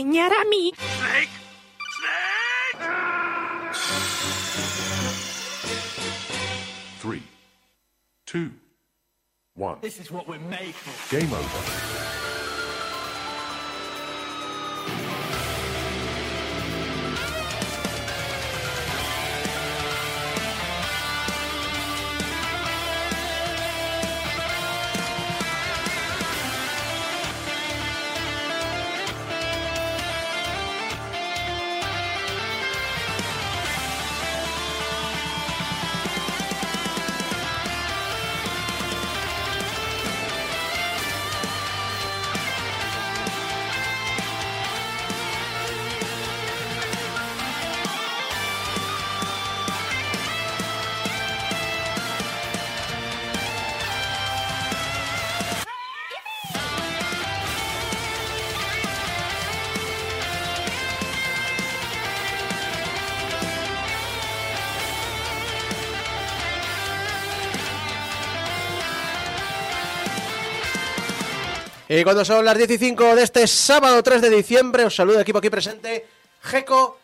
enseñar a mí. Three, two, one. This is what we're made for. Game over. Y cuando son las 15 de este sábado 3 de diciembre, os saludo el equipo aquí presente, Jeco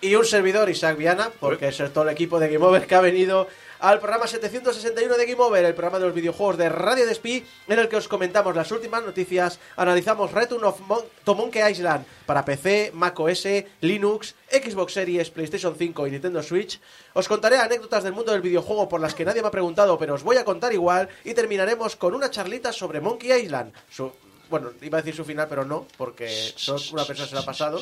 y un servidor, Isaac Viana, porque es todo el equipo de Game Over que ha venido al programa 761 de Game Over, el programa de los videojuegos de Radio Despí, en el que os comentamos las últimas noticias, analizamos Return of Mon to Monkey Island para PC, Mac OS, Linux, Xbox Series, PlayStation 5 y Nintendo Switch. Os contaré anécdotas del mundo del videojuego por las que nadie me ha preguntado, pero os voy a contar igual, y terminaremos con una charlita sobre Monkey Island. Su- bueno, iba a decir su final, pero no, porque solo una persona se lo ha pasado.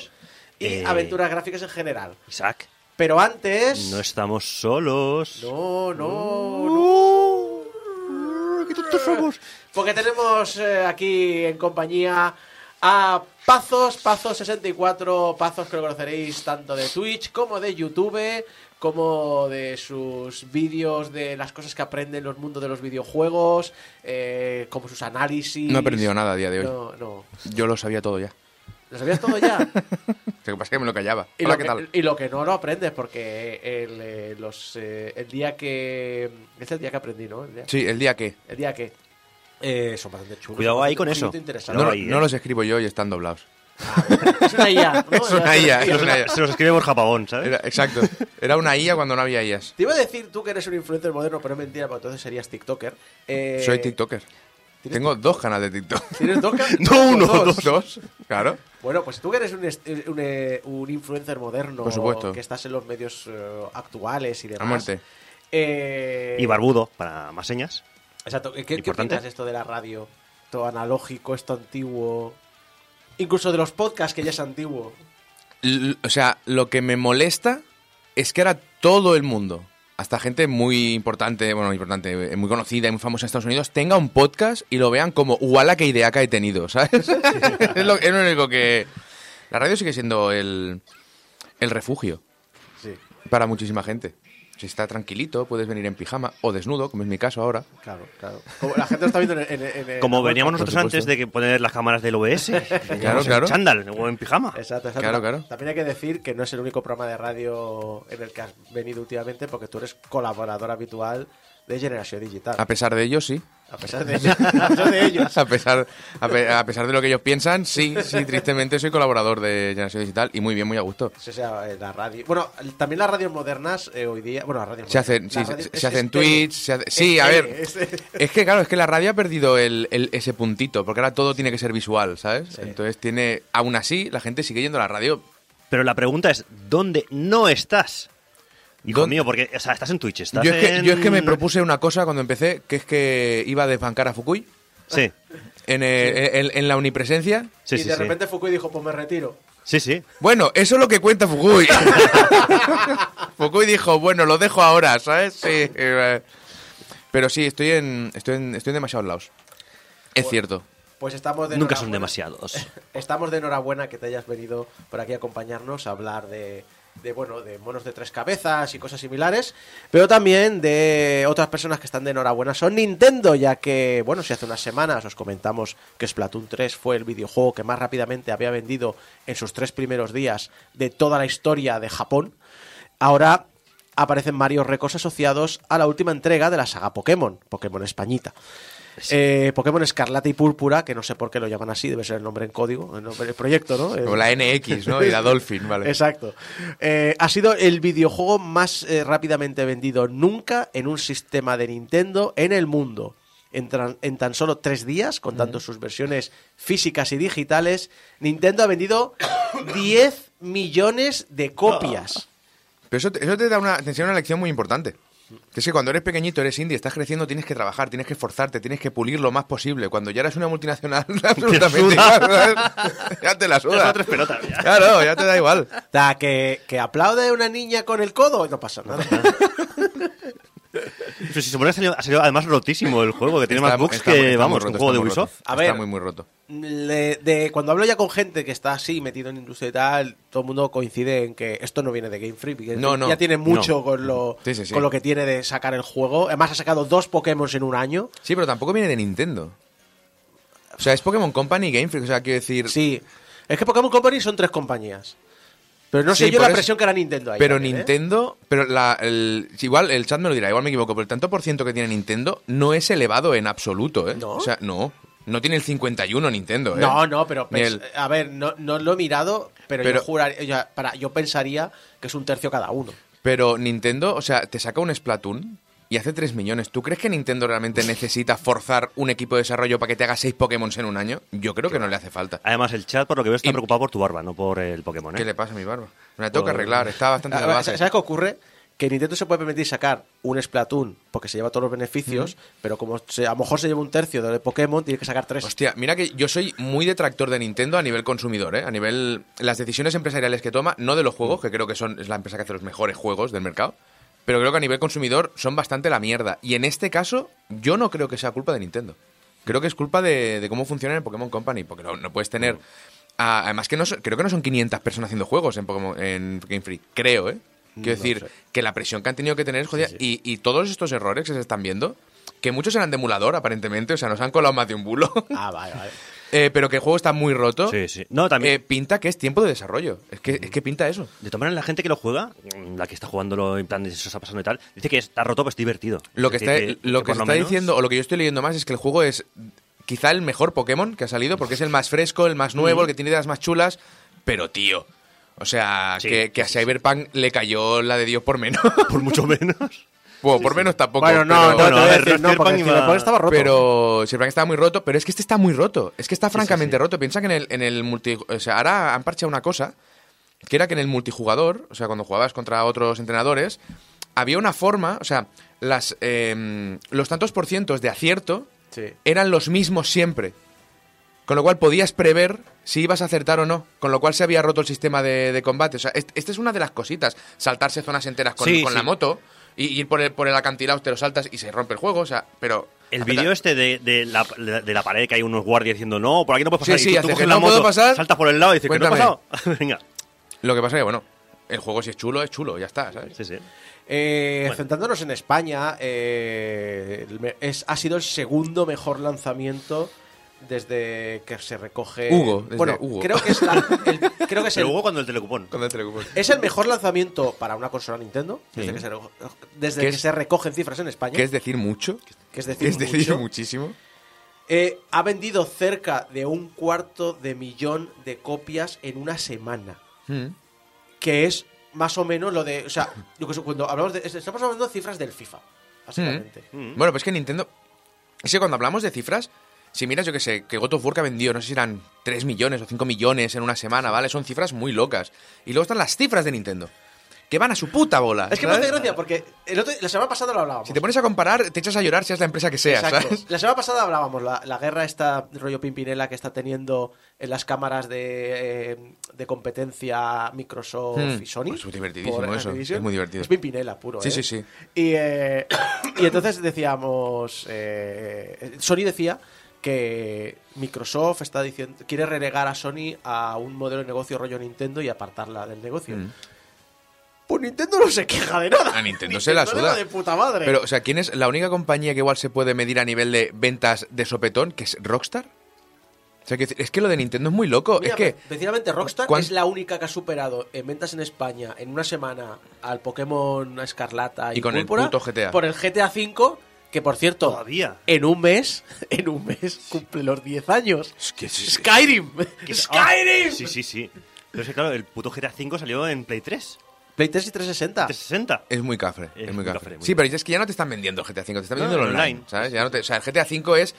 Y Eh. aventuras gráficas en general. Isaac, Pero antes... no estamos solos. No, no, no. ¡Qué tontos somos! Porque tenemos eh, aquí en compañía a Pazos, Pazos64, Pazos que lo conoceréis tanto de Twitch como de YouTube, como de sus vídeos de las cosas que aprende en los mundos de los videojuegos, eh, como sus análisis. No he aprendido nada a día de hoy. No, no. Yo lo sabía todo ya. ¿Lo sabías todo ya? Lo que pasa es que me lo callaba. Y Hola, lo, ¿qué que, tal? y lo que no lo aprendes, porque el, eh, los, eh, el día que... Es el día que aprendí, ¿no? El día, Sí, el día que. el día que... Eh, son bastante chulos. Cuidado ahí con eso. interesantes. No, ahí, no eh. los escribo yo y están doblados. Es una IA. ¿no? Es una IA, Sí, es una IA. Se los escribe Borja Pavón, ¿sabes? Era- exacto. Era una IA cuando no había IAs. Te iba a decir tú que eres un influencer moderno, pero es mentira, porque entonces serías TikToker. Eh, Soy TikToker. ¿tienes Tengo dos canales de TikTok. ¿Tienes dos ca- No uno, dos? dos. dos. Claro. Bueno, pues tú que eres un, est- un, eh, un influencer moderno, Por supuesto. que estás en los medios eh, actuales y demás. A muerte. Eh, Y barbudo, para más señas. Exacto. ¿Qué, qué Importante. opinas de esto de la radio? Esto analógico, esto antiguo. Incluso de los podcasts, que ya es antiguo. L- o sea, lo que me molesta es que ahora todo el mundo, hasta gente muy importante, bueno, importante, eh, muy conocida y muy famosa en Estados Unidos, tenga un podcast y lo vean como igual qué idea que he tenido, ¿sabes? es, lo, es lo único que... La radio sigue siendo el, el refugio Sí, para muchísima gente. Si está tranquilito, puedes venir en pijama o desnudo, como es mi caso ahora. claro, claro. Como la gente lo está viendo en, en- en- en Como veníamos nosotros antes de que poner las cámaras del OBS. Veníamos claro. En chándal o en pijama. Exacto, exacto. Claro, claro. También hay que decir que no es el único programa de radio en el que has venido últimamente porque tú eres colaborador habitual de Generación Digital. A pesar de ello, sí. A pesar de, a pesar de ellos. A pesar, a, pe- a pesar de lo que ellos piensan, sí, sí, tristemente soy colaborador de Generación Digital y muy bien, muy a gusto. O sea, eh, la radio. Bueno, también las radios modernas eh, hoy día. Bueno, las radios Se modernas. hacen, sí, se, se hacen es tweets, se hace- sí, a ver. es- Es que claro, es que la radio ha perdido el, el- ese puntito, porque ahora todo tiene que ser visual, ¿sabes? Sí. Entonces tiene, aún así, la gente sigue yendo a la radio. Pero la pregunta es, ¿dónde no estás? Hijo ¿Dónde- mío, porque, o sea, estás en Twitch, estás Yo es, que, en- yo es que me propuse una cosa cuando empecé, que es que iba a desbancar a Fukui Sí, en, el- en- en la omnipresencia. sí, y sí. de sí. repente Fukui dijo, pues me retiro. Sí, sí. Bueno, eso es lo que cuenta Fukui. Fukui dijo, bueno, lo dejo ahora, ¿sabes? Sí. eh, Pero sí, estoy en, estoy en, estoy en demasiados lados. Es cierto. Pues estamos de Nunca son demasiados. Estamos de enhorabuena que te hayas venido por aquí a acompañarnos a hablar de, de, bueno, de monos de tres cabezas y cosas similares, pero también de otras personas que están de enhorabuena son Nintendo, ya que, bueno, si hace unas semanas os comentamos que Splatoon 3 fue el videojuego que más rápidamente había vendido en sus tres primeros días de toda la historia de Japón, ahora aparecen varios récords asociados a la última entrega de la saga Pokémon, Pokémon Españita. Eh, Pokémon Escarlata y Púrpura, que no sé por qué lo llaman así, debe ser el nombre en código, el, nombre- el proyecto, ¿no? O El- la NX, ¿no? Y la Dolphin, vale. Exacto. Eh, ha sido el videojuego más eh, rápidamente vendido nunca en un sistema de Nintendo en el mundo. En, tan solo tres días, contando sus versiones físicas y digitales, Nintendo ha vendido 10 millones de copias. Pero eso, te- eso te da una, te enseña una lección muy importante. Que es que cuando eres pequeñito, eres indie, estás creciendo, tienes que trabajar, tienes que esforzarte, tienes que pulir lo más posible. Cuando ya eres una multinacional, absolutamente ya te la suda. Pelotas, ya. Claro, ya te da igual. O sea, que, que aplaude una niña con el codo, no pasa nada. Pero si se pone, ha salido, ha salido además rotísimo el juego, que tiene Está- más bugs que, vamos, roto, un juego de. Ubisoft. A Está muy, muy roto. Le- de, cuando hablo ya con gente que está así metido en industria y tal, todo el mundo coincide en que esto no viene de Game Freak. No, no. Ya tiene mucho No. con, lo, Sí, sí, sí. con lo que tiene de sacar el juego. Además, ha sacado dos Pokémon en un año. Sí, pero tampoco viene de Nintendo. O sea, es Pokémon Company y Game Freak. O sea, quiero decir. Sí. Es que Pokémon Company son tres compañías. Pero no sé yo la eso- presión que hará Nintendo ahí. Pero también, ¿eh? Nintendo, pero la, el, igual el chat me lo dirá, igual me equivoco, pero el tanto por ciento que tiene Nintendo no es elevado en absoluto, ¿eh? ¿No? O sea, no. No tiene el 51 Nintendo, ¿eh? No, no, pero el- a ver, no, no lo he mirado, pero, Pero- yo juraría, ya, para, yo pensaría que es un tercio cada uno. Pero Nintendo, o sea, te saca un Splatoon y hace 3 millones. ¿Tú crees que Nintendo realmente necesita forzar un equipo de desarrollo para que te haga 6 Pokémon en un año? Yo creo que no le hace falta. Además, el chat, por lo que veo, está Y- preocupado por tu barba, no por el Pokémon. ¿eh? ¿Qué le pasa a mi barba? Me la tengo que arreglar, está bastante A ver, salvaje. ¿Sabes qué ocurre? Que Nintendo se puede permitir sacar un Splatoon porque se lleva todos los beneficios, pero como se- a lo mejor se lleva un tercio de Pokémon, tiene que sacar tres. Hostia, mira que yo soy muy detractor de Nintendo a nivel consumidor, ¿eh? A nivel... Las decisiones empresariales que toma, no de los juegos, que creo que son es la empresa que hace los mejores juegos del mercado, pero creo que a nivel consumidor son bastante la mierda. Y en este caso, yo no creo que sea culpa de Nintendo. Creo que es culpa de, de cómo funciona el Pokémon Company, porque no, no puedes tener... a- además que no creo que no son 500 personas haciendo juegos en, Pokémon, en Game Freak, creo, ¿eh? Quiero No decir, sé. que la presión que han tenido que tener es jodida. Y, y todos estos errores que se están viendo, que muchos eran de emulador, aparentemente, o sea, nos han colado más de un bulo. Ah, vale, vale. Eh, pero que el juego está muy roto. Sí, sí. No, también. Eh, pinta que es tiempo de desarrollo. Es que, es que pinta eso. De todas maneras, la gente que lo juega, mm, la que está jugándolo en plan de eso está pasando y tal, dice que está roto, pero es divertido. Lo que Es está, lo que se está menos- diciendo, o lo que yo estoy leyendo más, es que el juego es quizá el mejor Pokémon que ha salido, porque es el más fresco, el más nuevo, el que tiene ideas más chulas. Pero, tío. O sea, Sí, que, que a Cyberpunk le cayó la de Dios por menos. Por mucho menos. bueno, por menos tampoco. Bueno, no, pero, no, decir, no, porque iba- estaba roto. Pero Cyberpunk estaba muy roto, pero es que este está muy roto. Es que está francamente roto. Piensa que en el, en el multi... O sea, ahora han parcheado una cosa, que era que en el multijugador, o sea, cuando jugabas contra otros entrenadores, había una forma, o sea, las, em, los tantos por cientos de acierto Sí. eran los mismos siempre. Con lo cual podías prever si ibas a acertar o no. Con lo cual se había roto el sistema de, de combate. O sea, est- esta es una de las cositas. Saltarse zonas enteras con, Sí, con sí. la moto y ir por el, por el acantilado, te lo saltas y se rompe el juego. O sea, pero... El vídeo este de, de la, de la pared que hay unos guardias diciendo no, por aquí no puedes pasar. Sí, y sí, tú, tú que no puedo pasar. saltas por el lado y dices que no he Cuéntame. pasado. Venga. Lo que pasa es que, bueno, el juego si es chulo, es chulo, ya está, ¿sabes? Sí, sí. Eh, Centrándonos en España, eh, es, ha sido el segundo mejor lanzamiento desde que se recoge. Hugo, desde bueno, Hugo. creo que es, la- el, creo que es el, hubo cuando el telecupón. Con el telecupón. es el mejor lanzamiento para una consola Nintendo desde, Sí. que, se, reco- desde ¿Qué que es? se recogen cifras en España. Que es decir mucho. que es decir, Es decir mucho. muchísimo. Eh, ha vendido cerca de un cuarto de millón de copias en una semana. Mm. Que es más o menos lo de. O sea, yo que sé, cuando hablamos de. Estamos hablando de cifras del FIFA, básicamente. Mm. Bueno, pues que Nintendo. Es que cuando hablamos de cifras, si miras, yo que sé, que God of War que ha vendido, no sé si eran 3 millones o 5 millones en una semana, ¿vale? Son cifras muy locas. Y luego están las cifras de Nintendo, que van a su puta bola. Es que me ¿sabes? hace gracia porque el otro- la semana pasada lo hablábamos. Si te pones a comparar, te echas a llorar seas la empresa que sea, Exacto. ¿sabes? La semana pasada hablábamos, la, la guerra esta rollo Pimpinela que está teniendo en las cámaras de, eh, de competencia Microsoft Hmm. y Sony. Pues es divertidísimo por eso, Activision. es muy divertido. Es Pimpinela puro, Sí, ¿eh? sí, sí. Y, eh, y entonces decíamos, eh, Sony decía que Microsoft está diciendo quiere relegar a Sony a un modelo de negocio rollo Nintendo y apartarla del negocio. Mm. Pues Nintendo no se queja de nada. A Nintendo se la suda. de puta madre. Pero, o sea, ¿quién es la única compañía que igual se puede medir a nivel de ventas de sopetón? Que es Rockstar. O sea, que es que lo de Nintendo es muy loco. Mira, es que. precisamente Rockstar ¿cuán- es la única que ha superado en ventas en España en una semana al Pokémon Escarlata y, Y con el puto GTA. por el GTA V Que por cierto, Todavía. en un mes, en un mes cumple los 10 años. Es que sí, Skyrim. Que- Skyrim. Ah, sí, sí, sí. Pero es que claro, el puto GTA V salió en Play 3. Play 3 y 360. 360. Es muy cafre, es, Es muy muy cafre. cafre, muy sí, pero es que ya no te están vendiendo GTA V, te están No, vendiendo el el online, online. ¿sabes? Ya no te- o sea, el GTA V es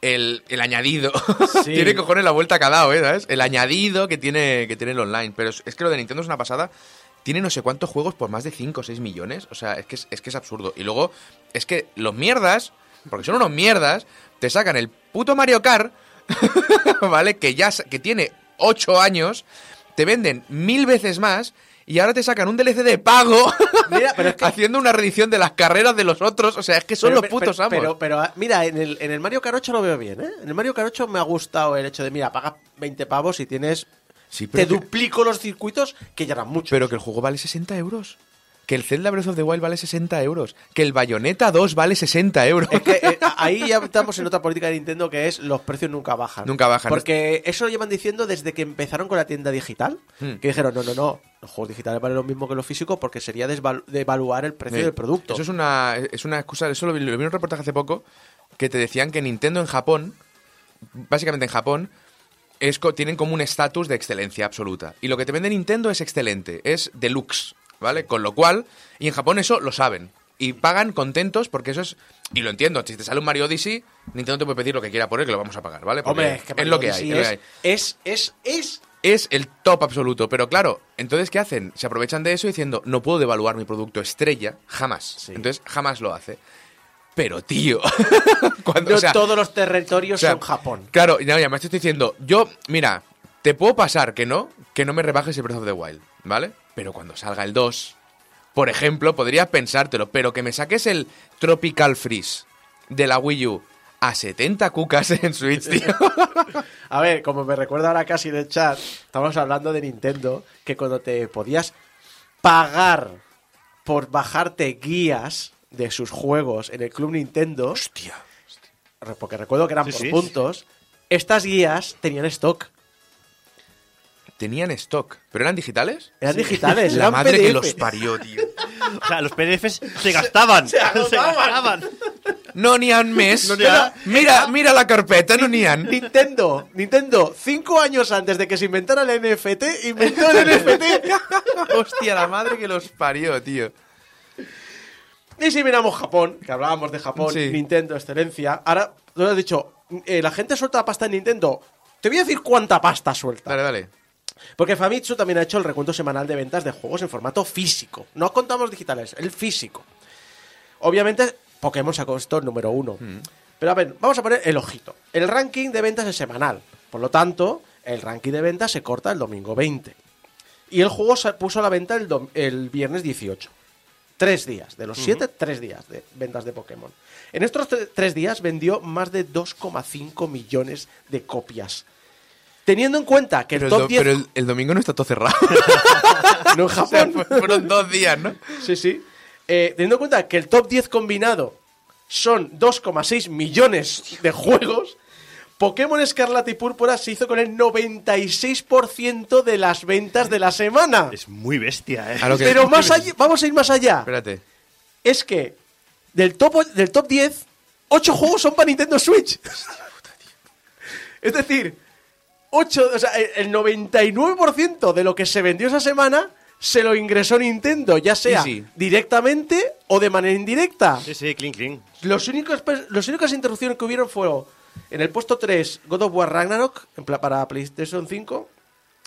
el, el añadido. Sí. tiene cojones la vuelta que ha dado, ¿eh? ¿sabes? El añadido que tiene, que tiene el online. Pero es, es que lo de Nintendo es una pasada. Tiene no sé cuántos juegos por más de 5 o 6 millones. O sea, es que es, es que es absurdo. Y luego, es que los mierdas, porque son unos mierdas, te sacan el puto Mario Kart, ¿vale? Que ya que tiene 8 años, te venden mil veces más. Y ahora te sacan un DLC de pago Mira, pero es que- haciendo una reedición de las carreras de los otros. O sea, es que son Pero- los putos pero, amos. Pero, pero, ah, mira, en el, en el Mario Kart 8 lo veo bien, ¿eh? En el Mario Kart 8 me ha gustado el hecho de, mira, pagas 20 pavos y tienes... Sí, Te que- duplico los circuitos que ya eran mucho. Pero que el juego vale 60 euros. Que el Zelda Breath of the Wild vale 60 euros. Que el Bayonetta 2 vale 60 euros. Es que eh, ahí ya estamos en otra política de Nintendo que es los precios nunca bajan. Nunca bajan. Porque eso lo llevan diciendo desde que empezaron con la tienda digital. Hmm. Que dijeron, no, no, no, los juegos digitales valen lo mismo que los físicos porque sería devaluar el precio Sí. del producto. Eso es una, es una excusa. Eso lo vi, lo vi en un reportaje hace poco. Que te decían que Nintendo en Japón, básicamente en Japón, es, tienen como un estatus de excelencia absoluta. Y lo que te vende Nintendo es excelente, es deluxe, ¿vale? Con lo cual, y en Japón eso lo saben. Y pagan contentos porque eso es. Y lo entiendo, si te sale un Mario Odyssey, Nintendo te puede pedir lo que quiera por él, que lo vamos a pagar, ¿vale? Porque Hombre, es que es lo que hay. Es lo que Odyssey hay. es, es, es, es es el top absoluto. Pero claro, entonces, ¿qué hacen? Se aprovechan de eso diciendo, no puedo devaluar mi producto estrella, jamás. Sí. Entonces, jamás lo hace. Pero, tío, cuando, no o sea, todos los territorios o sea, son Japón. Claro, y no, y además te estoy diciendo, yo, mira, te puedo pasar que no, que no me rebajes el Breath of the Wild, ¿vale? Pero cuando salga el 2, por ejemplo, podrías pensártelo, pero que me saques el Tropical Freeze de la Wii U a 70 cucas en Switch, tío. A ver, como me recuerda ahora casi en el chat, estamos hablando de Nintendo, que cuando te podías pagar por bajarte guías de sus juegos en el Club Nintendo, Hostia. porque recuerdo que eran Sí, por sí, puntos, estas guías tenían stock. Tenían stock, pero eran digitales. Eran digitales, La eran madre que los parió, tío. O sea, los PDFs se gastaban. Se agotaban. No ni han mes. No. Mira, mira la carpeta, no ni han. Nintendo, Nintendo, cinco años antes de que se inventara el NFT, inventó el NFT. Hostia, la madre que los parió, tío. Y si miramos Japón, que hablábamos de Japón, Sí. Nintendo, excelencia. Ahora, tú has dicho, eh, la gente suelta la pasta en Nintendo. Te voy a decir cuánta pasta suelta. Dale, dale. Porque Famitsu también ha hecho el recuento semanal de ventas de juegos en formato físico. No contamos digitales, el físico. Obviamente, Pokémon sacó esto el número uno. Pero a ver, vamos a poner el ojito. El ranking de ventas es semanal. Por lo tanto, el ranking de ventas se corta el domingo 20. Y el juego se puso a la venta el, el viernes 18. Tres días. De los siete, tres días de ventas de Pokémon. En estos tre- tres días vendió más de 2,5 millones de copias. Teniendo en cuenta que el Pero, el, top do- 10 pero el, el domingo no está todo cerrado. no en O sea, Japón. fu- fueron dos días, ¿no? Sí, sí. Eh, teniendo en cuenta que el top 10 combinado son 2,6 millones de juegos, Pokémon Escarlata y Púrpura se hizo con el 96% de las ventas de la semana. Es muy bestia, ¿eh? Que- Pero más allá, vamos a ir más allá. Espérate. Es que del top, del top 10, 8 juegos son para Nintendo Switch. Es decir, 8, o sea, el 99% de lo que se vendió esa semana se lo ingresó Nintendo, ya sea Sí, sí. directamente o de manera indirecta. Sí, sí, clean, clean. Los únicos, las únicas interrupciones que hubieron fueron en el puesto 3 God of War Ragnarok para PlayStation 5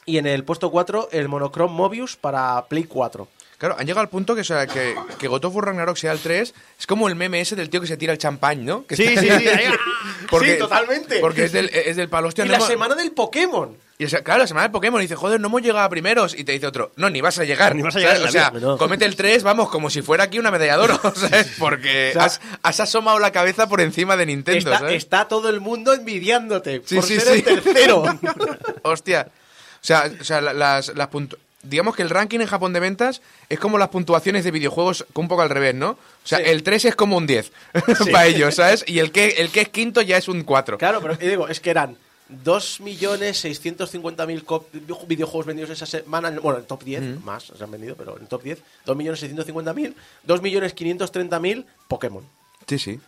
y en el puesto 4 el Monochrome Mobius para Play 4. Claro, han llegado al punto que, o sea, que, que God of War Ragnarok sea el 3 es como el meme ese del tío que se tira el champán, ¿no? Que Sí, está- sí, sí. ahí- Sí, totalmente. Porque es del, es del palo. Hostia, y no la hemos- semana del Pokémon. Y o sea, claro, la semana del Pokémon dice, joder, no hemos llegado a primeros. Y te dice otro, no, ni vas a llegar. Ni vas a llegar O sea. No. comete el 3, vamos, como si fuera aquí una medalla de oro, ¿sabes? Porque O sea, has, has asomado la cabeza por encima de Nintendo, Está, ¿sabes? está todo el mundo envidiándote Sí, por sí, ser sí. el tercero. Hostia. O sea, o sea la- las, las puntu- digamos que el ranking en Japón de ventas es como las puntuaciones de videojuegos un poco al revés, ¿no? O sea, Sí. el 3 es como un 10 para ellos, ¿sabes? Y el que, el que es quinto ya es un 4. claro, pero digo, es que eran 2.650.000 co- videojuegos vendidos esa semana. Bueno, en top 10, más se han vendido, pero en top 10, 2.650.000, 2.530.000 Pokémon. Sí, sí.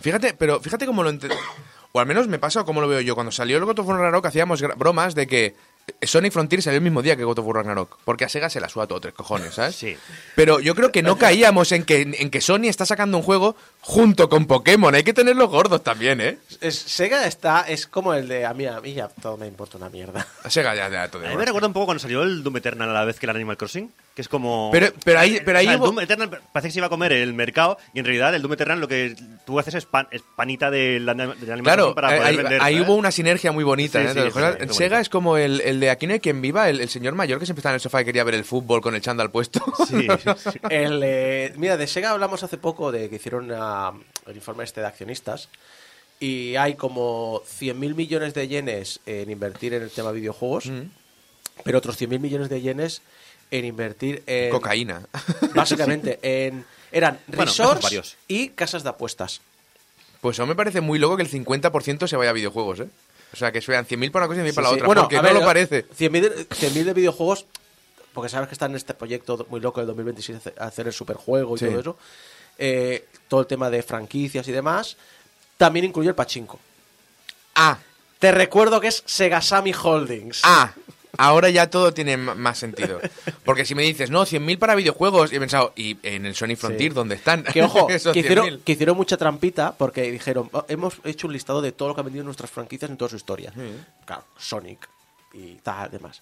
Fíjate, pero fíjate cómo lo ente- O al menos me pasa como lo veo yo. Cuando salió el God of War Ragnarok hacíamos bromas de que Sonic Frontier salió el mismo día que God of War Ragnarok. Porque a Sega se la suda todo tres cojones, ¿sabes? Sí. Pero yo creo que no caíamos en que, en que Sony está sacando un juego junto con Pokémon. Hay que tenerlos gordos también, ¿eh? Es- Sega está, es como el de a mí, a mí ya todo me importa una mierda. A Sega ya, ya, todo A mí me recuerda un poco cuando salió el Doom Eternal a la vez que el Animal Crossing, que es como... Pero- pero ahí- pero ahí O sea, el Doom Eternal parece que se iba a comer el mercado y en realidad el Doom Eternal lo que tú haces es, pan, es panita del, del Animal Claro, Crossing para poder ahí, vender. ahí hubo una sinergia muy bonita. Sí, ¿eh? sí, Sega bonito. es como el, el de Aquí no hay quien viva, el, el señor mayor que siempre está en el sofá y quería ver el fútbol con el chándal puesto. Sí, sí. El, eh, mira, de Sega hablamos hace poco de que hicieron una- el informe este de accionistas y hay como 100.000 millones de yenes en invertir en el tema videojuegos, pero otros 100.000 millones de yenes en invertir en... Cocaína. Básicamente, en... Eran Bueno, resorts y casas de apuestas. Pues eso me parece muy loco que el 50% se vaya a videojuegos, ¿eh? O sea, que sean 100.000 para una cosa y 100.000 para la Sí, sí. otra. Bueno, porque a no ver, lo parece. 100.000 de, 100.000 de videojuegos, porque sabes que está en este proyecto muy loco del 2026 hace- hacer el superjuego y Sí. todo eso. Eh, todo el tema de franquicias y demás. También incluye el pachinko. Ah, Te recuerdo que es Segasami Holdings. ah. Ahora ya todo tiene más sentido. Porque si me dices, no, 100.000 para videojuegos, y he pensado, ¿y en el Sony Frontier Sí. dónde están? Que ojo, Esos que hicieron, 100.000? que hicieron mucha trampita porque dijeron, "Oh, hemos hecho un listado de todo lo que han vendido nuestras franquicias en toda su historia. Claro, Sonic y tal, demás.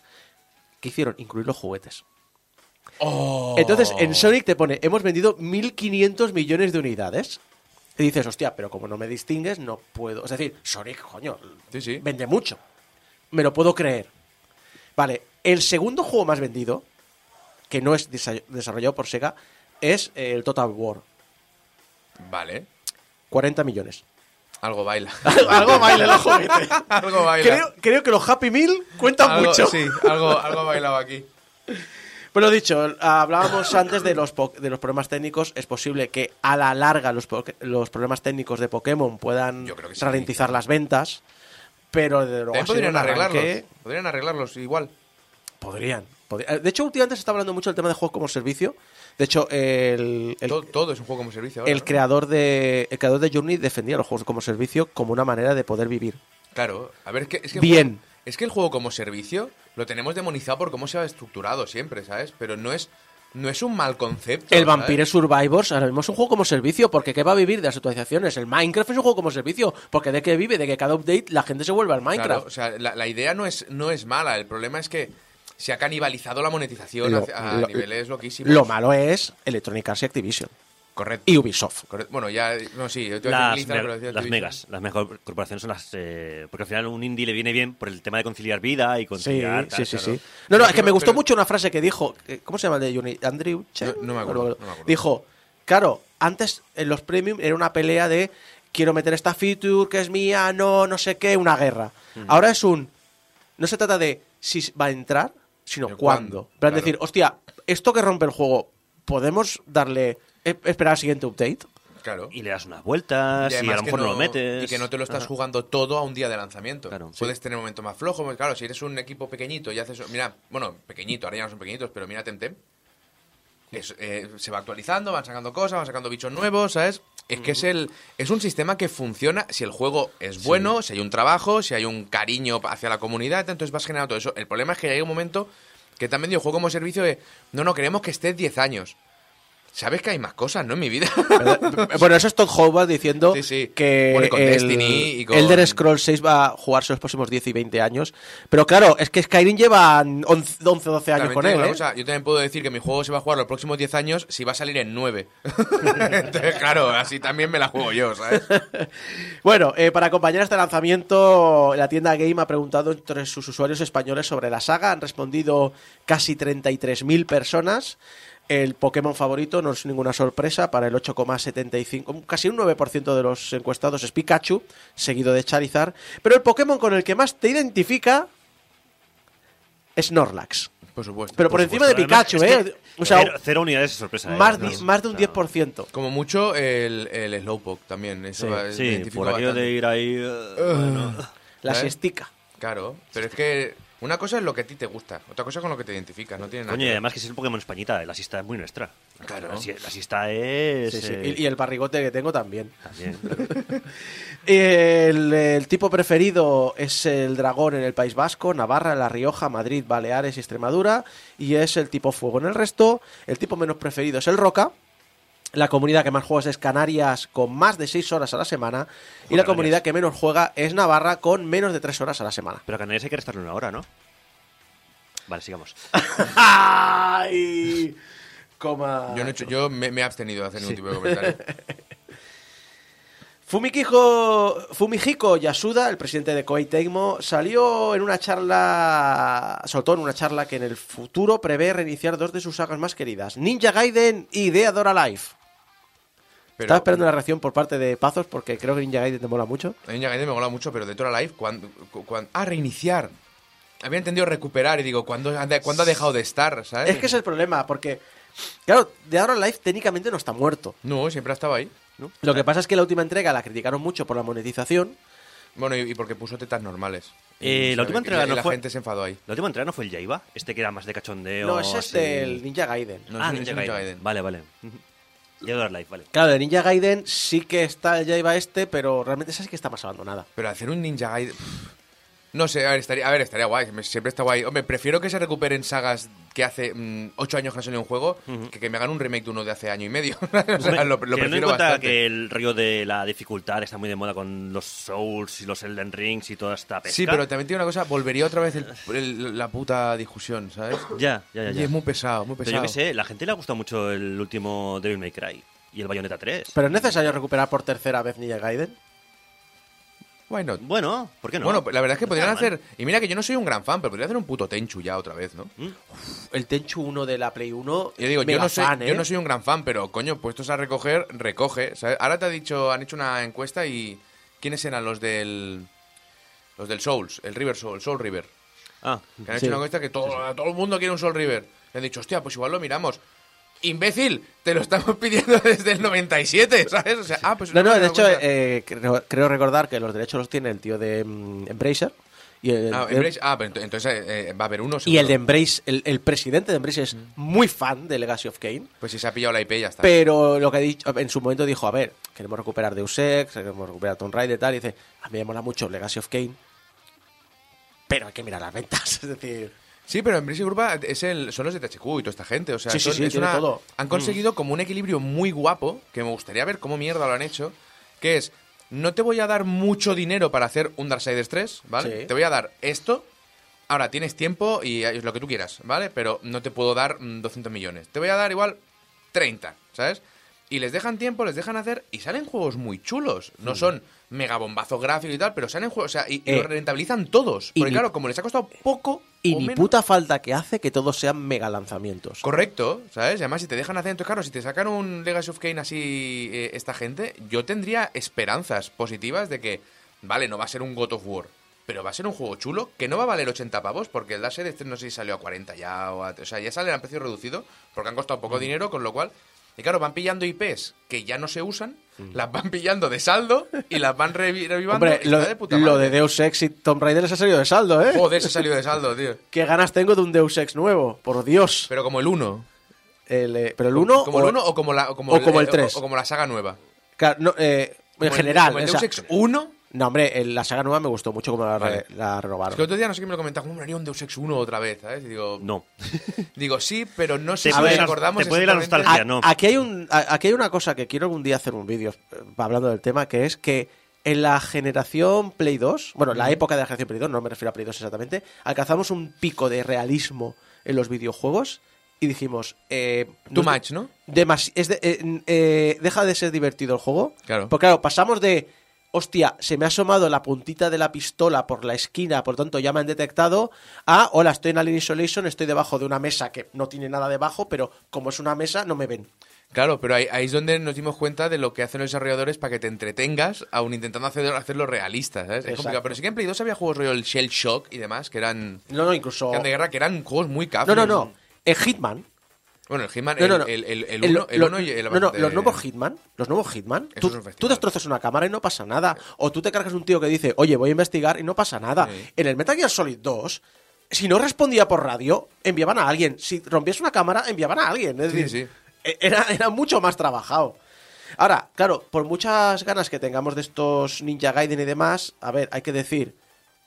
¿Qué hicieron? Incluir los juguetes. Oh. Entonces, en Sonic te pone, hemos vendido 1.500 millones de unidades. Y dices, hostia, pero como no me distingues, no puedo. Es decir, Sonic, coño, Sí, sí. vende mucho. Me lo puedo creer. Vale, el segundo juego más vendido, que no es desa- desarrollado por Sega, es el Total War. Vale. 40 millones. Algo baila. Algo baila el juguete. algo baila. Creo, creo que los Happy Meal cuentan Algo- mucho. Sí, algo, algo bailado aquí. Bueno, dicho, hablábamos antes de los, po- de los problemas técnicos. Es posible que a la larga los, po- los problemas técnicos de Pokémon puedan Yo creo que sí. ralentizar las ventas. Pero desde luego, podrían arreglarlos. arranque- Podrían arreglarlos igual. Podrían. De hecho, últimamente se está hablando mucho del tema de juegos como servicio. De hecho, el, el, todo, todo es un juego como servicio ahora. el ¿no? creador de el creador de Journey defendía los juegos como servicio como una manera de poder vivir. Claro, a ver, es que, es que Bien. juego- es que el juego como servicio lo tenemos demonizado por cómo se ha estructurado siempre, ¿sabes? Pero no es, no es un mal concepto. El ¿sabes? Vampire Survivors ahora mismo es un juego como servicio, porque ¿qué va a vivir de las actualizaciones? El Minecraft es un juego como servicio, porque ¿de qué vive? De que cada update la gente se vuelve al Claro, Minecraft. o sea, la, la idea no es, no es mala, el problema es que se ha canibalizado la monetización Lo- a, a lo- niveles loquísimos. Lo malo es Electronic Arts y Activision. Correcto. Y Ubisoft. correcto. Bueno, ya, no, sí, yo te iba a Las, me- pero decía las megas, las mejores corporaciones son las... eh, porque al final un indie le viene bien por el tema de conciliar vida y Sí, conciliar... tal, sí, sí, claro. sí. No, no, es que me gustó pero- mucho una frase que dijo, eh, ¿cómo se llama el de Uni? Andrew Chen. No- no me acuerdo, no me acuerdo. Dijo, claro, antes en los premium era una pelea de quiero meter esta feature que es mía, no, no sé qué, una guerra. Ahora es un, no se trata de si va a entrar, sino cuándo. plan claro. decir, hostia, esto que rompe el juego, ¿podemos darle, esperar al siguiente update? Claro. Y le das unas vueltas y, a lo que mejor no, lo metes. Y que no te lo estás Ajá. jugando todo a un día de lanzamiento. Claro. Puedes tener un momento más flojo. pues Claro, si eres un equipo pequeñito y haces. Mira, bueno, pequeñito, ahora ya no son pequeñitos, pero mira Temtem. Es, eh, se va actualizando, van sacando cosas, van sacando bichos nuevos, ¿sabes? Es que es el es un sistema que funciona si el juego es bueno, si hay un trabajo, si hay un cariño hacia la comunidad, entonces vas generando todo eso. El problema es que hay un momento que también dio juego como servicio de, no, no, queremos que estés 10 años. Sabes que hay más cosas, ¿no? En mi vida. bueno, eso es Todd Howard diciendo Sí, sí. que Bueno, con el Destiny y con- Elder Scrolls 6 va a jugarse los próximos 10 y 20 años. Pero claro, es que Skyrim lleva 11, 11 12 años También con él, ¿eh? cosa, yo también puedo decir que mi juego se va a jugar los próximos 10 años si va a salir en 9. Entonces, claro, así también me la juego yo, ¿sabes? Bueno, eh, para acompañar este lanzamiento, la tienda Game ha preguntado entre sus usuarios españoles sobre la saga. Han respondido casi 33.000 personas. El Pokémon favorito no es ninguna sorpresa para el 8,75, casi un 9% de los encuestados es Pikachu, seguido de Charizard. Pero el Pokémon con el que más te identifica es Snorlax. Por supuesto. Pero por, encima de Además, Pikachu, es ¿eh? que O sea, cero, cero unidades de sorpresa. ¿eh? más, no, más de un o sea, 10%. Como mucho el, el Slowpoke también. Eso Sí. va- Sí, por aquello de ir ahí... eh, bueno. La ¿sabes? siestica. Claro, pero es que Una cosa es lo que a ti te gusta, otra cosa es con lo que te identificas, no tiene nada Coño, y además que si es el Pokémon Españita, la asista es muy nuestra. Claro. La, si- la asista es... Sí, sí. eh, Y, y el barrigote que tengo también. también. El, el tipo preferido es el dragón en el País Vasco, Navarra, La Rioja, Madrid, Baleares y Extremadura. Y es el tipo fuego en el resto. El tipo menos preferido es el roca. La comunidad que más juega es Canarias con más de 6 horas a la semana. Y la Canarias. comunidad que menos juega es Navarra con menos de 3 horas a la semana. Pero a Canarias hay que restarle una hora, ¿no? Vale, sigamos. ¡Ay! Coma. Yo, no he hecho- yo me, me he abstenido de hacer ningún tipo de comentario. Fumikiko, Fumihiko Yasuda, el presidente de Koei Tecmo, salió en una charla, soltó en una charla que en el futuro prevé reiniciar dos de sus sagas más queridas, Ninja Gaiden y Dead or Alive. Pero, Estaba esperando una reacción por parte de Pazos porque creo que Ninja Gaiden te mola mucho. Ninja Gaiden me mola mucho, pero de Tora Life, cuando, cuando, ah, reiniciar. Había entendido recuperar y digo, ¿cuándo, ha de- ¿cuándo ha dejado de estar? ¿sabes? Es que es el problema, porque, claro, Dead or Alive técnicamente no está muerto. No, siempre ha estado ahí. Lo que pasa es que la última entrega la criticaron mucho por la monetización. Bueno, y, y porque puso tetas normales. Eh, la última entrega no la fue- gente se enfadó ahí. La última entrega no fue el Jaiba, este que era más de cachondeo. No, ese es del Ninja Gaiden. No, ah, Ninja. Gaiden. Vale, vale. Ya Door Life, vale. Claro, de Ninja Gaiden sí que está, ya iba este, pero realmente esa sí que está más abandonada. Pero hacer un Ninja Gaiden... pff, No sé, a ver, estaría, a ver, estaría guay. Siempre está guay. Hombre, prefiero que se recuperen sagas que hace mm, ocho años que no salió un juego que que me hagan un remake de uno de hace año y medio. o sea, Hombre, lo, lo teniendo en prefiero cuenta bastante. que el rollo de la dificultad está muy de moda con los Souls y los Elden Rings y toda esta pesca. Sí, pero también tiene una cosa, volvería otra vez el- el- la puta discusión, ¿sabes? Ya, ya, ya. Y ya. es muy pesado, muy Pero pesado. yo qué sé, la gente le ha gustado mucho el último Devil May Cry y el Bayonetta 3. Pero es necesario recuperar por tercera vez Ninja Gaiden. Why not? Bueno, ¿por qué no? Bueno, la verdad es que No podrían hacer. Y mira que yo no soy un gran fan, pero podrían hacer un puto Tenchu ya otra vez, ¿no? El Tenchu 1 de la Play 1. Yo digo, yo no, soy, fan, yo ¿eh? no soy un gran fan, pero coño, puestos a recoger, recoge. ¿sabes? Ahora te ha dicho, han hecho una encuesta y. ¿Quiénes eran los del. Los del Souls, el River Soul, Soul River? Ah, Que han Sí. hecho una encuesta que todo, todo el mundo quiere un Soul River. Le han dicho, hostia, pues igual lo miramos. Imbécil, te lo estamos pidiendo desde el 97, ¿sabes? O sea, ah, pues No, no, he de hecho, eh, creo, creo recordar que los derechos los tiene el tío de mm, Embracer. Y el, Ah, el- ah, pero ent- entonces eh, va a haber uno. y el de. Embrace, el, el presidente de Embrace es muy fan de Legacy of Kane. Pues si se ha pillado la IP ya está. Pero lo que ha dicho, en su momento dijo, a ver, queremos recuperar Deus Ex, queremos recuperar Tomb Raider y tal. Y dice, a mí me mola mucho Legacy of Kane. Pero hay que mirar las ventas. Es decir, Sí, pero Embrace Group es el, son los de THQ y toda esta gente. O sea, Sí, sí, son- sí, es tiene una- todo. han conseguido como un equilibrio muy guapo, que me gustaría ver cómo mierda lo han hecho, que es, no te voy a dar mucho dinero para hacer un Darksiders 3, ¿vale? Te voy a dar esto, ahora tienes tiempo y es lo que tú quieras, ¿vale? Pero no te puedo dar mm, 200 millones. Te voy a dar igual 30, ¿sabes? Y les dejan tiempo, les dejan hacer y salen juegos muy chulos. No son mega bombazo gráfico y tal, pero salen juegos, o sea, y, y Eh, lo rentabilizan todos. y Porque ni- claro, como les ha costado poco y ni menos- puta falta que hace que todos sean mega lanzamientos. Correcto, ¿sabes? Y además, si te dejan hacer, entonces, claro, si te sacan un Legacy of Kane así eh, esta gente, yo tendría esperanzas positivas de que, vale, no va a ser un God of War, pero va a ser un juego chulo que no va a valer 80 pavos, porque el Darkseid este no sé si salió a 40 ya, o, a- o sea, ya sale a precio reducido, porque han costado poco dinero, con lo cual, y claro, van pillando IPs que ya no se usan, las van pillando de saldo y las van revi- revivando. Hombre, lo, de puta lo de Deus Ex y Tomb Raider les ha salido de saldo, ¿eh? Joder, se ha salido de saldo, tío. Qué ganas tengo de un Deus Ex nuevo, por Dios. Pero como el 1. El, eh, pero el 1 Como el 1 o como la, o como o como el eh, tres. o- o como la saga nueva. Claro, no, eh, en Como el- general. como el o Deus Ex 1. No, hombre, el- la saga nueva me gustó mucho como la, re- Vale. la Es renovaron. que el otro día no sé quién me lo comentaba, ¿cómo me haría un Deus Ex 1 otra vez? ¿sabes? Y digo, no. digo, sí, pero no sé Te si la- acordamos te puede la exactamente- nostalgia. A- no. Aquí, hay un, a- aquí hay una cosa que quiero algún día hacer un vídeo eh, hablando del tema, que es que en la generación Play 2, bueno, la época de la generación Play 2, no me refiero a Play 2 exactamente, alcanzamos un pico de realismo en los videojuegos y dijimos... Eh, Too much, ¿no? demasi- es de- eh, eh, deja de ser divertido el juego. Claro. Porque claro, pasamos de, hostia, se me ha asomado la puntita de la pistola por la esquina, por tanto ya me han detectado, a, hola, estoy en Alien Isolation, estoy debajo de una mesa que no tiene nada debajo, pero como es una mesa, no me ven. Claro, pero ahí, ahí es donde nos dimos cuenta de lo que hacen los desarrolladores para que te entretengas, aún intentando hacer, hacerlo realista, ¿sabes? Es complicado. Pero sí que en Play 2 había juegos rollo el Shell Shock y demás, que eran, No, no, incluso... que eran de guerra, que eran juegos muy No, cafres. no, no. En Hitman. Bueno, el Hitman, No, el, no, no. el, el, el El- uno, el lo- uno y el no, no, los nuevos Hitman, los nuevos Hitman, tú, tú destrozas una cámara y no pasa nada. O tú te cargas un tío que dice, oye, voy a investigar y no pasa nada. Sí. En el Metal Gear Solid 2, si no respondía por radio, enviaban a alguien. Si rompías una cámara, enviaban a alguien. Es Sí, decir, sí. e- Era, era mucho más trabajado. Ahora, claro, por muchas ganas que tengamos de estos Ninja Gaiden y demás, a ver, hay que decir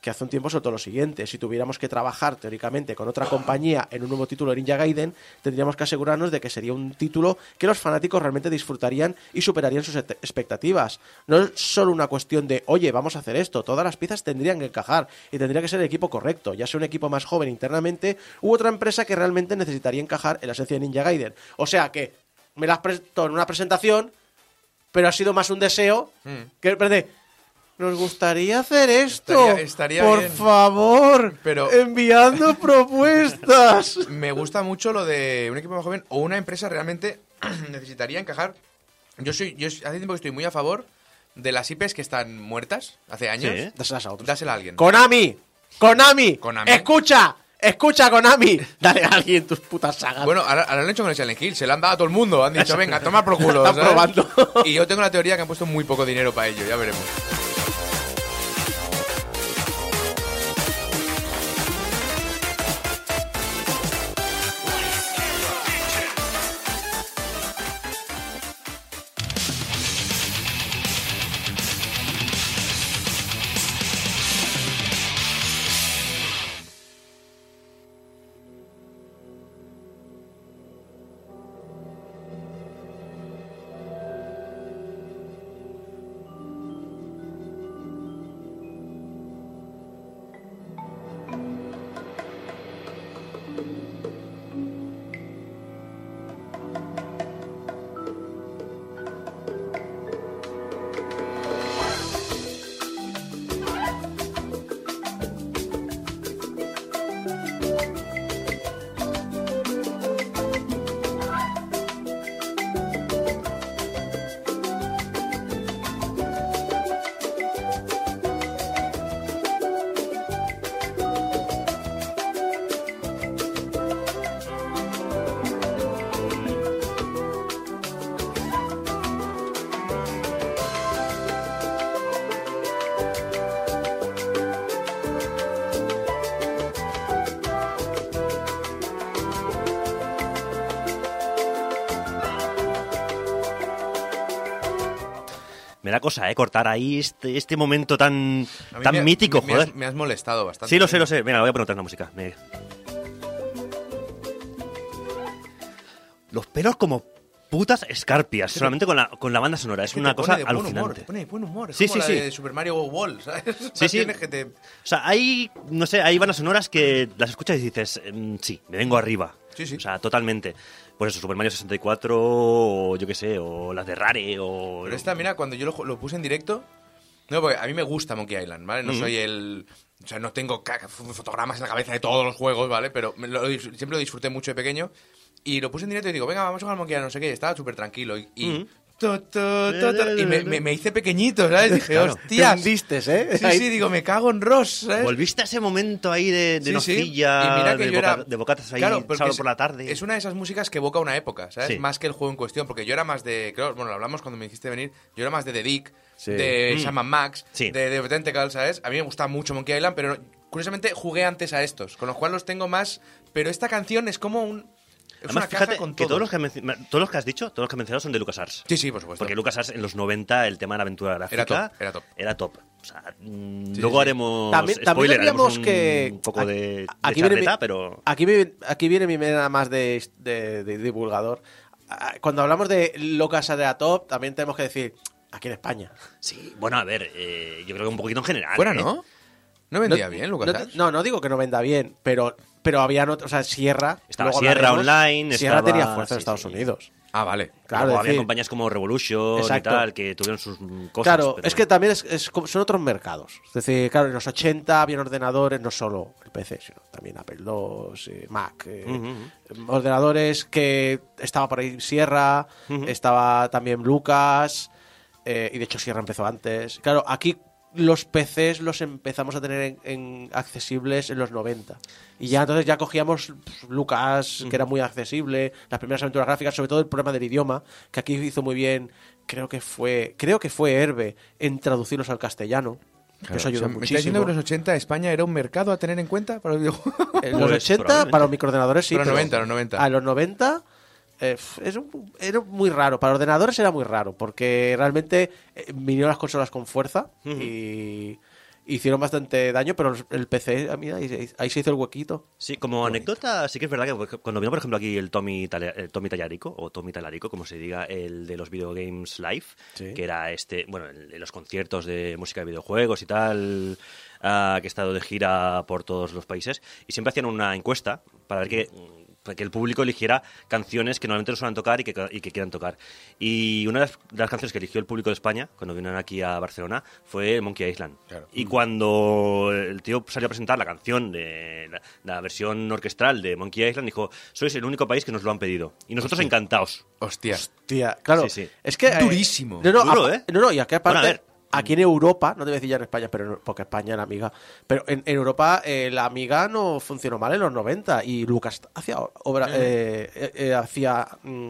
que hace un tiempo soltó lo siguiente. Si tuviéramos que trabajar teóricamente con otra compañía en un nuevo título de Ninja Gaiden, tendríamos que asegurarnos de que sería un título que los fanáticos realmente disfrutarían y superarían sus expectativas. No es solo una cuestión de, oye, vamos a hacer esto. Todas las piezas tendrían que encajar y tendría que ser el equipo correcto, ya sea un equipo más joven internamente u otra empresa que realmente necesitaría encajar en la esencia de Ninja Gaiden. O sea que me las presentó en una presentación, pero ha sido más un deseo que espérate, nos gustaría hacer esto. Estaría- estaría Por bien. favor, Pero- enviando propuestas. Me gusta mucho lo de un equipo más joven o una empresa realmente necesitaría encajar. Yo soy, yo hace tiempo que estoy muy a favor de las IPs que están muertas hace años. Sí. Dáselas a otros. Dásela a alguien. Konami, Konami, Konami. escucha, escucha Konami, dale a alguien tus putas sagas. Bueno, ahora, ahora lo han hecho con el Silent Hill, se lo han dado a todo el mundo. Han dicho, venga, toma por culo. Están ¿sabes? probando. Y yo tengo la teoría que han puesto muy poco dinero para ello, ya veremos. Cosa, ¿eh? Cortar ahí este, este momento tan, tan me- mítico, me, me has- joder. me has molestado bastante. Sí, lo sé, lo sé. Venga, voy a poner otra música. Los pelos como putas escarpias, solamente con la, con la banda sonora. Es, que una cosa alucinante. Humor, te pone de buen humor. Es Sí, como sí, la sí. de Super Mario World, ¿sabes? Sí, sí. Tienes que te... O sea, hay, no sé, hay bandas sonoras que las escuchas y dices, mm, sí, me vengo arriba. Sí, sí. O sea, totalmente. Pues eso, Super Mario 64, o yo qué sé, o las de Rare, o... Pero esta, mira, cuando yo lo, lo puse en directo... No, porque a mí me gusta Monkey Island, ¿vale? No soy el... O sea, no tengo fotogramas en la cabeza de todos los juegos, ¿vale? Pero me lo- siempre lo disfruté mucho de pequeño. Y lo puse en directo y digo, venga, vamos a jugar Monkey Island, no sé qué. y Estaba súper tranquilo. Y, tu, tu, tu, y me, me- me hice pequeñito, ¿sabes? Dije, Claro. Te hostias. hundiste, ¿eh? Sí, Ahí- sí, digo, me cago en Ross, ¿sabes? Volviste a ese momento ahí de, de Sí, sí. nocilla, Y mira que de, yo era- boca- de bocatas ahí Claro, sábado es- por la tarde. Es una de esas músicas que evoca una época, ¿sabes? Sí. Más que el juego en cuestión, porque yo era más de, creo, bueno, lo hablamos cuando me dijiste venir, yo era más de The Dick, Sí. de Mm. Shaman Max, Sí. de, de Tentacle, ¿sabes? A mí me gusta mucho Monkey Island, pero curiosamente jugué antes a estos, con lo cual los tengo más, pero esta canción es como un... Es Además, una caja fíjate con que todo. todos los que, todos los que has dicho, todos los que has mencionado son de LucasArts. Sí, sí, por supuesto. Porque LucasArts en los 90 el tema de la aventura gráfica Era top, era top. era top. O sea, mm, Sí, luego sí. haremos También, también spoiler, haremos tendríamos un que. poco de, de aquí, viene charleta, mi, pero aquí, aquí viene mi manera más de, de- de divulgador. Cuando hablamos de Locas de la Top, también tenemos que decir aquí en España. sí, bueno, a ver, eh, yo creo que un poquito en general. Fuera, ¿eh? ¿No? No vendía No- bien, no, Lucas. no, no digo que no venda bien, pero, pero había otros. O sea, Sierra. Estaba luego Sierra hablaremos, Online, Sierra estaba- tenía fuerza en sí, Estados sí. Unidos. Ah, vale. Claro, Luego había decir, compañías como Revolution Exacto. y tal que tuvieron sus mm, cosas. Claro, pero es que también es, es como- son otros mercados. Es decir, claro, en los 80 habían ordenadores, no solo el PC, sino también Apple II, eh, Mac, eh, ordenadores que estaba por ahí Sierra, estaba también Lucas, eh, y de hecho Sierra empezó antes. Claro, aquí los PCs los empezamos a tener en, en accesibles en los 90. Y ya entonces ya cogíamos pues, Lucas, que era muy accesible, las primeras aventuras gráficas, sobre todo el problema del idioma, que aquí hizo muy bien, creo que fue, creo que fue Herbe en traducirlos al castellano. Claro, Eso ayudó o sea, ¿Me está muchísimo. diciendo que en los 80 España era un mercado a tener en cuenta para los videojuegos? En los Pues, 80, probablemente. para los microordenadores sí. Los pero 90, los 90. A los 90 eh, f- es un- era muy raro. Para ordenadores era muy raro, porque realmente eh, vinieron las consolas con fuerza y hicieron bastante daño, pero el PC, ah, mira, ahí, ahí se hizo el huequito. Sí, como anécdota, sí que es verdad que cuando vino, por ejemplo, aquí el Tommy, el Tommy Tallarico, o Tommy Talarico, como se diga, el de los Video Games Live, Sí. que era este, bueno, en, los conciertos de música de videojuegos y tal, ah, que he estado de gira por todos los países, y siempre hacían una encuesta para ver para que el público eligiera canciones que normalmente no suelen tocar y que, y que quieran tocar. Y una de las, de las canciones que eligió el público de España, cuando vinieron aquí a Barcelona, fue Monkey Island. Claro. Y cuando el tío salió a presentar la canción de la, la versión orquestral de Monkey Island, dijo, sois el único país que nos lo han pedido. Y nosotros encantados. Hostia. Tía, claro. Sí, sí. Es que. eh, Durísimo. No, no, Duro, ¿eh? no, no, y aquí aparte. Bueno, a ver. Aquí en Europa, no te voy a decir ya en España, pero porque España era amiga. Pero en, en Europa eh, la amiga no funcionó mal en los 90 y Lucas hacía obra, eh, eh, eh, hacía mm,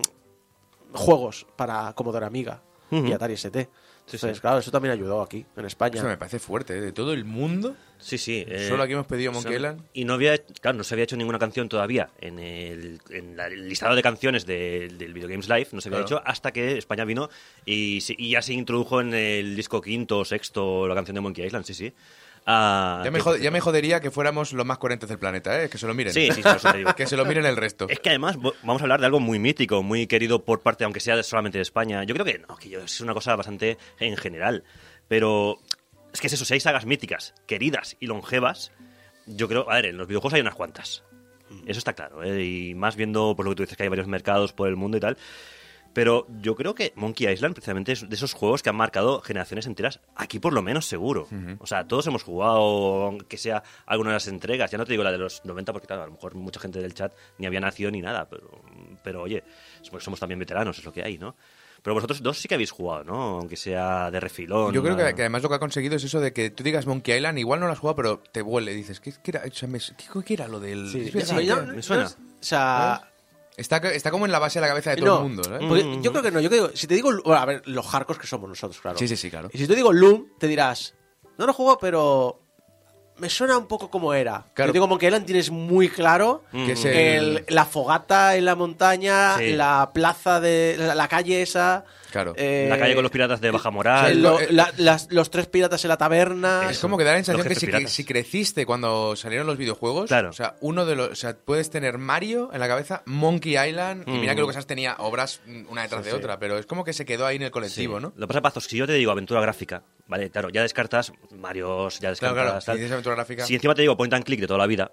juegos para Commodore Amiga y Atari ST. Entonces, claro, eso también ayudó aquí, en España. Eso me parece fuerte, ¿eh? De todo el mundo. Sí, sí. eh, Solo aquí hemos pedido Monkey Island. Y no había, claro, no se había hecho ninguna canción todavía en el, en la- el listado de canciones de- del Video Games Live, no se había Claro. hecho hasta que España vino y, se- y ya se introdujo en el disco quinto o sexto la canción de Monkey Island, sí, sí. Ah, Ya me, ya jodería que fuéramos los más coherentes del planeta, ¿eh? Que se lo miren. Sí, sí, por eso te digo. que se lo miren el resto. Es que además vamos a hablar de algo muy mítico, muy querido por parte, aunque sea solamente de España. Yo creo que no, que es una cosa bastante en general. Pero es que es eso, si hay sagas míticas, queridas y longevas, yo creo, a ver, en los videojuegos hay unas cuantas. Eso está claro, ¿eh? y más viendo por lo que tú dices que hay varios mercados por el mundo y tal. Pero yo creo que Monkey Island precisamente es de esos juegos que han marcado generaciones enteras, aquí por lo menos seguro. O sea, todos hemos jugado, aunque sea alguna de las entregas. Ya no te digo la de los 90, porque claro, a lo mejor mucha gente del chat ni había nacido ni nada. Pero, pero oye, pues somos también veteranos, es lo que hay, ¿no? Pero vosotros dos sí que habéis jugado, ¿no? Aunque sea de refilón. Yo creo que, que además lo que ha conseguido es eso de que tú digas Monkey Island, igual no lo has jugado, pero te huele. Dices, ¿qué, qué era, o sea, me- qué- qué era lo del...? Sí, que- me suena. no o sea, está, está como en la base de la cabeza de todo no, el mundo, porque yo creo que no. Yo creo, si te digo, bueno, a ver, los hardcore que somos nosotros, claro. Sí, sí, sí, claro. Y si te digo Loom, te dirás, no lo juego, pero me suena un poco como era. Claro. Yo digo Monkey Island tienes muy claro Que es el- el- la fogata en la montaña, Sí. la plaza de la, la calle esa. Claro. eh, La calle con los piratas de Baja Moral. Lo- eh, la- las- los tres piratas en la taberna. Es como que da la sensación que si, si creciste cuando salieron los videojuegos, Claro. o sea, uno de los, o sea, puedes tener Mario en la cabeza, Monkey Island, y mira que Lucas tenía obras mm, una detrás de otra, pero es como que se quedó ahí en el colectivo, Sí. ¿no? Lo que pasa, Pazos, si yo te digo aventura gráfica, ¿vale? Claro, ya descartas Marios, ya Claro, descartas. claro, si tal. dices aventura gráfica, Si encima te digo point and click de toda la vida,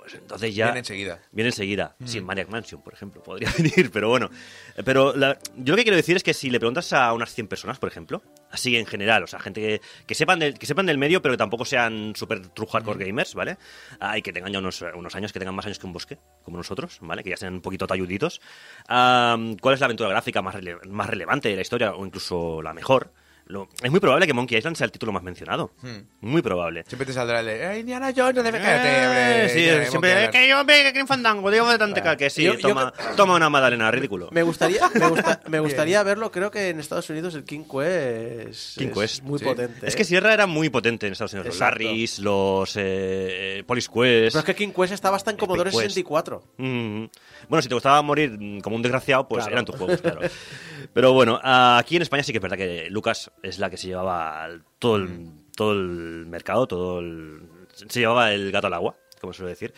pues entonces ya. viene enseguida. Viene enseguida. Sin Maniac Mansion, por ejemplo, podría venir, pero bueno. Eh, Pero la- yo lo que quiero decir es que si le preguntas a unas 100 personas, por ejemplo, así en general, o sea, gente que, que sepan, del, que sepan del medio, pero que tampoco sean super true hardcore gamers, ¿vale? Ah, y que tengan ya unos, unos años, que tengan más años que un bosque, como nosotros, ¿vale? Que ya sean un poquito talluditos. ¿Cuál es la aventura gráfica más, rele- más relevante de la historia, o incluso la mejor? Lo- es muy probable que Monkey Island sea el título más mencionado. Muy probable. Siempre te saldrá el de, "Eh, Indiana Jones, no debe caerte, Eh, hombre". sí, siempre, Island. que yo ve que fandango, digo de tanta que sí, Yo- yo toma, toma una magdalena, ridículo. Me gustaría, me, gusta- me gustaría verlo. Creo que en Estados Unidos el King Quest King es Quest, muy sí. potente. Es ¿eh? que Sierra era muy potente en Estados Unidos. Los. Larrys, los eh, Police Quest. Pero es que King Quest estaba hasta en Commodore Quest. 64. Mm. Bueno, si te gustaba morir como un desgraciado, pues Claro. eran tus juegos, claro. Pero bueno, aquí en España sí que es verdad que Lucas es la que se llevaba todo el, todo el mercado, todo el, se llevaba el gato al agua, como suele decir.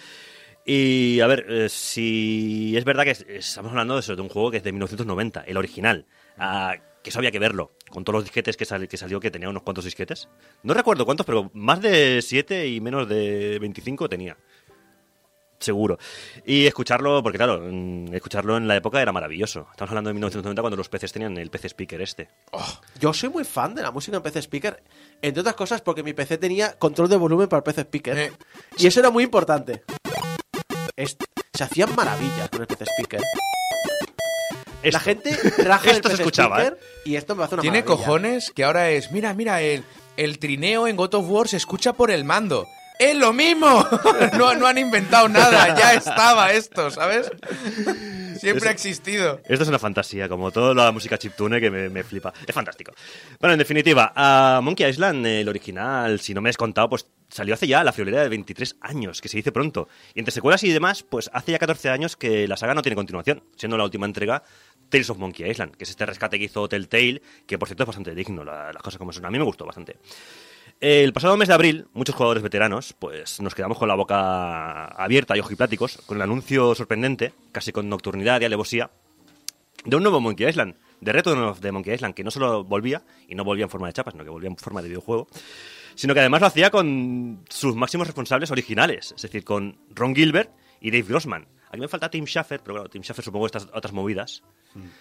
Y a ver, eh, si es verdad que es- estamos hablando de, eso, de un juego que es de 1990, el original, ah, que eso había que verlo, con todos los disquetes que, sal- que salió, que tenía unos cuantos disquetes. No recuerdo cuántos, pero más de 7 y menos de 25 tenía seguro. Y escucharlo, porque claro, mm, escucharlo en la época era maravilloso. Estamos hablando de 1990 cuando los PCs tenían el PC speaker este. Yo soy muy fan de la música en PC Speaker, entre otras cosas porque mi PC tenía control de volumen para el PC Speaker. Eh. Y eso era muy importante. Es- se hacían maravillas con el PC Speaker. La gente raja el Esto se PC escuchaba, Speaker y esto me hace una Tiene maravilla. cojones que ahora es, mira, mira, el, el trineo en God of War se escucha por el mando. ¡Es lo mismo! no, no han inventado nada, ya estaba esto, ¿sabes? Siempre ha existido. Esto es una fantasía, como toda la música chiptune que me, me flipa. Es fantástico. Bueno, en definitiva, Monkey Island, el original, si no me has contado, pues salió hace ya la friolera de 23 años, que se dice pronto. Y entre secuelas y demás, pues hace ya 14 años que la saga no tiene continuación, siendo la última entrega Tales of Monkey Island, que es este rescate que hizo Telltale, que por cierto es bastante digno, la- las cosas como son. A mí me gustó bastante. El pasado mes de abril, muchos jugadores veteranos, pues nos quedamos con la boca abierta y ojipláticos con el anuncio sorprendente, casi con nocturnidad y alevosía, de un nuevo Monkey Island, de Return of the Monkey Island, que no solo volvía, y no volvía en forma de chapa, sino que volvía en forma de videojuego, sino que además lo hacía con sus máximos responsables originales, es decir, con Ron Gilbert y Dave Grossman. Aquí me falta Tim Schafer, pero claro, Tim Schafer supongo estas otras movidas.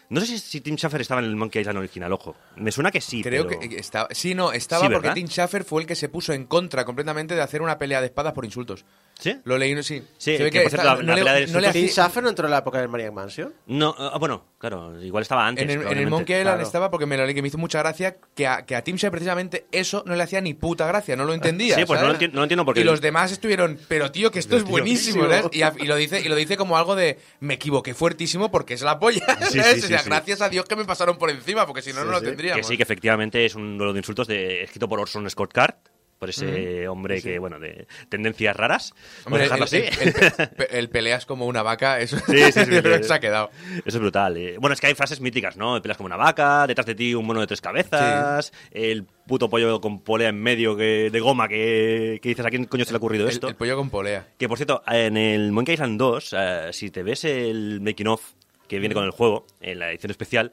No sé si, si Tim Schafer estaba en el Monkey Island original, ojo. Me suena que sí, Creo pero- que estaba. Sí, no, estaba Sí, porque. Tim Schafer fue el que se puso en contra completamente de hacer una pelea de espadas por insultos. ¿Sí? Lo leí, no- sí. Sí, Se ve que, por cierto, la- la pelea de no le hacía- Schafer no entró en la época del Maniac Mansion. No, ah, bueno, claro, igual estaba antes. En el, en el probablemente. Monkey Island claro. estaba porque me lo leí, que me hizo mucha gracia que a, que a Tim Schafer precisamente eso no le hacía ni puta gracia, no lo entendía. Sí, pues no ¿sabes? lo enti- no lo entiendo porque- Y los demás estuvieron, pero tío, que esto es buenísimo. ¿sabes? Y, a- y lo dice, y lo dice como algo de me equivoqué fuertísimo porque es la polla. Sí, ¿sabes? sí, o sea, sí, sí. gracias a Dios que me pasaron por encima, porque si no, no lo Que tendríamos. sí, que efectivamente es un duelo de insultos de, escrito por Orson Scott Card, por ese hombre que, bueno, de tendencias raras. Hombre, dejarlo el, así. el- el pe- el peleas como una vaca, eso Sí, sí, se ha quedado. Eso es brutal. eh. Bueno, es que hay frases míticas, ¿no? Pelas como una vaca, detrás de ti un mono de tres cabezas, el puto pollo con polea en medio que, de goma que, que dices, ¿a quién coño se le ha ocurrido esto? el pollo con polea. Que por cierto, en el Monkey Island 2, eh, si te ves el making of que viene con el juego, en la edición especial,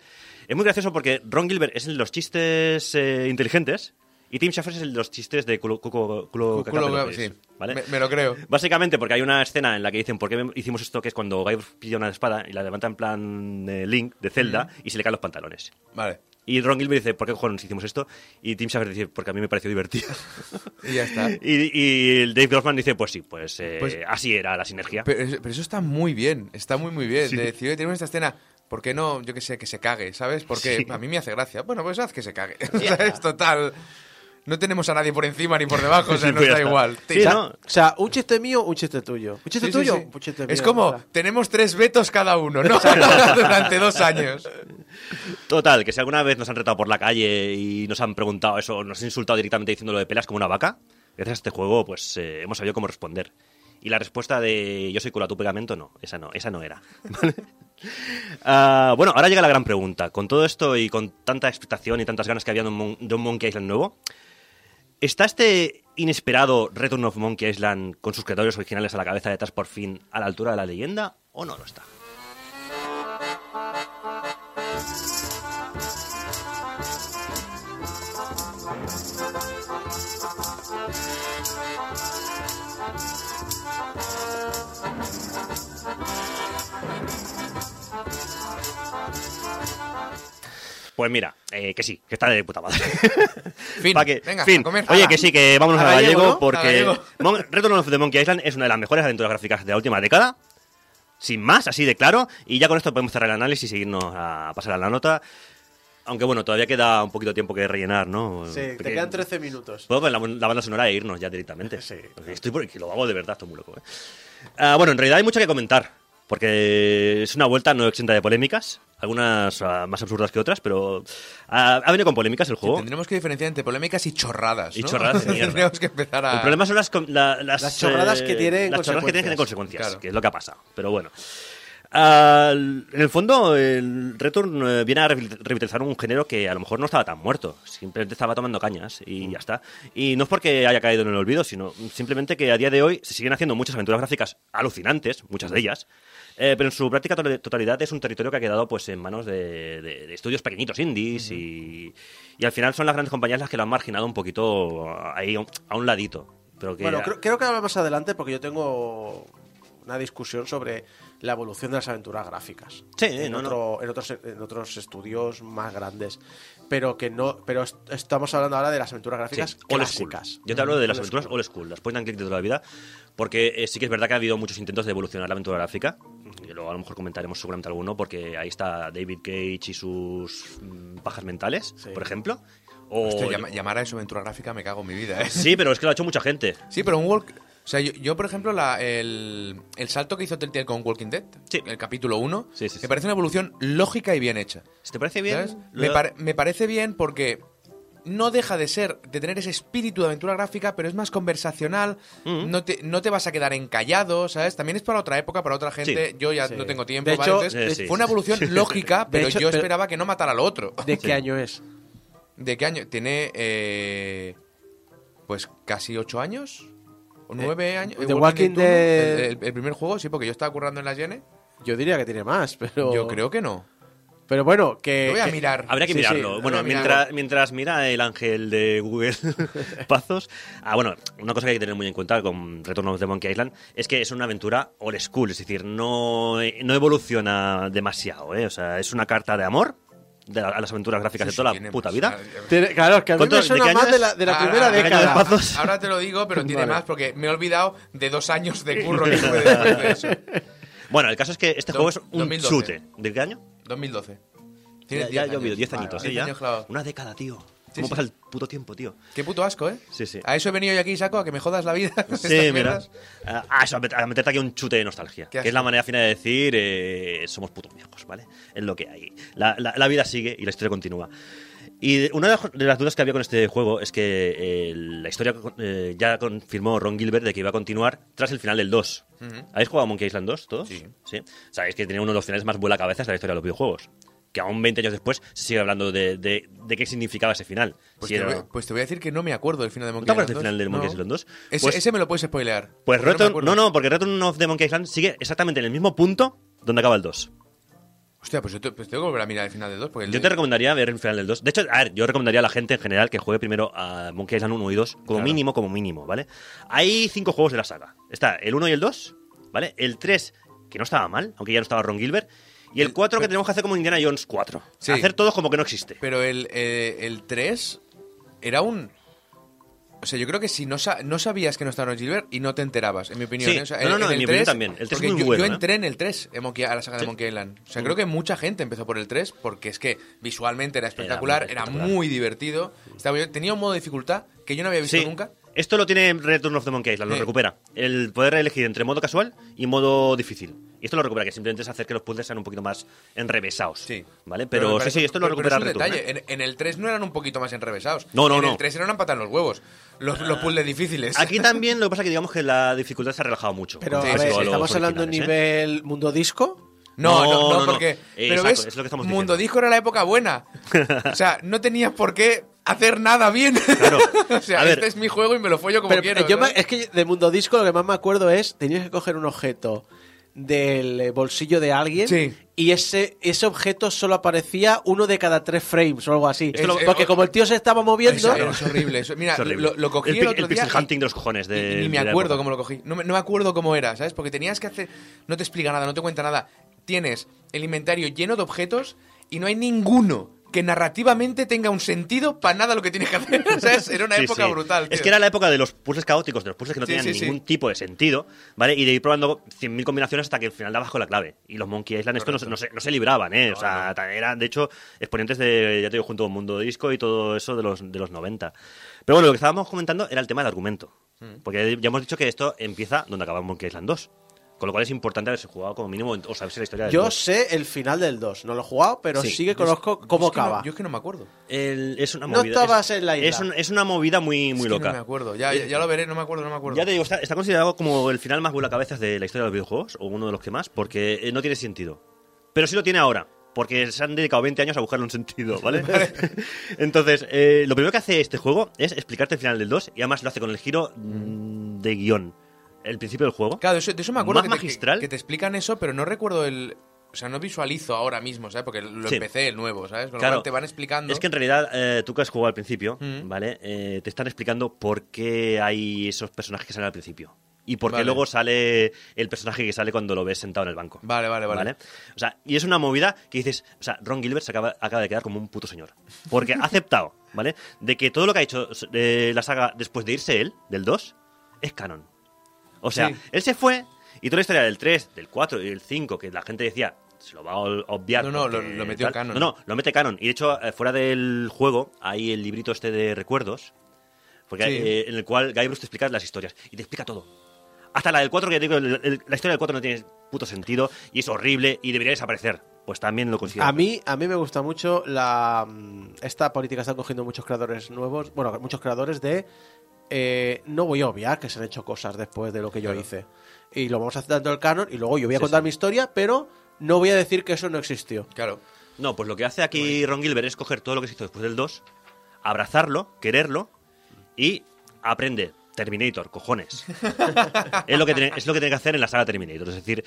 es muy gracioso porque Ron Gilbert es de los chistes eh, inteligentes y Tim Schafer es el de los chistes de culo, culo, culo, Culo- sí, ¿vale? me, me lo creo. Básicamente porque hay una escena en la que dicen por qué hicimos esto, que es cuando Guy pilla una espada y la levanta en plan de Link, de Zelda, y se le caen los pantalones. Vale. Y Ron Gilbert dice, ¿por qué cojones hicimos esto? Y Tim Schafer dice, porque a mí me pareció divertido. Y ya está. y, y Dave Grossman dice, pues sí, pues, eh, Pues- así era la sinergia. Pero, eso- pero eso está muy bien, está muy, muy bien. De decir, tenemos esta escena, ¿por qué no, yo qué sé, que se cague, ¿sabes? Porque Sí. a mí me hace gracia. Bueno, pues haz que se cague. es total. No tenemos a nadie por encima ni por debajo, o sea, Sí, nos pues da está. igual. Sí, o, sea, ¿no? o sea, un chiste mío, un chiste tuyo. ¿Un chiste Sí, tuyo? sí. Un chiste Es mío, como, o sea. tenemos tres vetos cada uno, ¿no? Durante dos años. Total, que si alguna vez nos han retado por la calle y nos han preguntado eso, nos han insultado directamente diciéndolo de pelas como una vaca, gracias a este juego, pues eh, hemos sabido cómo responder. Y la respuesta de yo soy culo a tu pegamento, no, esa no, esa no era. ¿Vale? Ah, bueno, ahora llega la gran pregunta. Con todo esto y con tanta expectación y tantas ganas que había de un, Mon- de un Monkey Island nuevo, ¿está este inesperado Return of Monkey Island con sus creadores originales a la cabeza detrás por fin a la altura de la leyenda o no lo está? Pues mira, eh, que sí, que está de puta madre. Fin, que- venga, fin. a comer. Oye, que sí, que vámonos A a gallego, porque. Mon- Return of the Monkey Island es una de las mejores aventuras gráficas de la última década. Sin más, así de claro. Y ya con esto podemos cerrar el análisis y seguirnos a pasar a la nota. Aunque bueno, todavía queda un poquito de tiempo que rellenar, ¿no? Sí, te quedan 13 minutos. Puedo ver la, la banda sonora e irnos ya directamente. Sí. Porque estoy por que lo hago de verdad, estoy muy loco. ¿eh? Ah, bueno, en realidad hay mucho que comentar. Porque es una vuelta no exenta de polémicas. Algunas más absurdas que otras, pero ah, ha venido con polémicas el juego. Tendremos que diferenciar entre polémicas y chorradas. Y ¿no? chorradas de. Tendríamos que empezar a. El problema son las, la- las, Las chorradas eh, que tienen las chorradas que tienen consecuencias. Claro. que es lo que ha pasado. Pero bueno. Ah, en el fondo, el Return eh, viene a revi- revitalizar un género que a lo mejor no estaba tan muerto. Simplemente estaba tomando cañas y ya está. Y no es porque haya caído en el olvido, sino simplemente que a día de hoy se siguen haciendo muchas aventuras gráficas alucinantes, muchas de ellas. Eh, pero en su práctica to- totalidad es un territorio que ha quedado pues en manos de, de- de estudios pequeñitos indies y, y al final son las grandes compañías las que lo han marginado un poquito ahí a un- ladito. Pero que Bueno, creo, creo que habla más adelante porque yo tengo una discusión sobre la evolución de las aventuras gráficas. Sí, en, no, otro- en otros en otros estudios más grandes, pero que no, pero est- estamos hablando ahora de las aventuras gráficas Sí, old school. clásicas. Yo te hablo de las Old aventuras school. old school, las point and click de toda la vida, porque eh, sí que es verdad que ha habido muchos intentos de evolucionar la aventura gráfica. Y luego a lo mejor comentaremos seguramente alguno, porque ahí está David Cage y sus mm, pajas mentales, Sí. por ejemplo. O, Hostia, llama- llamar a eso aventura gráfica me cago en mi vida, ¿eh? Sí, pero es que lo ha hecho mucha gente. Sí, pero un walk. O sea, yo, yo, por ejemplo, la- el, el salto que hizo Telltale con Walking Dead, Sí. el capítulo 1, Sí, sí, sí. me parece una evolución lógica y bien hecha. Te parece bien, Me, me parece bien porque no deja de ser, de tener ese espíritu de aventura gráfica, pero es más conversacional, Mm. no, te, no te vas a quedar encallado, ¿sabes? También es para otra época, para otra gente, Sí. yo ya Sí. no tengo tiempo, De ¿vale? hecho, Entonces, Sí, sí, fue una sí, evolución lógica, pero hecho, yo pero- esperaba que no matara al otro. ¿De Sí. qué año es? ¿De qué año? Tiene, eh, pues, casi ocho años. ¿O nueve años? Eh, The Eh, Walking Dead- El, el- el primer juego, sí, porque yo estaba currando en la Yene. Yo diría que tiene más, pero... Yo creo que no. Pero bueno, que... Lo voy a que- mirar. Habría que Sí, sí, mirarlo. lo bueno, mientras, mientras mira el ángel de Google Pazos. Ah, bueno, una cosa que hay que tener muy en cuenta con Return of the Monkey Island es que es una aventura old school, es decir, no, no evoluciona demasiado, ¿eh? O sea, es una carta de amor de la- a las aventuras gráficas Sí, de toda sí, la puta más. vida. Tiene- claro, es que a mí ¿Cuánto- me de suena año más de la, de la Ah, primera ah, década. de Pazos. Ahora te lo digo, pero tiene Vale. más porque me he olvidado de dos años de curro que después de eso. Bueno, el caso es que este Do- juego es un 2012. chute. ¿De qué año? 2012. Ya, Tienes ya, 10 ya ha habido años. 10 Vale, añitos, vale. ¿eh? 10 Ya. años clavado. Una década, tío. Sí, ¿Cómo sí. pasa el puto tiempo, tío? Qué puto asco, ¿eh? Sí, sí. A eso he venido yo aquí, Saco, a que me jodas la vida. Sí, mira. Ah, eso, a met- a meterte aquí un chute de nostalgia. Qué Que es la manera fina de decir, eh, somos putos viejos, ¿vale? Es lo que hay. La, la- la vida sigue y la historia continúa. Y una de las- dudas que había con este juego es que eh, la historia eh, ya confirmó Ron Gilbert de que iba a continuar tras el final del 2. ¿Habéis jugado a Monkey Island 2 todos? Sí. Sabéis que tiene uno de los finales más vuela cabezas de la historia de los videojuegos. Que aún 20 años después se sigue hablando de, de- de qué significaba ese final. Pues, Si te era- voy, pues te voy a decir que no me acuerdo del final de ¿No Monkey te acuerdas Island del final 2? del Monkey No. Island 2? Ese, Pues- ese me lo puedes spoilear. Pues no Return, no, no, porque Return of the Monkey Island sigue exactamente en el mismo punto donde acaba el 2. Hostia, pues, yo te- pues tengo que volver a mirar el final del 2. Porque el Yo de- te recomendaría ver el final del 2. De hecho, a ver, yo recomendaría a la gente en general que juegue primero a Monkey Island 1 y 2, como Claro. mínimo, como mínimo, ¿vale? Hay cinco juegos de la saga. Está el 1 y el 2, ¿vale? El 3, que no estaba mal, aunque ya no estaba Ron Gilbert. Y el El- 4 que pero- tenemos que hacer como Indiana Jones 4. Sí. Hacer todos como que no existe. Pero el, eh, el 3 era un... O sea, yo creo que si no, sa- no sabías que no estaba Ron Gilbert y no te enterabas, en mi opinión. Sí. ¿eh? O sea, No, no, no, en mi opinión 3, también. El 3 es muy yo, bueno, Yo ¿eh? entré en el 3, en Monkey- a la saga Sí. de Monkey Island. O sea, Mm. creo que mucha gente empezó por el 3 porque es que visualmente era espectacular, muy era muy divertido. Estaba tenía un modo de dificultad que yo no había visto Sí. nunca. Esto lo tiene Return of the Monkey Island, lo Sí. recupera. El poder elegir entre modo casual y modo difícil. Y esto lo recupera, que simplemente es hacer que los puzzles sean un poquito más enrevesados. Sí. ¿vale Pero, me sí, sí, esto lo pero- pero recupera es un Return. detalle. ¿eh? En, en el 3 no eran un poquito más enrevesados. No, no, en no. el 3 eran una pata en los huevos. Los, los puzzles difíciles. Aquí también lo que pasa es que digamos que la dificultad se ha relajado mucho. Pero, a ver, ¿estamos hablando en originales, ¿eh? nivel mundo disco? No, no, No, no, no, no. porque. Eh, pero exacto, ves, es lo que estamos Mundo diciendo. Disco era la época buena. O sea, no tenías por qué hacer nada bien. Claro. o sea, A ver. este es mi juego y me lo follo como Pero, quiero. yo me- ¿sabes? es que de mundo disco lo que más me acuerdo es tenías que coger un objeto del eh, bolsillo de alguien Sí. y ese ese objeto solo aparecía uno de cada tres frames o algo así. Porque como el tío se estaba moviendo, es horrible. eso- mira, Es horrible. lo, lo cogí el, el, pi- otro el día. pixel y- hunting de los cojones. De, y ni me acuerdo cómo lo cogí. No me, no me acuerdo cómo era, ¿sabes? Porque tenías que hacer. No te explica nada, no te cuenta nada. Tienes el inventario lleno de objetos y no hay ninguno que narrativamente tenga un sentido para nada lo que tienes que hacer. ¿Sabes? Era una Sí, época sí. brutal. Es que era la época de los puzzles caóticos, de los puzzles que no Sí, tenían ningún tipo de sentido, ¿vale? Y de ir probando 100.000 combinaciones hasta que al final dabas con la clave. Y los Monkey Island esto no, se- no se, no se libraban, ¿eh? o sea, eran, de hecho, exponentes de, ya te digo, junto con Mundo Disco y todo eso de los, de los 90. Pero bueno, lo que estábamos comentando era el tema del argumento. Mm. Porque ya hemos dicho que esto empieza donde acaba Monkey Island 2. Con lo cual es importante haberse jugado como mínimo o saberse la historia del yo 2. sé el final del 2. No lo he jugado, pero Sí. sí que conozco cómo es que no- acaba. yo es que no me acuerdo. El- es una No estabas es, en la isla. Es, un- es una movida muy, muy Es que loca. No me acuerdo. Ya, ya, ya lo veré, no me acuerdo, no me acuerdo. Ya te digo, está, está considerado como el final más cabezas de la historia de los videojuegos, o uno de los que más, porque eh, no tiene sentido. Pero sí lo tiene ahora, porque se han dedicado 20 años a buscarle un sentido, ¿vale? Entonces, eh, lo primero que hace este juego es explicarte el final del 2, y además lo hace con el giro mm, de guion. El principio del juego. Claro, de eso, de eso me acuerdo Más que te, magistral. que, que te explican eso, pero no recuerdo el... O sea, no visualizo ahora mismo, ¿sabes? Porque lo Sí. empecé el nuevo, ¿sabes? Con lo Claro. cual te van explicando... Es que en realidad, eh, tú que has jugado al principio, Mm. ¿vale? Eh, te están explicando por qué hay esos personajes que salen al principio. Y por qué Vale. luego sale el personaje que sale cuando lo ves sentado en el banco. Vale, vale, vale. O sea, y es una movida que dices, o sea, Ron Gilbert se acaba, acaba de quedar como un puto señor. Porque ha aceptado, ¿vale? De que todo lo que ha hecho eh, la saga después de irse él, del 2, es canon. O sea, Sí. él se fue y toda la historia del 3, del 4 y del 5, que la gente decía, se lo va a obviar. No, no, lo- lo metió en tal". canon. No, no, lo mete canon. Y de hecho, eh, fuera del juego, hay el librito este de recuerdos, porque, Sí. eh, en el cual Guybrush te explica las historias. Y te explica todo. Hasta la del 4, que digo, el- el- la historia del 4 no tiene puto sentido y es horrible y debería desaparecer. Pues también lo considero. A mí, a mí me gusta mucho la mm, esta política están cogiendo muchos creadores nuevos, bueno, muchos creadores de eh, no voy a obviar que se han hecho cosas después de lo que yo hice. Y lo vamos a hacer dentro del canon y luego yo voy a contar mi historia, pero no voy a decir que eso no existió. Claro. No, pues lo que hace aquí Ron Gilbert es coger todo lo que se hizo después del 2, abrazarlo, quererlo y aprende. Terminator, cojones. es, lo que tiene, es lo que tiene que hacer en la saga Terminator. Es decir,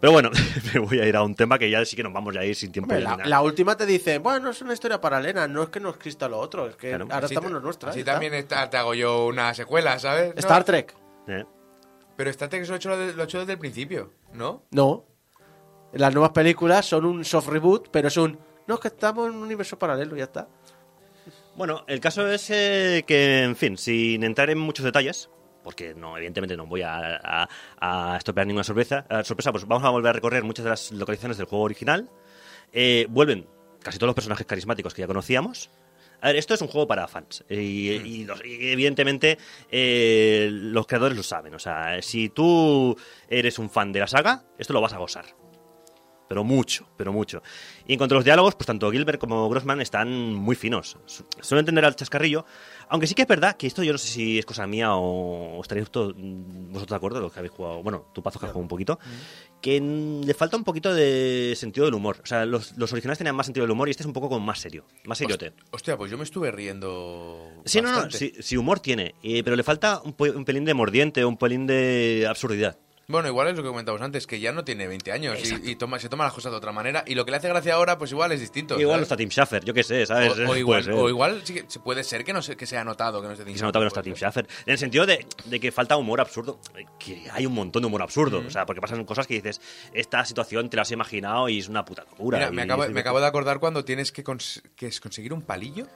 pero bueno, me voy a ir a un tema que ya sí que nos vamos a ir sin tiempo. Hombre, de la, la última te dice, bueno, es una historia paralela, no es que no exista lo otro, es que Claro. ahora Así estamos ta- en lo nuestro. Así también está- te hago yo una secuela, ¿sabes? No, Star Trek, ¿Eh? Pero Star Trek lo he hecho, lo he hecho desde el principio, ¿no? no. Las nuevas películas son un soft reboot, pero es un, no, es que estamos en un universo paralelo, ya está. Bueno, el caso es eh, que, en fin, sin entrar en muchos detalles, porque no, evidentemente no voy a, a, a estropear ninguna sorpresa, eh, sorpresa, pues vamos a volver a recorrer muchas de las localizaciones del juego original. Eh, vuelven casi todos los personajes carismáticos que ya conocíamos. A ver, esto es un juego para fans. Y, y los- y evidentemente eh, los creadores lo saben. O sea, si tú eres un fan de la saga, esto lo vas a gozar. Pero mucho, pero mucho. Y en cuanto a los diálogos, pues tanto Gilbert como Grossman están muy finos. Su- Suelen entender al chascarrillo. Aunque sí que es verdad que esto yo no sé si es cosa mía o, estaréis to- vosotros de acuerdo, los que habéis jugado. Bueno, tú Pazo que has jugado un poquito. Que mm, le falta un poquito de sentido del humor. O sea, los, los originales tenían más sentido del humor y este es un poco como más serio. Más seriote. Hostia, pues yo me estuve riendo. Sí, no, no, bastante. sí, sí, humor tiene. eh, pero le falta un, un pelín de mordiente, un pelín de absurdidad. Bueno, igual es lo que comentábamos antes, que ya no tiene 20 años y, y toma, se toma las cosas de otra manera. Y lo que le hace gracia ahora, pues igual es distinto. Igual no ¿sabes? está Tim Schafer, yo qué sé, ¿sabes? O, igual, ser. o igual sí que se puede ser que no se, que se ha notado que no esté que se nota que no está Tim Schafer. En el sentido de, de que falta humor absurdo. Que hay un montón de humor absurdo. O sea, porque pasan cosas que dices, esta situación te la has imaginado y es una puta locura. Mira, y me acabo, dices, me acabo de acordar cuando tienes que, cons- que es conseguir un palillo.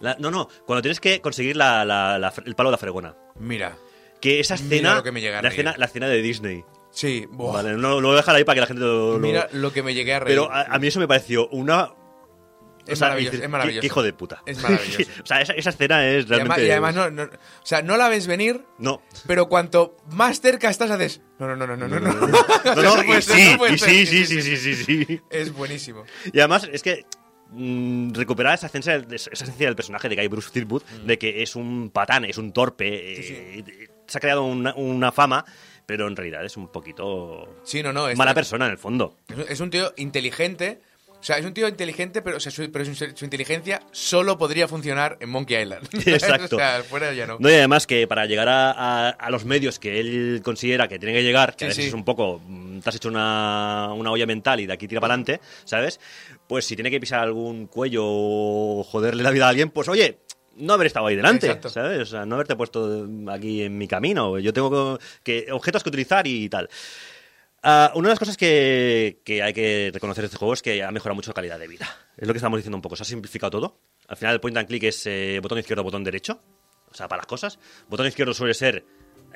La- no, no, cuando tienes que conseguir la- el palo de la fregona. Mira, Que esa escena. lo que me llega la, escena la escena de Disney. sí, buah. Vale, no, lo voy a dejar ahí para que la gente lo. lo- mira lo que me llegué a reír. pero a, a mí eso me pareció una. Es o sea, maravilloso, es maravilloso. qué- qué hijo de puta. Es maravilloso. o sea, esa, esa escena es y además, realmente. y además no, no- o sea, no la ves venir, No. pero cuanto más cerca estás haces. No, no, no, no, no, no. no. No, y sí, y sí, sí, sí, sí, sí, sí. Es buenísimo. Y además es que mm, recuperar esa esencia, esa esencia del personaje de Guy Bruce Threepwood, de que es un patán, es un torpe, eh, se ha creado una, una fama, pero en realidad es un poquito Sí, no, no. es- mala persona en el fondo. Es un- tío inteligente. O sea, es un tío inteligente, pero, o sea, su, pero su, su inteligencia solo podría funcionar en Monkey Island. Exacto. o sea, fuera ya no. No, y además que para llegar a, a- a los medios que él considera que tiene que llegar, que Sí, a veces sí. es un poco, mm, te has hecho una, una olla mental y de aquí tira para adelante, ¿sabes? Pues si tiene que pisar algún cuello o joderle la vida a alguien, pues oye, no haber estado ahí delante, Exacto. ¿sabes? O sea, no haberte puesto aquí en mi camino. Yo tengo que, que- objetos que utilizar y tal. Ah, una de las cosas que, que hay que reconocer de este juego es que ha mejorado mucho la calidad de vida. Es lo que estamos diciendo un poco. Se ha simplificado todo. Al final, el point and click es eh, botón izquierdo, botón derecho. O sea, para las cosas. Botón izquierdo suele ser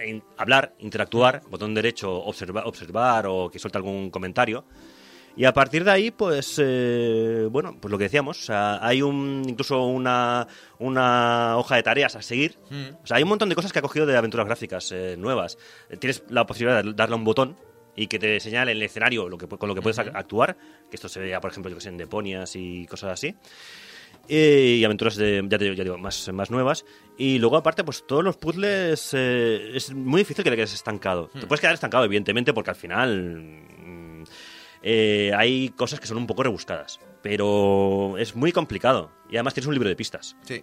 in- hablar, interactuar. Botón derecho, observa- observar o que suelta algún comentario. Y a partir de ahí, pues, eh, bueno, pues lo que decíamos, o sea, hay un, incluso una, una hoja de tareas a seguir. O sea, hay un montón de cosas que ha cogido de aventuras gráficas eh, nuevas. Eh, Tienes la posibilidad de darle a un botón y que te señale el escenario lo que, con lo que puedes ac- actuar, que esto se veía, por ejemplo, yo que sé, en Deponias y cosas así. Eh, y aventuras de, ya, te- ya digo, más, más nuevas. Y luego, aparte, pues todos los puzzles eh, es muy difícil que te quedes estancado. Te puedes quedar estancado, evidentemente, porque al final mm, eh, hay cosas que son un poco rebuscadas. Pero es muy complicado. Y además tienes un libro de pistas. Sí.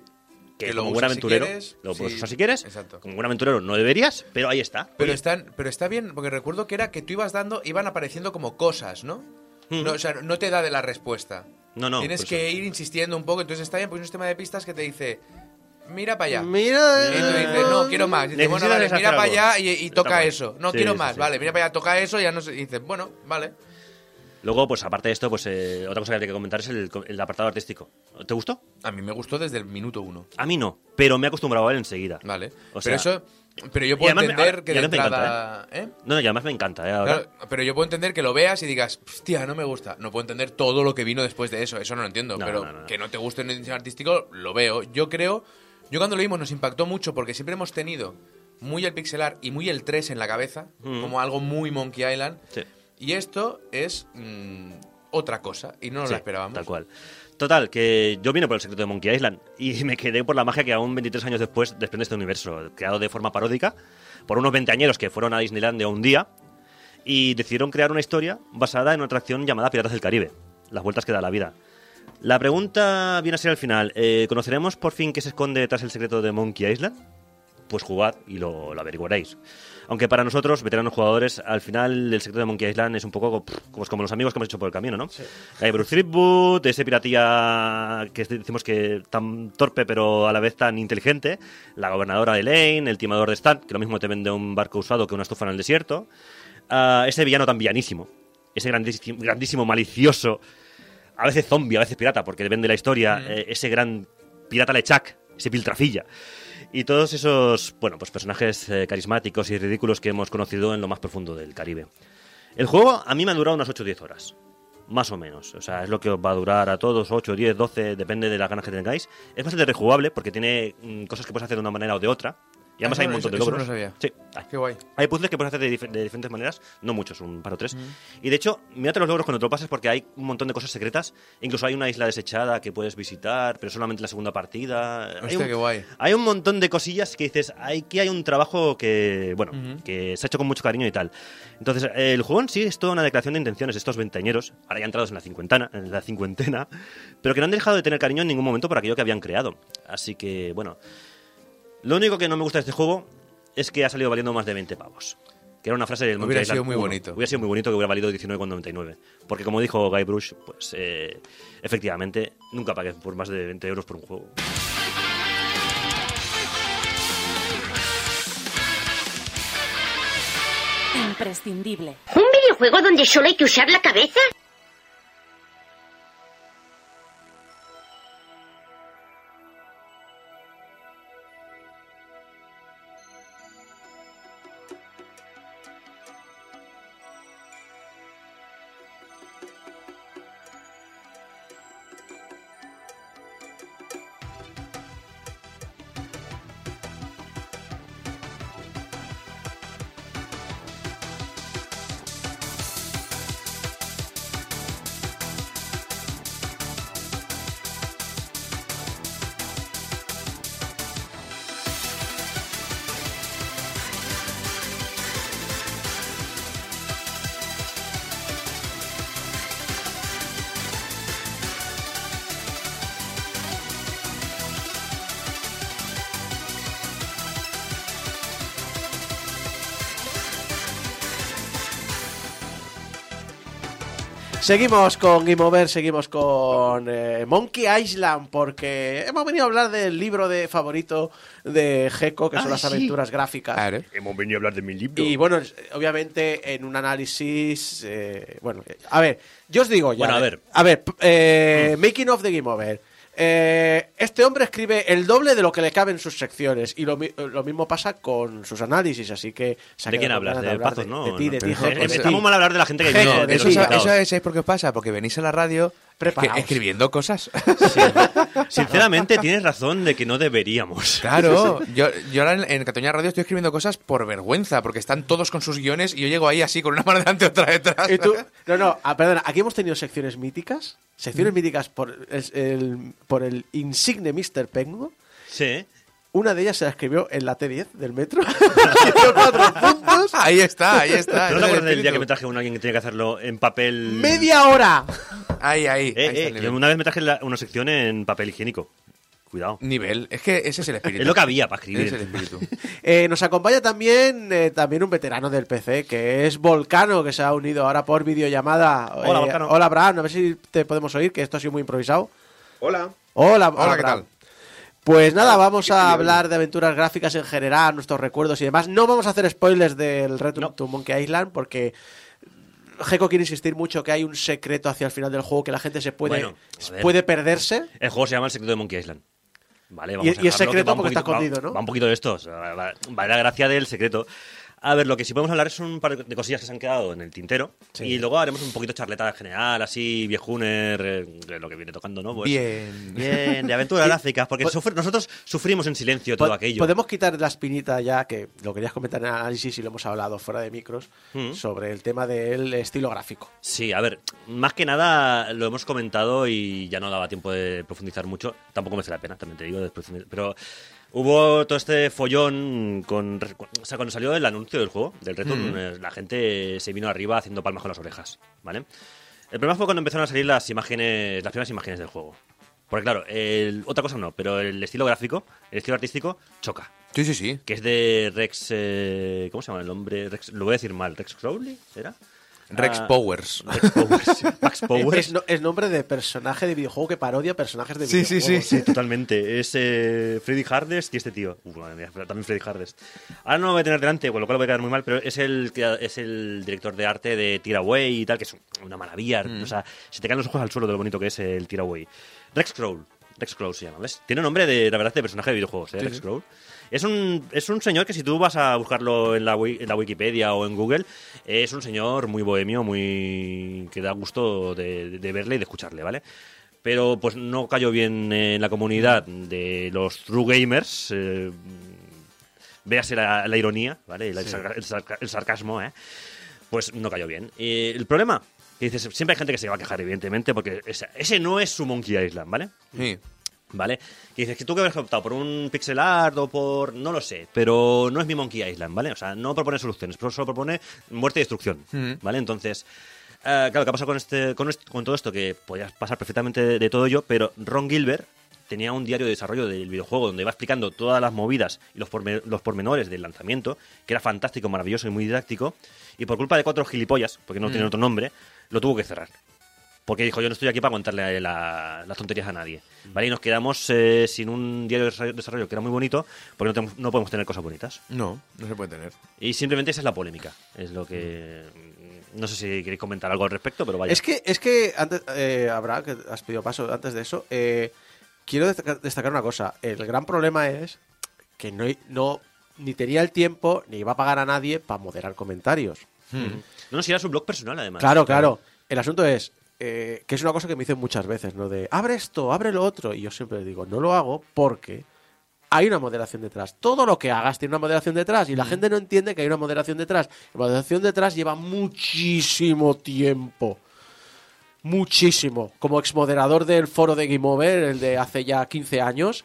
Que, Que lo como buen si aventurero, quieres, lo puedes sí, usar si quieres. exacto. Como buen aventurero no deberías, pero ahí está. Pero, Oye, están, pero está bien, porque recuerdo que era que tú ibas dando, iban apareciendo como cosas, ¿no? Hmm. no o sea, no te da de la respuesta. No, no, Tienes que ir insistiendo un poco, entonces está bien, pues un sistema de pistas que te dice, mira para allá. Mira. Y tú dices, no, quiero más. Y dices, bueno, vale, mira para allá y, y toca eso. No, Sí, quiero sí, más, sí. vale, mira para allá, toca eso, ya no sé. Y dices, bueno, vale. Luego, pues aparte de esto, pues eh, otra cosa que hay que comentar es el, el apartado artístico. ¿Te gustó? A mí me gustó desde el minuto uno. A mí no, pero me he acostumbrado a él enseguida. Vale. O pero eso. Pero yo puedo me- entender que de entrada. ¿eh? No, no, y además me encanta, ¿eh? Ahora. Claro, pero yo puedo entender que lo veas y digas, hostia, no me gusta. No puedo entender todo lo que vino después de eso. Eso no lo entiendo. No, pero no. que no te guste el diseño artístico, lo veo. Yo creo. Yo cuando lo vimos nos impactó mucho porque siempre hemos tenido muy el pixelar y muy el 3 en la cabeza, Mm. como algo muy Monkey Island. Sí. Y esto es mm, otra cosa, y no nos Sí, la esperábamos. Tal cual. Total, que yo vine por el secreto de Monkey Island y me quedé por la magia que aún 23 años después desprende este universo, creado de forma paródica por unos veinteañeros que fueron a Disneylandia un día y decidieron crear una historia basada en una atracción llamada Piratas del Caribe, las vueltas que da la vida. La pregunta viene a ser al final, eh, ¿conoceremos por fin qué se esconde tras el secreto de Monkey Island? Pues jugad y lo, lo averiguaréis. Aunque para nosotros, veteranos jugadores, al final el secreto de Monkey Island es un poco como, los amigos que hemos hecho por el camino, ¿no? Hay Bruce Threepwood, ese piratilla que decimos que tan torpe pero a la vez tan inteligente, la gobernadora de Lane, el timador de Stan, que lo mismo te vende un barco usado que una estufa en el desierto, ah, ese villano tan villanísimo, ese grandísimo, grandísimo malicioso, a veces zombie, a veces pirata, porque vende la historia, eh, ese gran pirata lechak, ese piltrafilla. Y todos esos, bueno, pues personajes eh, carismáticos y ridículos que hemos conocido en lo más profundo del Caribe. El juego a mí me ha durado unas 8 o 10 horas. Más o menos. O sea, es lo que os va a durar a todos, 8, 10, 12, depende de las ganas que tengáis. Es bastante rejugable porque tiene mm, cosas que puedes hacer de una manera o de otra. Y además hay un montón de eso no logros. sabía. Sí, hay. Qué guay. Hay puzzles que puedes hacer de, dif- de diferentes maneras, no muchos, un par o tres. Y de hecho, mírate los logros cuando te lo pases porque hay un montón de cosas secretas. Incluso hay una isla desechada que puedes visitar, pero solamente la segunda partida. hay, Hostia, un, qué guay. hay un montón de cosillas que dices, aquí hay un trabajo que, bueno, que se ha hecho con mucho cariño y tal. Entonces, el juego en sí es toda una declaración de intenciones de estos veinteañeros, ahora ya entrados en la cincuentena, en la cincuentena, pero que no han dejado de tener cariño en ningún momento por aquello que habían creado. Así que, bueno, lo único que no me gusta de este juego es que ha salido valiendo más de 20 pavos. Que era una frase del Monkey Hubiera Island sido muy 1. bonito. Hubiera sido muy bonito que hubiera valido 19,99. Porque como dijo Guy Brush, pues eh, efectivamente, nunca pagué por más de 20 euros por un juego. Imprescindible. ¿Un videojuego donde solo hay que usar la cabeza? Seguimos con Game Over, seguimos con eh, Monkey Island, porque hemos venido a hablar del libro de favorito de Gecko, que son Ah, las sí. aventuras gráficas. Claro. Hemos venido a hablar de mi libro. Y bueno, obviamente en un análisis. eh, bueno, eh, a ver, yo os digo ya. Bueno, a ver. A ver, eh, Making of the Game Over. Eh, este hombre escribe el doble de lo que le cabe en sus secciones. Y lo, lo mismo pasa con sus análisis. Así que. ¿De quién hablas? ¿De Pazos, no? De ti, de No. ti, de ti. muy mal hablar de la gente que de de Eso, invitados. eso es, ¿sabéis por qué os pasa? Porque venís a la radio Que- escribiendo cosas. Sinceramente, tienes razón de que no deberíamos. Claro, yo, yo ahora en, en Cataluña Radio estoy escribiendo cosas por vergüenza, porque están todos con sus guiones y yo llego ahí así con una mano delante y otra detrás. Y tú- no, no, ah, perdona, aquí hemos tenido secciones míticas. Mm. Secciones míticas por el, el- por el insigne Mr. Penguin. Sí. Una de ellas se la escribió en la T10 del metro. Escribió cuatro puntos. Ahí está, ahí está. ¿Tú no te acuerdas del día que me traje con alguien que tenía que hacerlo en papel? ¡Media hora! Ahí, ahí. Eh, ahí está eh, una vez me traje la- una sección en papel higiénico. Cuidado. Nivel. Es que ese es el espíritu. Es lo que había para Ese es el escribir. espíritu. Eh, nos acompaña también, eh, también un veterano del PC, que es Volcano, que se ha unido ahora por videollamada. Hola, Eh, Volcano. Hola, Abraham. A ver si te podemos oír, que esto ha sido muy improvisado. Hola. Hola, Hola, ¿qué tal? Pues nada, vamos a hablar de aventuras gráficas en general, nuestros recuerdos y demás. No vamos a hacer spoilers del Return No. to Monkey Island porque Gecko quiere insistir mucho que hay un secreto hacia el final del juego que la gente se puede, Bueno, puede perderse. El juego se llama El secreto de Monkey Island. Vale, Y- vamos a y es secreto porque está poquito- escondido, ¿no? Va un poquito de esto. o sea, va, va la gracia del secreto. A ver, lo que sí podemos hablar es un par de cosillas que se han quedado en el tintero. Sí. Y luego haremos un poquito charleta general, así, viejuner, eh, lo que viene tocando, ¿no? Pues, Bien. Bien, de aventuras gráficas, porque sufre- nosotros sufrimos en silencio todo aquello. Podemos quitar la espinita ya, que lo querías comentar en el análisis y lo hemos hablado fuera de micros, Mm. sobre el tema del estilo gráfico. Sí, a ver, más que nada lo hemos comentado y ya no daba tiempo de profundizar mucho. Tampoco merece la pena, también te digo, de profundizar. pero hubo todo este follón con, o sea, cuando salió el anuncio del juego, del Return, eh, la gente se vino arriba haciendo palmas con las orejas, ¿vale? El problema fue cuando empezaron a salir las imágenes, las primeras imágenes del juego. Porque claro, el- otra cosa no, pero el estilo gráfico, el estilo artístico, choca. Sí, sí, sí. Que es de Rex. eh, ¿Cómo se llama el nombre? Rex, lo voy a decir mal. ¿Rex Crowley? ¿Era? Rex Ah, Powers. Rex Powers. Max Powers. Es, no- es nombre de personaje de videojuego que parodia personajes de Sí, sí, videojuegos. sí. Sí, totalmente. Es eh, Freddy Hardest y este tío. Uf, madre mía, también Freddy Hardest. Ahora no lo voy a tener delante, con lo cual voy a quedar muy mal, pero es el, que- es el director de arte de Tiraway y tal, que es una maravilla. O sea, se te caen los ojos al suelo de lo bonito que es el Tiraway. Rex Crowl. Rex Crowl se llama, ¿ves? Tiene nombre de, la verdad, de personaje de videojuegos, ¿eh? Rex Crowl. Es un, es un señor que si tú vas a buscarlo en la, en la Wikipedia o en Google, es un señor muy bohemio, muy que da gusto de, de verle y de escucharle, ¿vale? Pero pues no cayó bien en la comunidad de los true gamers. eh, véase la, la ironía, ¿vale? El, sarca- el sarca- el sarcasmo, ¿eh? Pues no cayó bien. Y el problema, que dices, siempre hay gente que se va a quejar, evidentemente, porque ese, ese no es su Monkey Island, ¿vale? Sí. ¿Vale? Que dices que tú que habías optado por un pixel art o por. No lo sé, pero no es mi Monkey Island, ¿vale? O sea, no propone soluciones, pero solo propone muerte y destrucción, ¿vale? Entonces. eh, claro, ¿qué ha pasado con, este, con, este- con todo esto? Que podía pasar perfectamente de, de todo ello, pero Ron Gilbert tenía un diario de desarrollo del videojuego donde iba explicando todas las movidas y los, porme- los pormenores del lanzamiento, que era fantástico, maravilloso y muy didáctico, y por culpa de cuatro gilipollas, porque no tienen otro nombre, lo tuvo que cerrar. Porque dijo, yo no estoy aquí para aguantarle la- las tonterías a nadie. ¿Vale? Y nos quedamos eh, sin un diario de desarrollo- que era muy bonito, porque no, tenemos- no podemos tener cosas bonitas. No, no se puede tener. Y simplemente esa es la polémica. Es lo que... mm, No sé si queréis comentar algo al respecto, pero vaya. Es que, es que antes, eh, habrá que has pedido paso antes de eso. eh, quiero destacar, una cosa. El gran problema es que no, no ni tenía el tiempo ni iba a pagar a nadie para moderar comentarios. No, no, si era su blog personal, además. Claro, claro. El asunto es eh, que es una cosa que me dicen muchas veces, ¿no? De abre esto, abre lo otro. Y yo siempre digo, no lo hago porque hay una moderación detrás. Todo lo que hagas tiene una moderación detrás y la gente no entiende que hay una moderación detrás. La moderación detrás lleva muchísimo tiempo. Muchísimo. Como exmoderador del foro de Game Over, el de hace ya 15 años,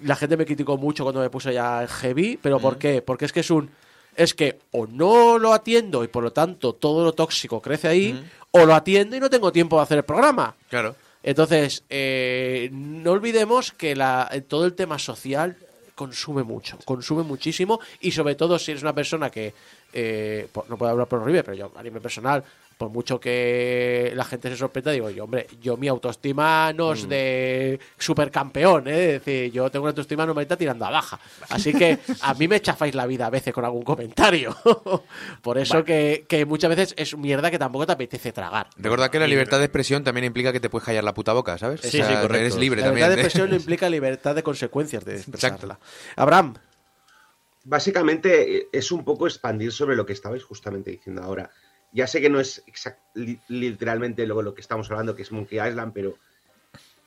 la gente me criticó mucho cuando me puse ya heavy, pero ¿por qué? Porque es que es un es que o no lo atiendo y por lo tanto todo lo tóxico crece ahí, o lo atiendo y no tengo tiempo de hacer el programa. Claro. Entonces, eh, no olvidemos que la, todo el tema social consume mucho, consume muchísimo y sobre todo si eres una persona que, eh, por- no puedo hablar por River, pero yo a nivel personal, por mucho que la gente se sorprenda, digo yo, hombre, yo mi autoestima no es de supercampeón, ¿eh? es decir, yo tengo una autoestima normalita tirando a baja. Así que a mí me chafáis la vida a veces con algún comentario. por eso que, que muchas veces es mierda que tampoco te apetece tragar. Recuerda que la libertad de expresión también implica que te puedes callar la puta boca, ¿sabes? Sí, sí, correcto. Eres libre La también. libertad de ¿eh? expresión no implica libertad de consecuencias de expresarla. Abraham, Básicamente eh, es un poco expandir sobre lo que estabais justamente diciendo ahora. Ya sé que no es exact- li- literalmente lo, lo que estamos hablando, que es Monkey Island, pero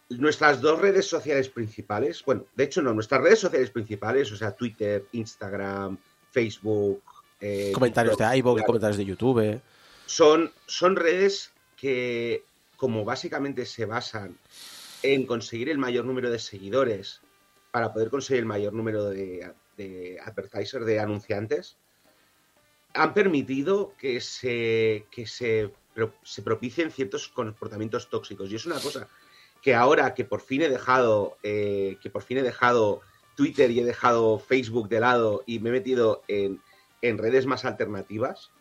nuestras dos redes sociales principales, bueno, de hecho no, nuestras redes sociales principales, o sea, Twitter, Instagram, Facebook, eh, comentarios TikTok, de iVoox, claro, comentarios de YouTube. son, son redes que, como básicamente se basan en conseguir el mayor número de seguidores para poder conseguir el mayor número de, de advertisers, de anunciantes, han permitido que se, que se, se propicien ciertos comportamientos tóxicos. Y es una cosa que ahora que por fin he dejado, eh, que por fin he dejado Twitter y he dejado Facebook de lado y me he metido en, en redes más alternativas,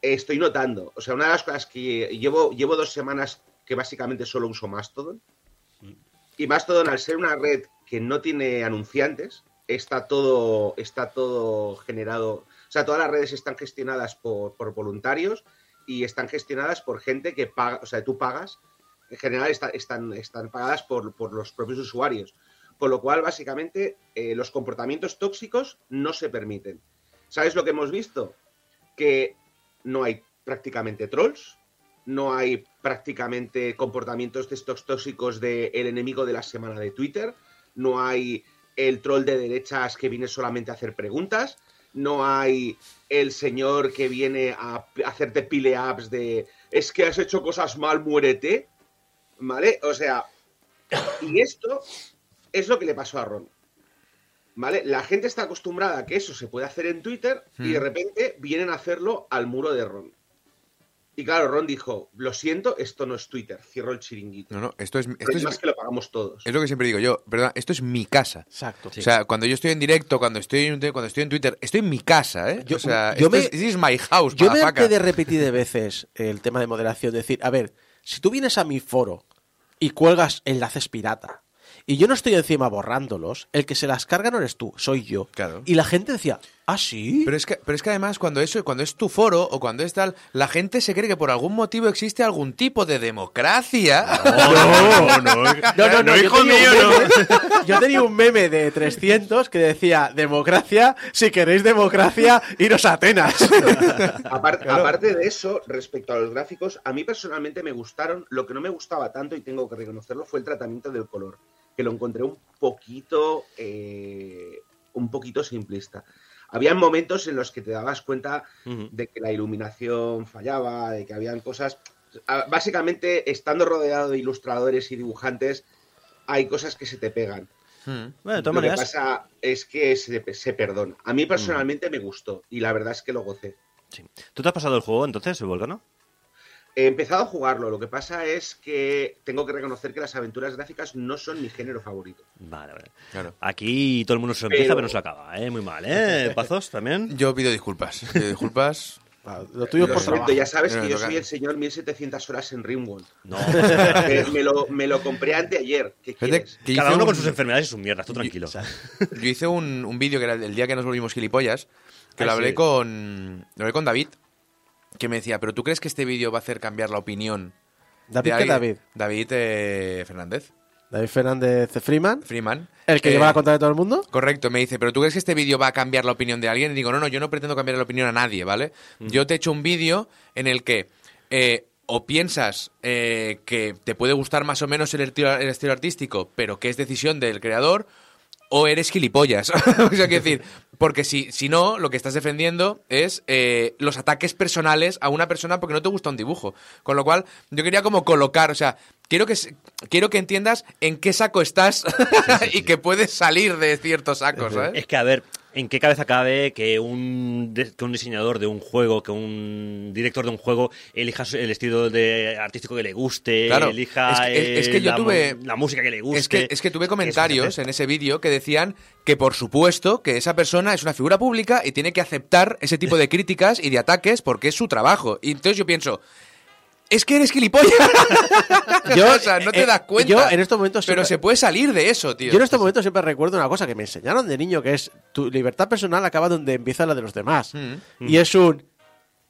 estoy notando. O sea, una de las cosas que llevo, llevo dos semanas que básicamente solo uso Mastodon. Y Mastodon, al ser una red que no tiene anunciantes, está todo, está todo generado. O sea, todas las redes están gestionadas por, por voluntarios y están gestionadas por gente que paga, o sea, tú pagas. En general está- están, están pagadas por, por los propios usuarios. Con lo cual, básicamente, eh, los comportamientos tóxicos no se permiten. ¿Sabes lo que hemos visto? Que no hay prácticamente trolls, no hay prácticamente comportamientos de estos tóxicos de el enemigo de la semana de Twitter, no hay el troll de derechas que viene solamente a hacer preguntas, no hay el señor que viene a hacerte pile ups de es que has hecho cosas mal, muérete, ¿vale? O sea, y esto es lo que le pasó a Ron. ¿Vale? La gente está acostumbrada a que eso se puede hacer en Twitter y de repente vienen a hacerlo al muro de Ron. Y claro, Ron dijo, lo siento, esto no es Twitter, cierro el chiringuito. No, no, esto es, esto es es, más que lo pagamos todos. es lo que siempre digo yo. Perdón, esto es mi casa. Exacto. O sea, cuando yo estoy en directo, cuando estoy en, cuando estoy en Twitter, estoy en mi casa, ¿eh? Yo- o sea, yo esto me- es, this is my house, Yo me harté de repetir de veces el tema de moderación. Decir, a ver, si tú vienes a mi foro y cuelgas enlaces pirata y yo no estoy encima borrándolos, el que se las carga no eres tú, soy yo. Claro. Y la gente decía, ¿ah, sí? Pero es que, pero es que además cuando eso, cuando es tu foro o cuando es tal, la gente se cree que por algún motivo existe algún tipo de democracia. No, no, No, no, no, hijo mío, no. Yo tenía un meme de 300 que decía, democracia, si queréis democracia, iros a Atenas. Aparte, aparte de eso, respecto a los gráficos, a mí personalmente me gustaron. Lo que no me gustaba tanto, y tengo que reconocerlo, fue el tratamiento del color, que lo encontré un poquito, eh, un poquito simplista. Habían momentos en los que te dabas cuenta de que la iluminación fallaba, de que habían cosas. ah, Básicamente, estando rodeado de ilustradores y dibujantes, hay cosas que se te pegan. Hmm. Bueno, de todas Lo que maneras, pasa es que se, se perdona. A mí personalmente me gustó y la verdad es que lo gocé. sí. ¿tú te has pasado el juego entonces, el Volcano? He empezado a jugarlo, lo que pasa es que tengo que reconocer que las aventuras gráficas no son mi género favorito. Vale, vale. Claro. Aquí todo el mundo se lo empieza, Pero- pero no se acaba, ¿eh? Muy mal, ¿eh? ¿Pazos también? Yo pido disculpas. Pido disculpas. Ah, Lo tuyo por trabajo. ya sabes Pero que yo soy el señor 1700 horas en Rimworld. No. me, me lo, me lo compré anteayer. ¿Qué Fíjate quieres? que Cada uno un- con sus enfermedades y sus mierdas, tú tranquilo. Yo hice un, un vídeo que era el día que nos volvimos gilipollas, que Ay, lo hablé sí. con lo hablé con David, que me decía, pero ¿tú crees que este vídeo va a hacer cambiar la opinión? ¿David de qué alguien?" David? David eh, Fernández, David Fernández Freeman, Freeman. el que Eh, lleva la contra de todo el mundo. Correcto, me dice, pero ¿tú crees que este vídeo va a cambiar la opinión de alguien? Y digo, no, no, yo no pretendo cambiar la opinión a nadie, ¿vale? Yo te he hecho un vídeo en el que eh, o piensas eh, que te puede gustar más o menos el estilo, el estilo artístico, pero que es decisión del creador, o eres gilipollas. o sea, quiero decir, porque si, si no, lo que estás defendiendo es eh, los ataques personales a una persona porque no te gusta un dibujo. Con lo cual, yo quería como colocar, o sea, quiero que, quiero que entiendas en qué saco estás y que puedes salir de ciertos sacos, ¿sabes? Es que, a ver, ¿en qué cabeza cabe que un, que un diseñador de un juego, que un director de un juego elija el estilo de artístico que le guste, Claro, elija es que- es que yo la, tuve- mu- la música que le guste? Es que, es que tuve comentarios en ese vídeo que decían que por supuesto que esa persona es una figura pública y tiene que aceptar ese tipo de críticas y de ataques porque es su trabajo. Y entonces yo pienso, es que eres gilipollas. Yo, o sea, no te eh, das cuenta. yo en estos momentos Pero siempre- se puede salir de eso, tío. Yo en estos momentos siempre recuerdo una cosa que me enseñaron de niño, que es tu libertad personal acaba donde empieza la de los demás. Mm. Y es un...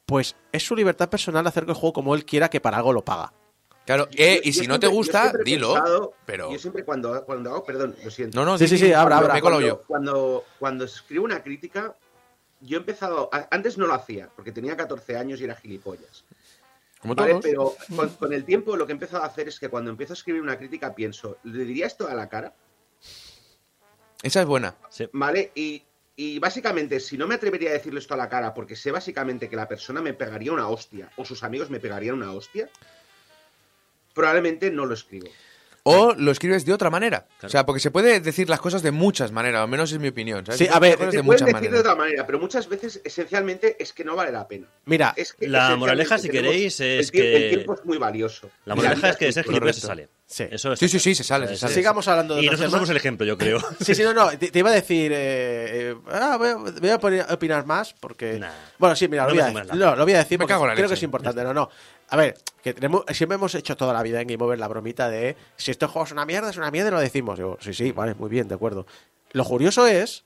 Pues es su libertad personal hacer que el juego como él quiera, que para algo lo paga. Claro, eh, y yo si no te gusta, dilo. pensado- pero... Yo siempre cuando, cuando hago, perdón, lo siento. No, no, Sí, sí, sí, abra, cuando abra. cuando, yo. Cuando, cuando escribo una crítica, yo he empezado. Antes no lo hacía, porque tenía 14 años y era gilipollas. Como ¿vale? todos. Pero con, con el tiempo lo que he empezado a hacer es que cuando empiezo a escribir una crítica pienso, ¿le diría esto a la cara? Esa es buena. Sí. ¿Vale? Y, y básicamente, si no me atrevería a decirle esto a la cara porque sé básicamente que la persona me pegaría una hostia o sus amigos me pegarían una hostia, probablemente no lo escribo. O lo escribes de otra manera. O sea, porque se puede decir las cosas de muchas maneras, al menos es mi opinión. ¿sabes? Sí, a ver, Te de decir de maneras. otra manera, pero muchas veces, esencialmente, es que no vale la pena. Mira, Es que, La moraleja, si queréis, el es El que- tiempo es muy valioso. La moraleja es que de ser gilipollas se sale. Sí. Eso es Sí, sí, sí, se sale, se sale. sigamos hablando de Y otros nosotros somos el ejemplo, yo creo. Sí, sí, no, no, te, te iba a decir, eh, eh, ah, voy, a, voy a poner- opinar más porque... Nah. Bueno, sí, mira, lo, No voy me a, no, lo voy a decir Me porque cago en la creo leche. que es importante, no, no. A ver, que tenemos, siempre hemos hecho toda la vida en Game Over la bromita de si este juego es una mierda, es una mierda y lo decimos. Yo, sí, sí, vale, muy bien, de acuerdo. Lo curioso es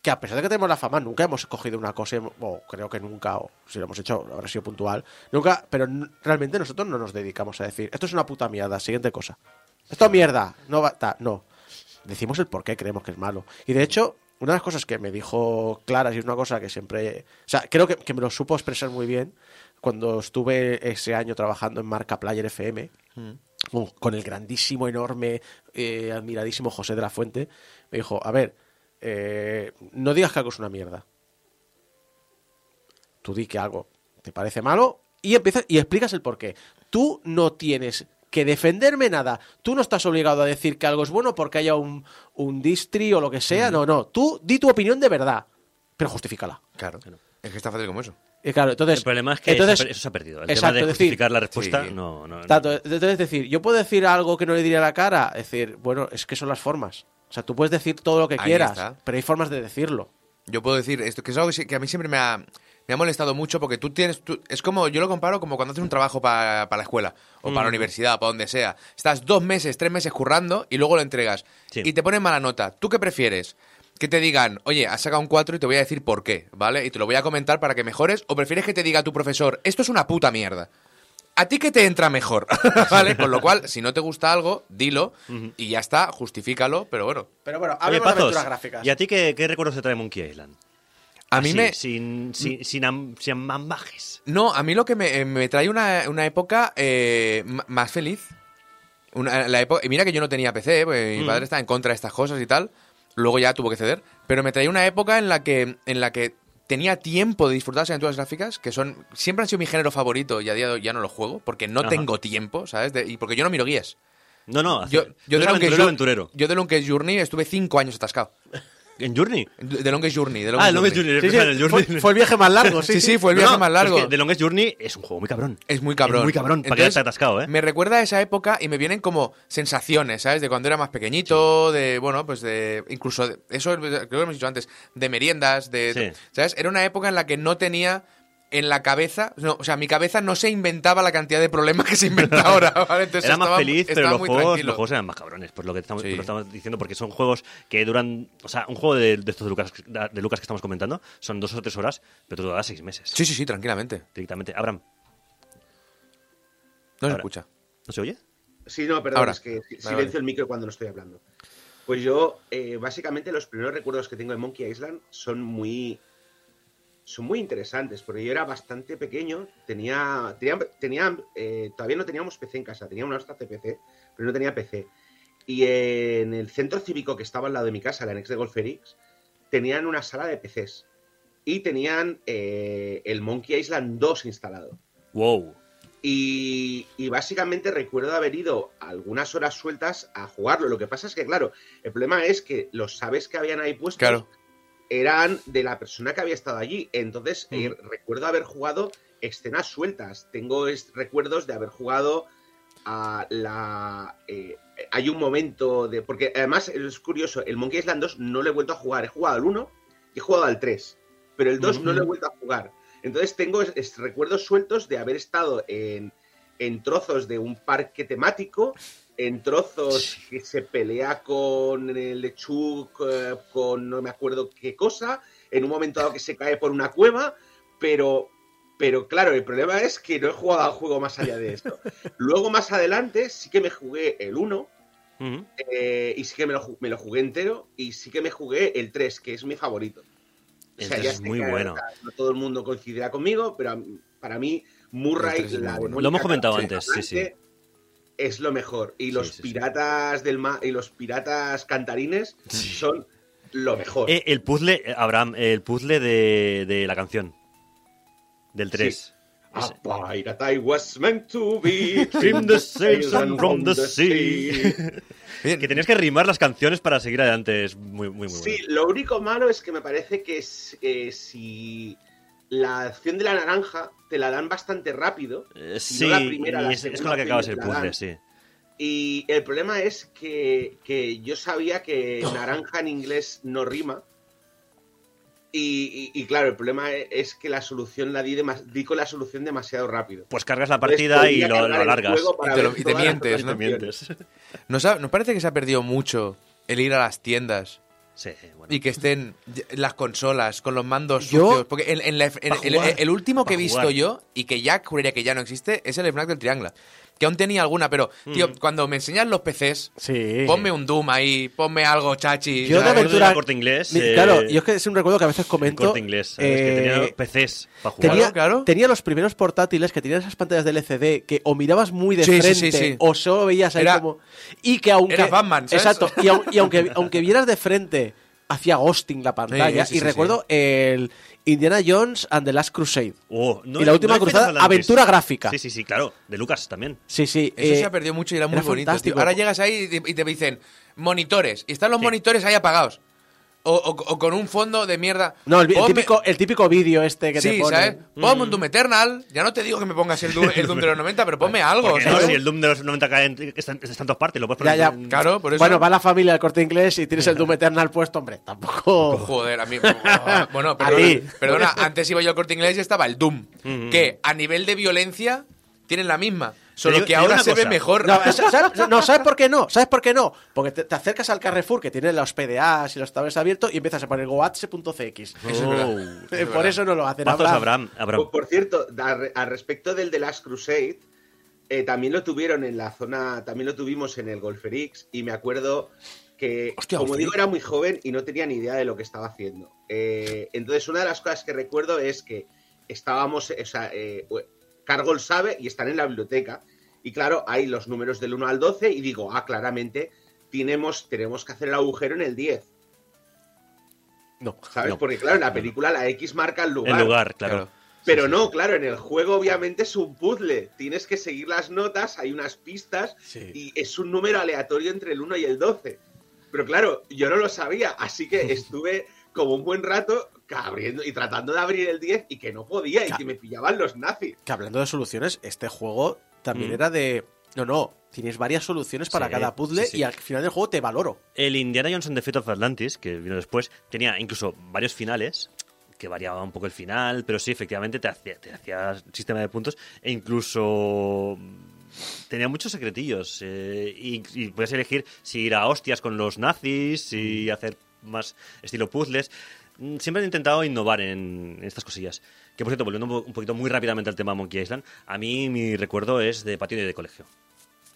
que a pesar de que tenemos la fama, nunca hemos cogido una cosa, o creo que nunca, o si lo hemos hecho, habrá sido puntual, nunca, pero realmente nosotros no nos dedicamos a decir, esto es una puta mierda, siguiente cosa. Esto es mierda, no va, ta, no. Decimos el por qué creemos que es malo. Y de hecho, una de las cosas que me dijo claras y es una cosa que siempre. O sea, creo que, que me lo supo expresar muy bien cuando estuve ese año trabajando en Marca Player FM con, con el grandísimo, enorme, eh, admiradísimo José de la Fuente. Me dijo: A ver, eh, no digas que algo es una mierda. Tú di que algo te parece malo y empiezas y explicas el porqué. Tú no tienes que defenderme nada. Tú no estás obligado a decir que algo es bueno porque haya un, un distri o lo que sea. No, no. Tú di tu opinión de verdad, pero justifícala. Claro. Es que está fácil como eso. Y claro, entonces, El problema es que entonces, eso se ha perdido. El exacto, tema de es decir, justificar la respuesta, sí. no, no. Tanto, entonces, es decir, yo puedo decir algo que no le diría a la cara. Es decir, bueno, es que son las formas. O sea, tú puedes decir todo lo que Ahí quieras, está. pero hay formas de decirlo. Yo puedo decir esto, que es algo que a mí siempre me ha, me ha molestado mucho porque tú tienes. tú- es como, yo lo comparo como cuando haces un trabajo para la escuela o para la universidad, para donde sea. Estás dos meses, tres meses currando y luego lo entregas. Sí. Y te ponen mala nota. ¿Tú qué prefieres? Que te digan, oye, has sacado un 4 y te voy a decir por qué, ¿vale? Y te lo voy a comentar para que mejores. ¿O prefieres que te diga tu profesor, esto es una puta mierda? ¿A ti qué te entra mejor? ¿Vale? Con lo cual, si no te gusta algo, dilo y ya está, justifícalo, pero bueno. Pero bueno, Oye, hablemos de Pazos, aventuras gráficas. ¿y a ti qué, qué recuerdos te trae Monkey Island? A mí Así, me. Sin, sin, sin, am- sin ambajes. No, a mí lo que me, eh, me trae una, una época eh, m- más feliz. Una- la época, y mira que yo no tenía PC, porque mi Mm. padre estaba en contra de estas cosas y tal. Luego ya tuvo que ceder. Pero me traía una época en la que, en la que tenía tiempo de disfrutar las aventuras gráficas, que son siempre han sido mi género favorito y a día de hoy ya no lo juego, porque no Ajá. tengo tiempo, ¿sabes? De- y porque yo no miro guías. No, no. Yo, hace- yo, tú de aventurero, aventurero. yo de Longest Journey estuve cinco años atascado. ¿En Journey? De de Longest Journey. De Ah, el Longest Journey. Journey. Sí, sí, el Journey. fue, fue el viaje más largo, sí. Sí, sí, fue el viaje No, más largo. Es que The Longest Journey es un juego muy cabrón. Es muy cabrón. Es muy cabrón, para Entonces, quedarte atascado, ¿eh? Me recuerda a esa época y me vienen como sensaciones, ¿sabes? De cuando era más pequeñito, de, bueno, pues de, incluso, de- eso creo que lo hemos dicho antes, de meriendas, de, Sí. ¿sabes? Era una época en la que no tenía en la cabeza, no, o sea, mi cabeza no se inventaba la cantidad de problemas que se inventa ahora, ¿vale? Entonces Era más estaba- feliz, pero los juegos, los juegos eran más cabrones, por lo que estamos, Sí. por lo estamos diciendo, porque son juegos que duran. O sea, un juego de, de estos de Lucas, de Lucas que estamos comentando son dos o tres horas, pero te dura seis meses. Sí, sí, sí, tranquilamente. Directamente. Abraham, No se Ahora. escucha. ¿no se oye? Sí, no, perdón, Ahora. es que silencio vale. el micro cuando no estoy hablando. Pues yo, eh, básicamente, los primeros recuerdos que tengo de Monkey Island son muy. Son muy interesantes, porque yo era bastante pequeño, tenía. tenía, tenía, eh, todavía no teníamos PC en casa, tenía una hasta CPC, pero no tenía PC. Y en el centro cívico que estaba al lado de mi casa, el Anex de Golferix, tenían una sala de PCs. Y tenían eh, el Monkey Island 2 instalado. Wow. Y, y básicamente recuerdo haber ido algunas horas sueltas a jugarlo. Lo que pasa es que, claro, el problema es que los sabes que habían ahí puestos Claro. Eran de la persona que había estado allí. Entonces, Mm. eh, recuerdo haber jugado escenas sueltas. Tengo recuerdos de haber jugado a la... eh, hay un momento de... Porque además es curioso, el Monkey Island 2 no lo he vuelto a jugar. He jugado al 1 y he jugado al 3. Pero el 2 no lo he vuelto a jugar. Entonces tengo es- es recuerdos sueltos de haber estado en, en trozos de un parque temático, en trozos que se pelea con el lechuk, eh, con no me acuerdo qué cosa, en un momento dado que se cae por una cueva, pero, pero claro, el problema es que no he jugado al juego más allá de esto. Luego más adelante sí que me jugué el 1 Ujú. eh, y sí que me lo, ju- me lo jugué entero y sí que me jugué el 3, que es mi favorito. El ya 3 es muy bueno. o sea, No todo el mundo coincidirá conmigo, pero para mí Murray, El 3 es muy la bueno. Lo hemos comentado antes, sí, sí. Es lo mejor. Y Sí, los sí, sí. piratas del mar y los piratas cantarines son lo mejor. Eh, el puzzle, eh, Abraham, el puzzle de, de la canción. Del 3. A pirate I was meant to be. Trim the sails and from the from sea. Que tenías que rimar las canciones para seguir adelante. Es muy, muy, muy Sí, bueno. lo único malo es que me parece que es, eh, si la acción de la naranja te la dan bastante rápido. Eh, si sí, no la primera, y la es, es con la que acabas el puzzle, sí. Y el problema es que, que yo sabía que naranja en inglés no rima. Y, y- y claro, el problema es que la solución la di, di con la solución demasiado rápido. Pues cargas la partida y lo, lo alargas. Y te lo- y te mientes, ¿no? Mientes. ¿Nos, ha- nos parece que se ha perdido mucho el ir a las tiendas Sí, bueno. y que estén las consolas con los mandos Yo- sucios? Porque en, en la- en- el, último que he visto jugar. yo y que ya juraría que ya no existe es el FNAC del Triángulo. Que aún tenía alguna, pero, tío, Mm. cuando me enseñan los PCs, Sí. ponme un Doom ahí, ponme algo chachi. Yo de aventura-. Corte Inglés, Mi- eh, Claro, yo es que es un recuerdo que a veces comento. corte inglés, ¿sabes? que eh, tenía PCs para jugar. Tenía, claro. tenía los primeros portátiles que tenían esas pantallas de LCD que o mirabas muy de Sí, frente sí, sí. o solo veías ahí Era- como. Y que aunque. era Batman, ¿sabes? Exacto. Y, y aunque, aunque vieras de frente, hacía ghosting la pantalla. Sí, sí, y sí, recuerdo el Indiana Jones and the Last Crusade. Oh, no Y la es- última no cruzada, aventura gráfica. Sí, sí, sí, claro. De Lucas también. Sí, sí. Eso eh, se ha perdido mucho y era muy era bonito. tío. Ahora llegas ahí y te, y te dicen monitores. Y están los Sí. monitores ahí apagados. O, o- o con un fondo de mierda. No, el, típico, el típico vídeo este que te Sí, pone. ¿sabes? Ponme un Doom Eternal. Ya no te digo que me pongas el Doom, el Doom de los 90, pero ponme algo. Porque no, ¿sabes? si el Doom de los 90 cae en, está, en- está en todas partes, lo puedes poner ya. en- Claro, por eso. Bueno, va la familia del corte inglés y tienes el Doom Eternal puesto, hombre. Tampoco. Joder, a mí. bueno, perdona, perdona, antes iba yo al corte inglés y estaba el Doom. Ujú. Que a nivel de violencia tienen la misma. Solo digo- que ahora se ve mejor. No, ¿sabes, no, ¿sabes por qué no? ¿Sabes por qué no? Porque te, te acercas al Carrefour que tiene los PDAs y los tablets abiertos y empiezas a poner goatse.cx. Oh. Por eso no lo hacen Abraham. Abraham. Abraham. Por, por cierto, al, al respecto del The Last Crusade, eh, también lo tuvieron en la zona, también lo tuvimos en el Golferix y me acuerdo que, Hostia, como Golferix. digo, era muy joven y no tenía ni idea de lo que estaba haciendo. Eh, entonces, una de las cosas que recuerdo es que estábamos, o sea, eh, Cargol sabe y están en la biblioteca y claro, hay los números del 1 al 12 y digo, ah, claramente tenemos, tenemos que hacer el agujero en el 10. No. ¿Sabes? No. Porque claro, en la película la X marca el lugar. El lugar, claro. Claro. Pero no, claro, en el juego obviamente es un puzzle. Tienes que seguir las notas, hay unas pistas Sí. y es un número aleatorio entre el 1 y el 12. Pero claro, yo no lo sabía, así que estuve como un buen rato abriendo y tratando de abrir el 10 y que no podía y que me pillaban los nazis. Que hablando de soluciones, este juego también Mm. era de. No, no. Tienes varias soluciones para Sí, cada puzzle sí, sí. y al final del juego te valoro. El Indiana Jones and the Fate of Atlantis, que vino después, tenía incluso varios finales, que variaba un poco el final, pero sí, efectivamente, te hacía, te hacía sistema de puntos e incluso mm, tenía muchos secretillos. eh, y, y puedes elegir si ir a hostias con los nazis, si hacer más estilo puzzles. Mm, Siempre han intentado innovar en, en estas cosillas. Que por cierto, volviendo un po- un poquito muy rápidamente al tema Monkey Island, a mí mi recuerdo es de patio y de colegio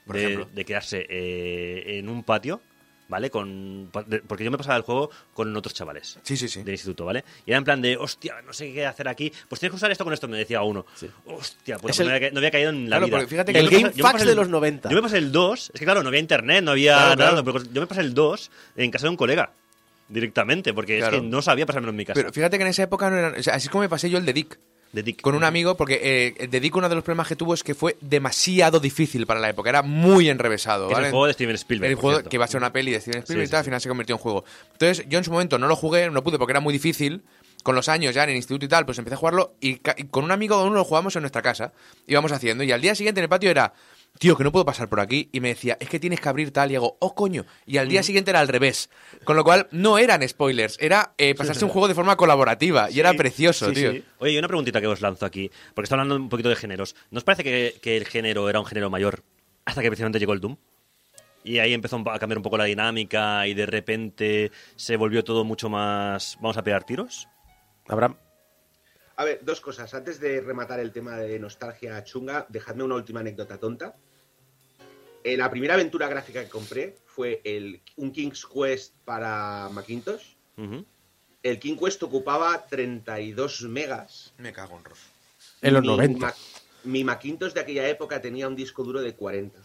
Por de, ejemplo. de quedarse eh, en un patio, ¿vale? Con, porque yo me pasaba el juego con otros chavales Sí, sí, sí. del instituto, ¿vale? Y era en plan de, hostia, no sé qué hacer aquí. Pues tienes que usar esto con esto, me decía uno. Hostia, pues Es no, había, ca- no había caído en la Claro, vida. fíjate que el me Game Facts de el- los 90. Yo me pasé el 2, es que claro, no había internet, no había Claro, nada, claro. pero yo me pasé el 2 en casa de un colega, directamente, porque Claro. es que no sabía pasármelo en mi casa. Pero fíjate que en esa época no eran. o sea, así es como me pasé yo el de Dick. de Dick. Con un amigo, porque eh, de Dick uno de los problemas que tuvo es que fue demasiado difícil para la época. Era muy enrevesado. Es el juego de Steven Spielberg. El juego cierto. que iba a ser una peli de Steven Spielberg Sí, y tal, sí, al final se convirtió en juego. Entonces, yo en su momento no lo jugué, no pude porque era muy difícil. Con los años ya en el instituto y tal, pues empecé a jugarlo y con un amigo uno lo jugamos en nuestra casa. Íbamos haciendo y al día siguiente en el patio era, tío, que no puedo pasar por aquí. Y me decía, es que tienes que abrir tal. Y hago, oh coño. Y al día siguiente era al revés. Con lo cual, no eran spoilers, era eh, pasarse un juego de forma colaborativa. Y era precioso, Sí, tío. Oye, y una preguntita que os lanzo aquí, porque está hablando un poquito de géneros. ¿No os parece que, que el género era un género mayor hasta que precisamente llegó el Doom? Y ahí empezó a cambiar un poco la dinámica y de repente se volvió todo mucho más... ¿Vamos a pegar tiros? Abraham. A ver, dos cosas. Antes de rematar el tema de nostalgia chunga, dejadme una última anécdota tonta. Eh, la primera aventura gráfica que compré fue el, un King's Quest para Macintosh. El King Quest ocupaba 32 megas. Me cago en Ross. En los Mi 90. Mac- mi Macintosh de aquella época tenía un disco duro de 40.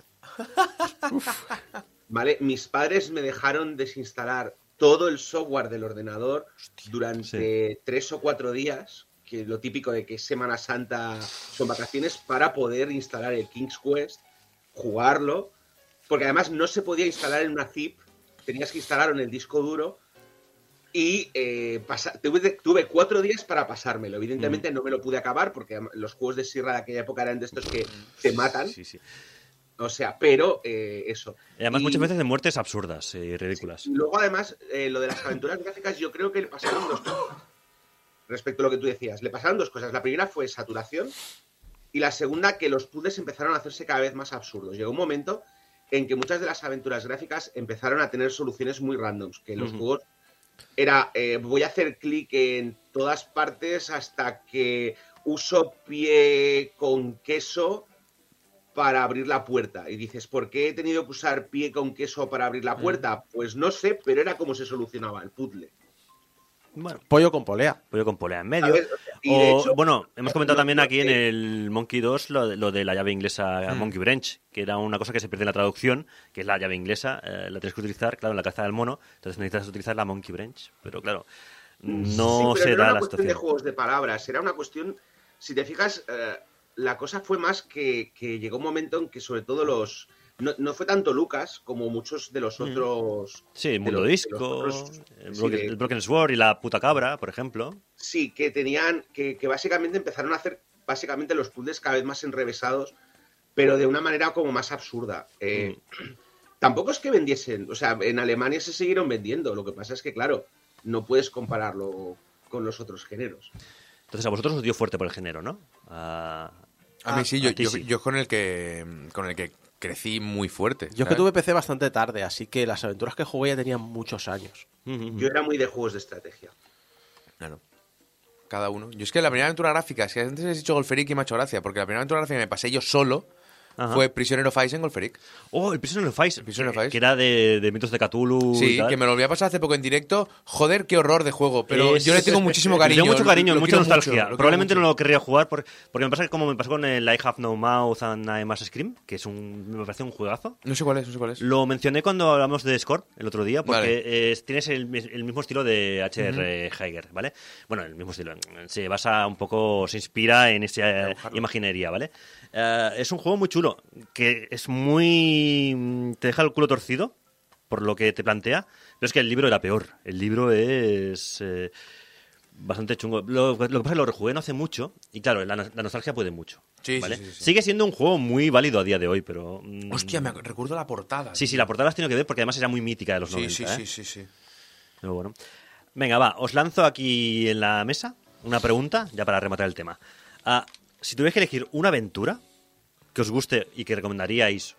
Vale, mis padres me dejaron desinstalar todo el software del ordenador durante tres o cuatro días, que lo típico de que Semana Santa son vacaciones, para poder instalar el King's Quest, jugarlo, porque además no se podía instalar en una zip, tenías que instalarlo en el disco duro. Y eh, tuve, tuve cuatro días para pasármelo. Evidentemente no me lo pude acabar porque los juegos de Sierra de aquella época eran de estos que te matan. Sí, sí. O sea, pero eh, eso. Y además Y- muchas veces de muertes absurdas y ridículas. luego, además, eh, lo de las aventuras gráficas, yo creo que le pasaron dos cosas. Respecto a lo que tú decías, le pasaron dos cosas. La primera fue saturación y la segunda que los puzzles empezaron a hacerse cada vez más absurdos. Llegó un momento en que muchas de las aventuras gráficas empezaron a tener soluciones muy randoms, que los juegos era eh, voy a hacer clic en todas partes hasta que uso pie con queso para abrir la puerta. Y dices, ¿por qué he tenido que usar pie con queso para abrir la puerta? Pues no sé, pero era como se solucionaba el puzzle. Bueno, Pollo con polea. pollo con polea en medio. ver, y de O, hecho, bueno, hemos comentado no, también no, aquí en eh, el Monkey 2 lo de, lo de la llave inglesa Mm. Monkey Branch, que era una cosa que se pierde en la traducción, que es la llave inglesa, eh, la tienes que utilizar, claro, en la caza del mono, entonces necesitas utilizar la Monkey Branch, pero claro, no Sí, pero se no era da una la cuestión de juegos de palabras, era una cuestión, si te fijas, eh, la cosa fue más que, que llegó un momento en que sobre todo los... No, no fue tanto Lucas como muchos de los Mm. otros... Sí, Mundo los- Disco, otros- el, Broken, el Broken Sword y la puta cabra, por ejemplo. Sí, que tenían, que, que básicamente empezaron a hacer básicamente los puzzles cada vez más enrevesados, pero de una manera como más absurda. Eh, Mm. Tampoco es que vendiesen, o sea, en Alemania se siguieron vendiendo, lo que pasa es que, claro, no puedes compararlo con los otros géneros. Entonces a vosotros os dio fuerte por el género, ¿no? A, A mí sí, a yo, ti yo, sí. yo con el que con el que crecí muy fuerte. Yo es que ¿sabes? tuve PC bastante tarde, así que las aventuras que jugué ya tenían muchos años. Yo era muy de juegos de estrategia. Claro. Cada uno. Yo es que la primera aventura gráfica, es que antes he dicho Golferic y me ha hecho gracia, porque la primera aventura gráfica me pasé yo solo Ajá. fue Prisoner of Ice en Golferic. Oh, el Prisoner of que, of Ice. que era de, de mitos de Cthulhu. y Sí, tal. que me lo volví a pasar hace poco en directo. Joder, qué horror de juego. Pero Es- yo le tengo muchísimo le cariño. tengo mucho cariño, lo mucha nostalgia. mucho, Probablemente no lo querría jugar por- porque me pasa que como me pasó con el I Have No Mouth and I Must Scream, que es un me parece un juegazo. No sé cuál es, no sé cuál es. Lo mencioné cuando hablamos de Score el otro día, porque Vale. eh, tienes el, el mismo estilo de H.R. Heiger, ¿vale? Bueno, el mismo estilo. Se basa un poco, se inspira en esa imaginería, ¿vale? Eh, es un juego muy chulo, que es muy... te deja el culo torcido, por lo que te plantea, pero es que el libro era peor. El libro es... eh, Bastante chungo. Lo, lo que pasa es que lo rejugué no hace mucho y claro, la, la nostalgia puede mucho. Sí, sí, ¿vale? sí, sí, sí. Sigue siendo un juego muy válido a día de hoy, pero... mm, Hostia, me recuerdo la portada. Sí, sí, tío. la portada las tengo que ver porque además era muy mítica de los Sí, 90. sí, ¿eh? sí, sí, sí. Pero bueno. Venga, va, os lanzo aquí en la mesa una pregunta, ya para rematar el tema. Ah, si tuvierais que elegir una aventura que os guste y que recomendaríais,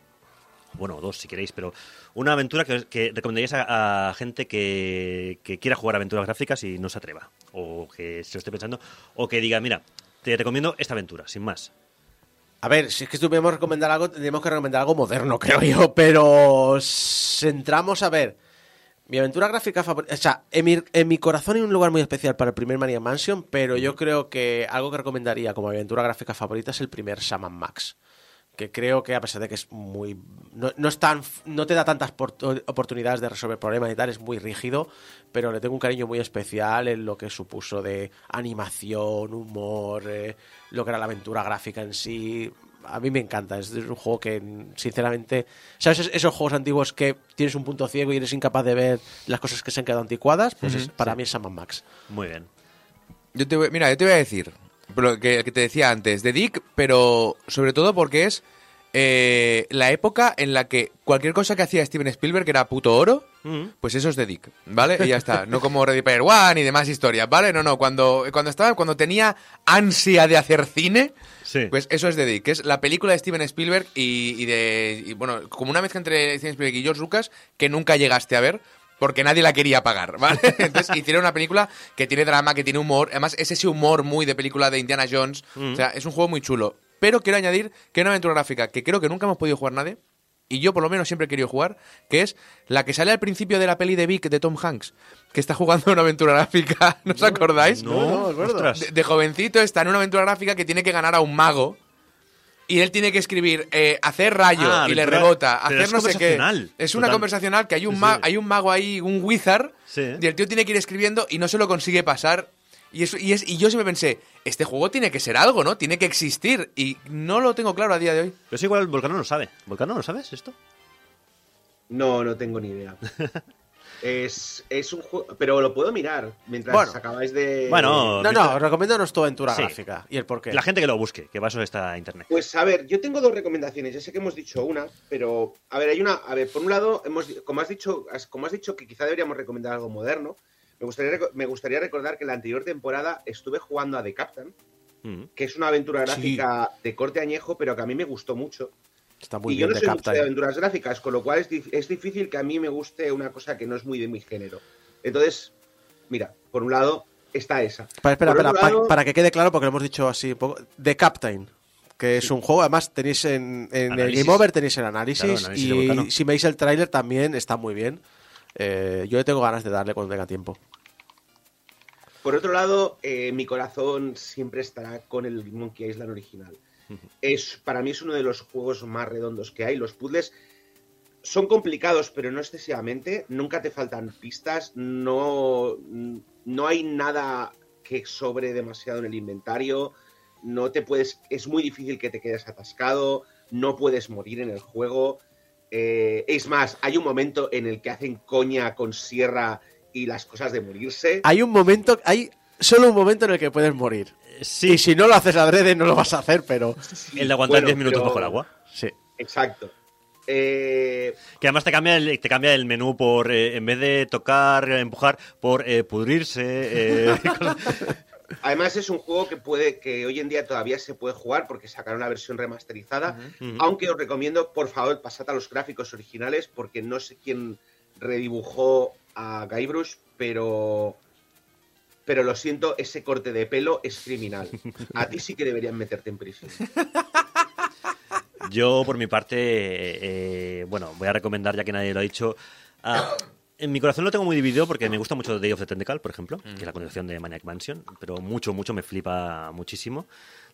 bueno, dos si queréis, pero una aventura que, que recomendaríais a, a gente que, que quiera jugar aventuras gráficas y no se atreva, o que se lo esté pensando, o que diga, mira, te recomiendo esta aventura, sin más. A ver, si es que tuviéramos que recomendar algo, tendríamos que recomendar algo moderno, creo yo. Pero si entramos a ver. Mi aventura gráfica favorita. O sea, en mi, en mi corazón hay un lugar muy especial para el primer Mania Mansion, pero yo creo que algo que recomendaría como aventura gráfica favorita es el primer Shaman Max. Que creo que a pesar de que es muy. No, no es tan, no te da tantas por- oportunidades de resolver problemas y tal, es muy rígido, pero le tengo un cariño muy especial en lo que supuso de animación, humor, eh, lo que era la aventura gráfica en sí. A mí me encanta, es un juego que, sinceramente, ¿sabes? Es- Esos juegos antiguos que tienes un punto ciego y eres incapaz de ver las cosas que se han quedado anticuadas, pues es- para mí es Shaman Max. Muy bien. Yo te voy- mira, yo te voy a decir lo que, que te decía antes, de Dick, pero sobre todo porque es eh, la época en la que cualquier cosa que hacía Steven Spielberg era puto oro, Mm. pues eso es de Dick, ¿vale? Y ya está. No como Ready Player One y demás historias, ¿vale? No, no, cuando, cuando estaba, cuando tenía ansia de hacer cine, Sí. pues eso es de Dick, que es la película de Steven Spielberg y, y de. y, bueno, como una mezcla entre Steven Spielberg y George Lucas que nunca llegaste a ver. Porque nadie la quería pagar, ¿vale? Entonces hicieron una película que tiene drama, que tiene humor. Además, es ese humor muy de película de Indiana Jones. O sea, es un juego muy chulo. Pero quiero añadir que una aventura gráfica que creo que nunca hemos podido jugar nadie, y yo por lo menos siempre he querido jugar, que es la que sale al principio de la peli de Vic de Tom Hanks, que está jugando una aventura gráfica, ¿no os acordáis? No, no. De, de jovencito está en una aventura gráfica que tiene que ganar a un mago. Y él tiene que escribir, eh, hacer rayo Ah, y le rebota, hacer es no sé qué. conversacional, Es una total. conversacional que hay un, Sí, ma- sí. hay un mago ahí, un wizard, Sí. y el tío tiene que ir escribiendo y no se lo consigue pasar. Y, eso, y, es, y yo siempre pensé, este juego tiene que ser algo, ¿no? Tiene que existir. Y no lo tengo claro a día de hoy. Pero eso igual el Volcano no lo sabe. ¿Volcano lo sabes esto? No, no tengo ni idea. es, es un juego, pero lo puedo mirar mientras Bueno. acabáis de... Bueno, No, no, recomiéndanos tu aventura Sí. gráfica y el porqué. La gente que lo busque, que para eso está internet. Pues a ver, yo tengo dos recomendaciones. Ya sé que hemos dicho una, pero a ver, hay una. A ver, por un lado, hemos, como has dicho, como has dicho que quizá deberíamos recomendar algo moderno. Me gustaría, me gustaría recordar que la anterior temporada estuve jugando a The Captain, Mm. que es una aventura Sí. gráfica de corte añejo, pero que a mí me gustó mucho. Está muy y yo bien no de soy mucho de aventuras gráficas, con lo cual es, es difícil que a mí me guste una cosa que no es muy de mi género. Entonces, mira, por un lado está esa. Para, espera, espera, lado- para que quede claro, porque lo hemos dicho así un poco. The Captain. que es un juego, además tenéis en, en el. Game Over tenéis el análisis, Claro, análisis de Vulcano. y si veis el tráiler también está muy bien. Eh, yo le tengo ganas de darle cuando tenga tiempo. Por otro lado, eh, mi corazón siempre estará con el Monkey Island original. Es, para mí es uno de los juegos más redondos que hay. Los puzzles son complicados, pero no excesivamente. Nunca te faltan pistas. No, no hay nada que sobre demasiado en el inventario. No te puedes. Es muy difícil que te quedes atascado. No puedes morir en el juego. Eh, es más, hay un momento en el que hacen coña con Sierra y las cosas de morirse. Hay un momento, hay solo un momento en el que puedes morir. Eh, Sí, Y si no lo haces adrede no lo vas a hacer, pero el de aguantar Bueno, 10 minutos pero- bajo el agua. sí. Exacto. Eh, Que además te cambia el, te cambia el menú por, eh, en vez de tocar, empujar, por eh, pudrirse. eh, además es un juego que puede, que hoy en día todavía se puede jugar porque sacaron la versión remasterizada. Aunque os recomiendo, por favor, pasad a los gráficos originales porque no sé quién redibujó a Guybrush, pero pero lo siento, ese corte de pelo es criminal. A ti sí que deberían meterte en prisión. Yo, por mi parte, eh, bueno, voy a recomendar, ya que nadie lo ha dicho. en mi corazón lo tengo muy dividido porque me gusta mucho Day of the Tentacle, por ejemplo, que es la continuación de Maniac Mansion, pero mucho, mucho me flipa muchísimo.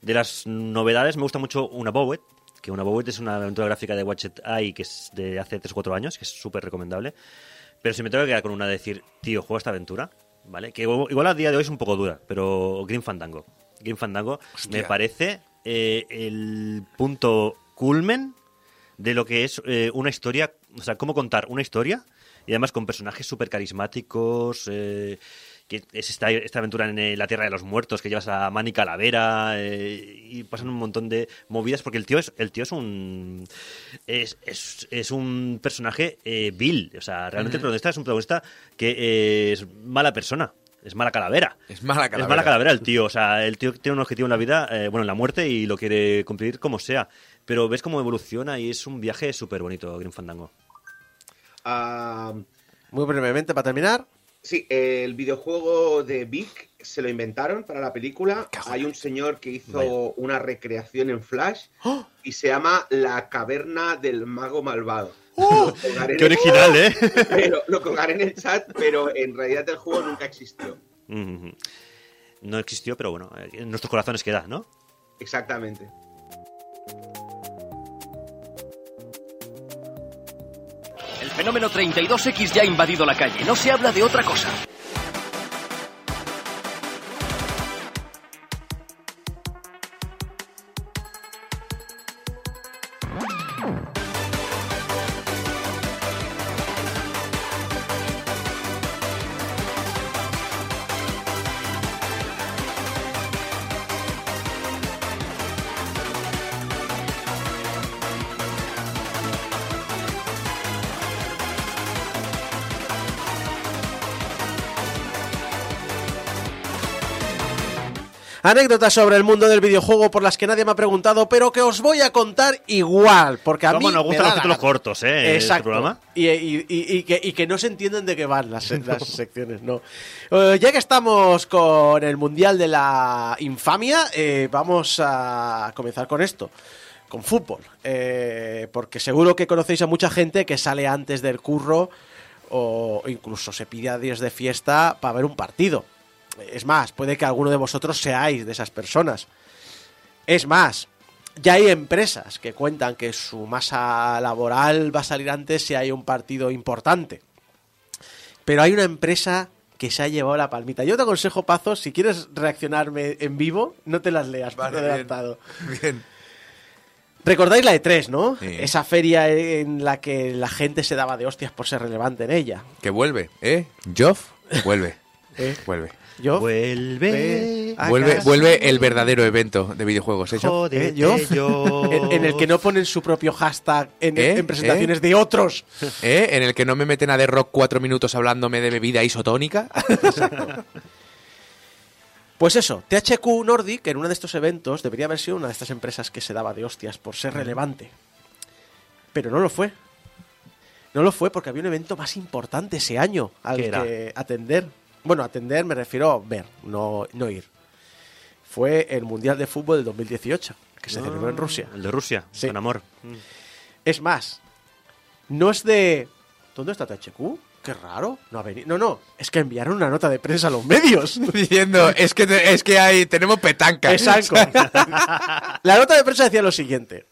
De las novedades, me gusta mucho Una Bowet, que Una Bowet es una aventura gráfica de Watchet Eye que es de hace 3 o 4 años, que es súper recomendable. Pero si me tengo que quedar con una de decir, tío, juega esta aventura, ¿vale? Que igual a día de hoy es un poco dura, pero Green Fandango. Green Fandango me parece eh, el punto culmen de lo que es eh, una historia, o sea, cómo contar una historia y además con personajes súper carismáticos. eh, que es esta, esta aventura en eh, la Tierra de los Muertos, que llevas a Manny Calavera eh, y pasan un montón de movidas, porque el tío es, el tío es un es, es, es un personaje eh, vil, o sea, realmente el protagonista es un protagonista que eh, es mala persona, es mala calavera. Es mala Es calavera. mala calavera el tío, o sea, el tío tiene un objetivo en la vida, eh, bueno, en la muerte y lo quiere cumplir como sea. Pero ves cómo evoluciona y es un viaje súper bonito, Green Fandango. Ah, Muy brevemente para terminar. Sí, el videojuego de Vic se lo inventaron para la película. Hay un señor que hizo Vaya. una recreación en Flash y se llama La Caverna del Mago Malvado. En ¡Qué el- original, eh! pero- lo colgaré en el chat, pero en realidad el juego nunca existió. No existió, pero bueno, eh, en nuestros corazones queda, ¿no? Exactamente. Fenómeno 32X ya ha invadido la calle. No se habla de otra cosa. Anécdotas sobre el mundo del videojuego por las que nadie me ha preguntado, pero que os voy a contar igual, porque a mí nos me gustan los títulos cortos, ¿eh? este Exacto. programa. Y, y- y- y que, y que no se entienden de qué van las, las secciones, no. Eh, ya que estamos con el Mundial de la Infamia, eh, vamos a comenzar con esto. Con fútbol. Eh, porque seguro que conocéis a mucha gente que sale antes del curro o incluso se pide a días de fiesta para ver un partido. Es más, puede que alguno de vosotros seáis de esas personas. Es más, ya hay empresas que cuentan que su masa laboral va a salir antes si hay un partido importante. Pero hay una empresa que se ha llevado la palmita. Yo te aconsejo, Pazo, si quieres reaccionarme en vivo, no te las leas por Vale, bien. adelantado. Bien. Recordáis la E3, ¿no? Sí. Esa feria en la que la gente se daba de hostias por ser relevante en ella. Que vuelve, ¿eh? Joff, vuelve. ¿Eh? Vuelve. Yo. Vuelve. a Vuelve, casa. vuelve el verdadero evento de videojuegos, ¿eh? Jódete, ¿Eh, yo? yo. En, en el que no ponen su propio hashtag en, ¿Eh? en presentaciones de otros. ¿Eh? En el que no me meten a The Rock cuatro minutos hablándome de bebida isotónica. Pues eso, THQ Nordic en uno de estos eventos debería haber sido una de estas empresas que se daba de hostias por ser relevante. Pero no lo fue. No lo fue porque había un evento más importante ese año al que atender. Bueno, atender me refiero a ver, no, no ir. Fue el Mundial de Fútbol del 2018. que se celebró en Rusia. El de Rusia, Sí. con amor. Es más, no es de... ¿Dónde está THQ? Qué raro. No ha venido. No, no. Es que enviaron una nota de prensa a los medios. Diciendo, es que, te- es que hay, tenemos petanca. Exacto. La nota de prensa decía lo siguiente.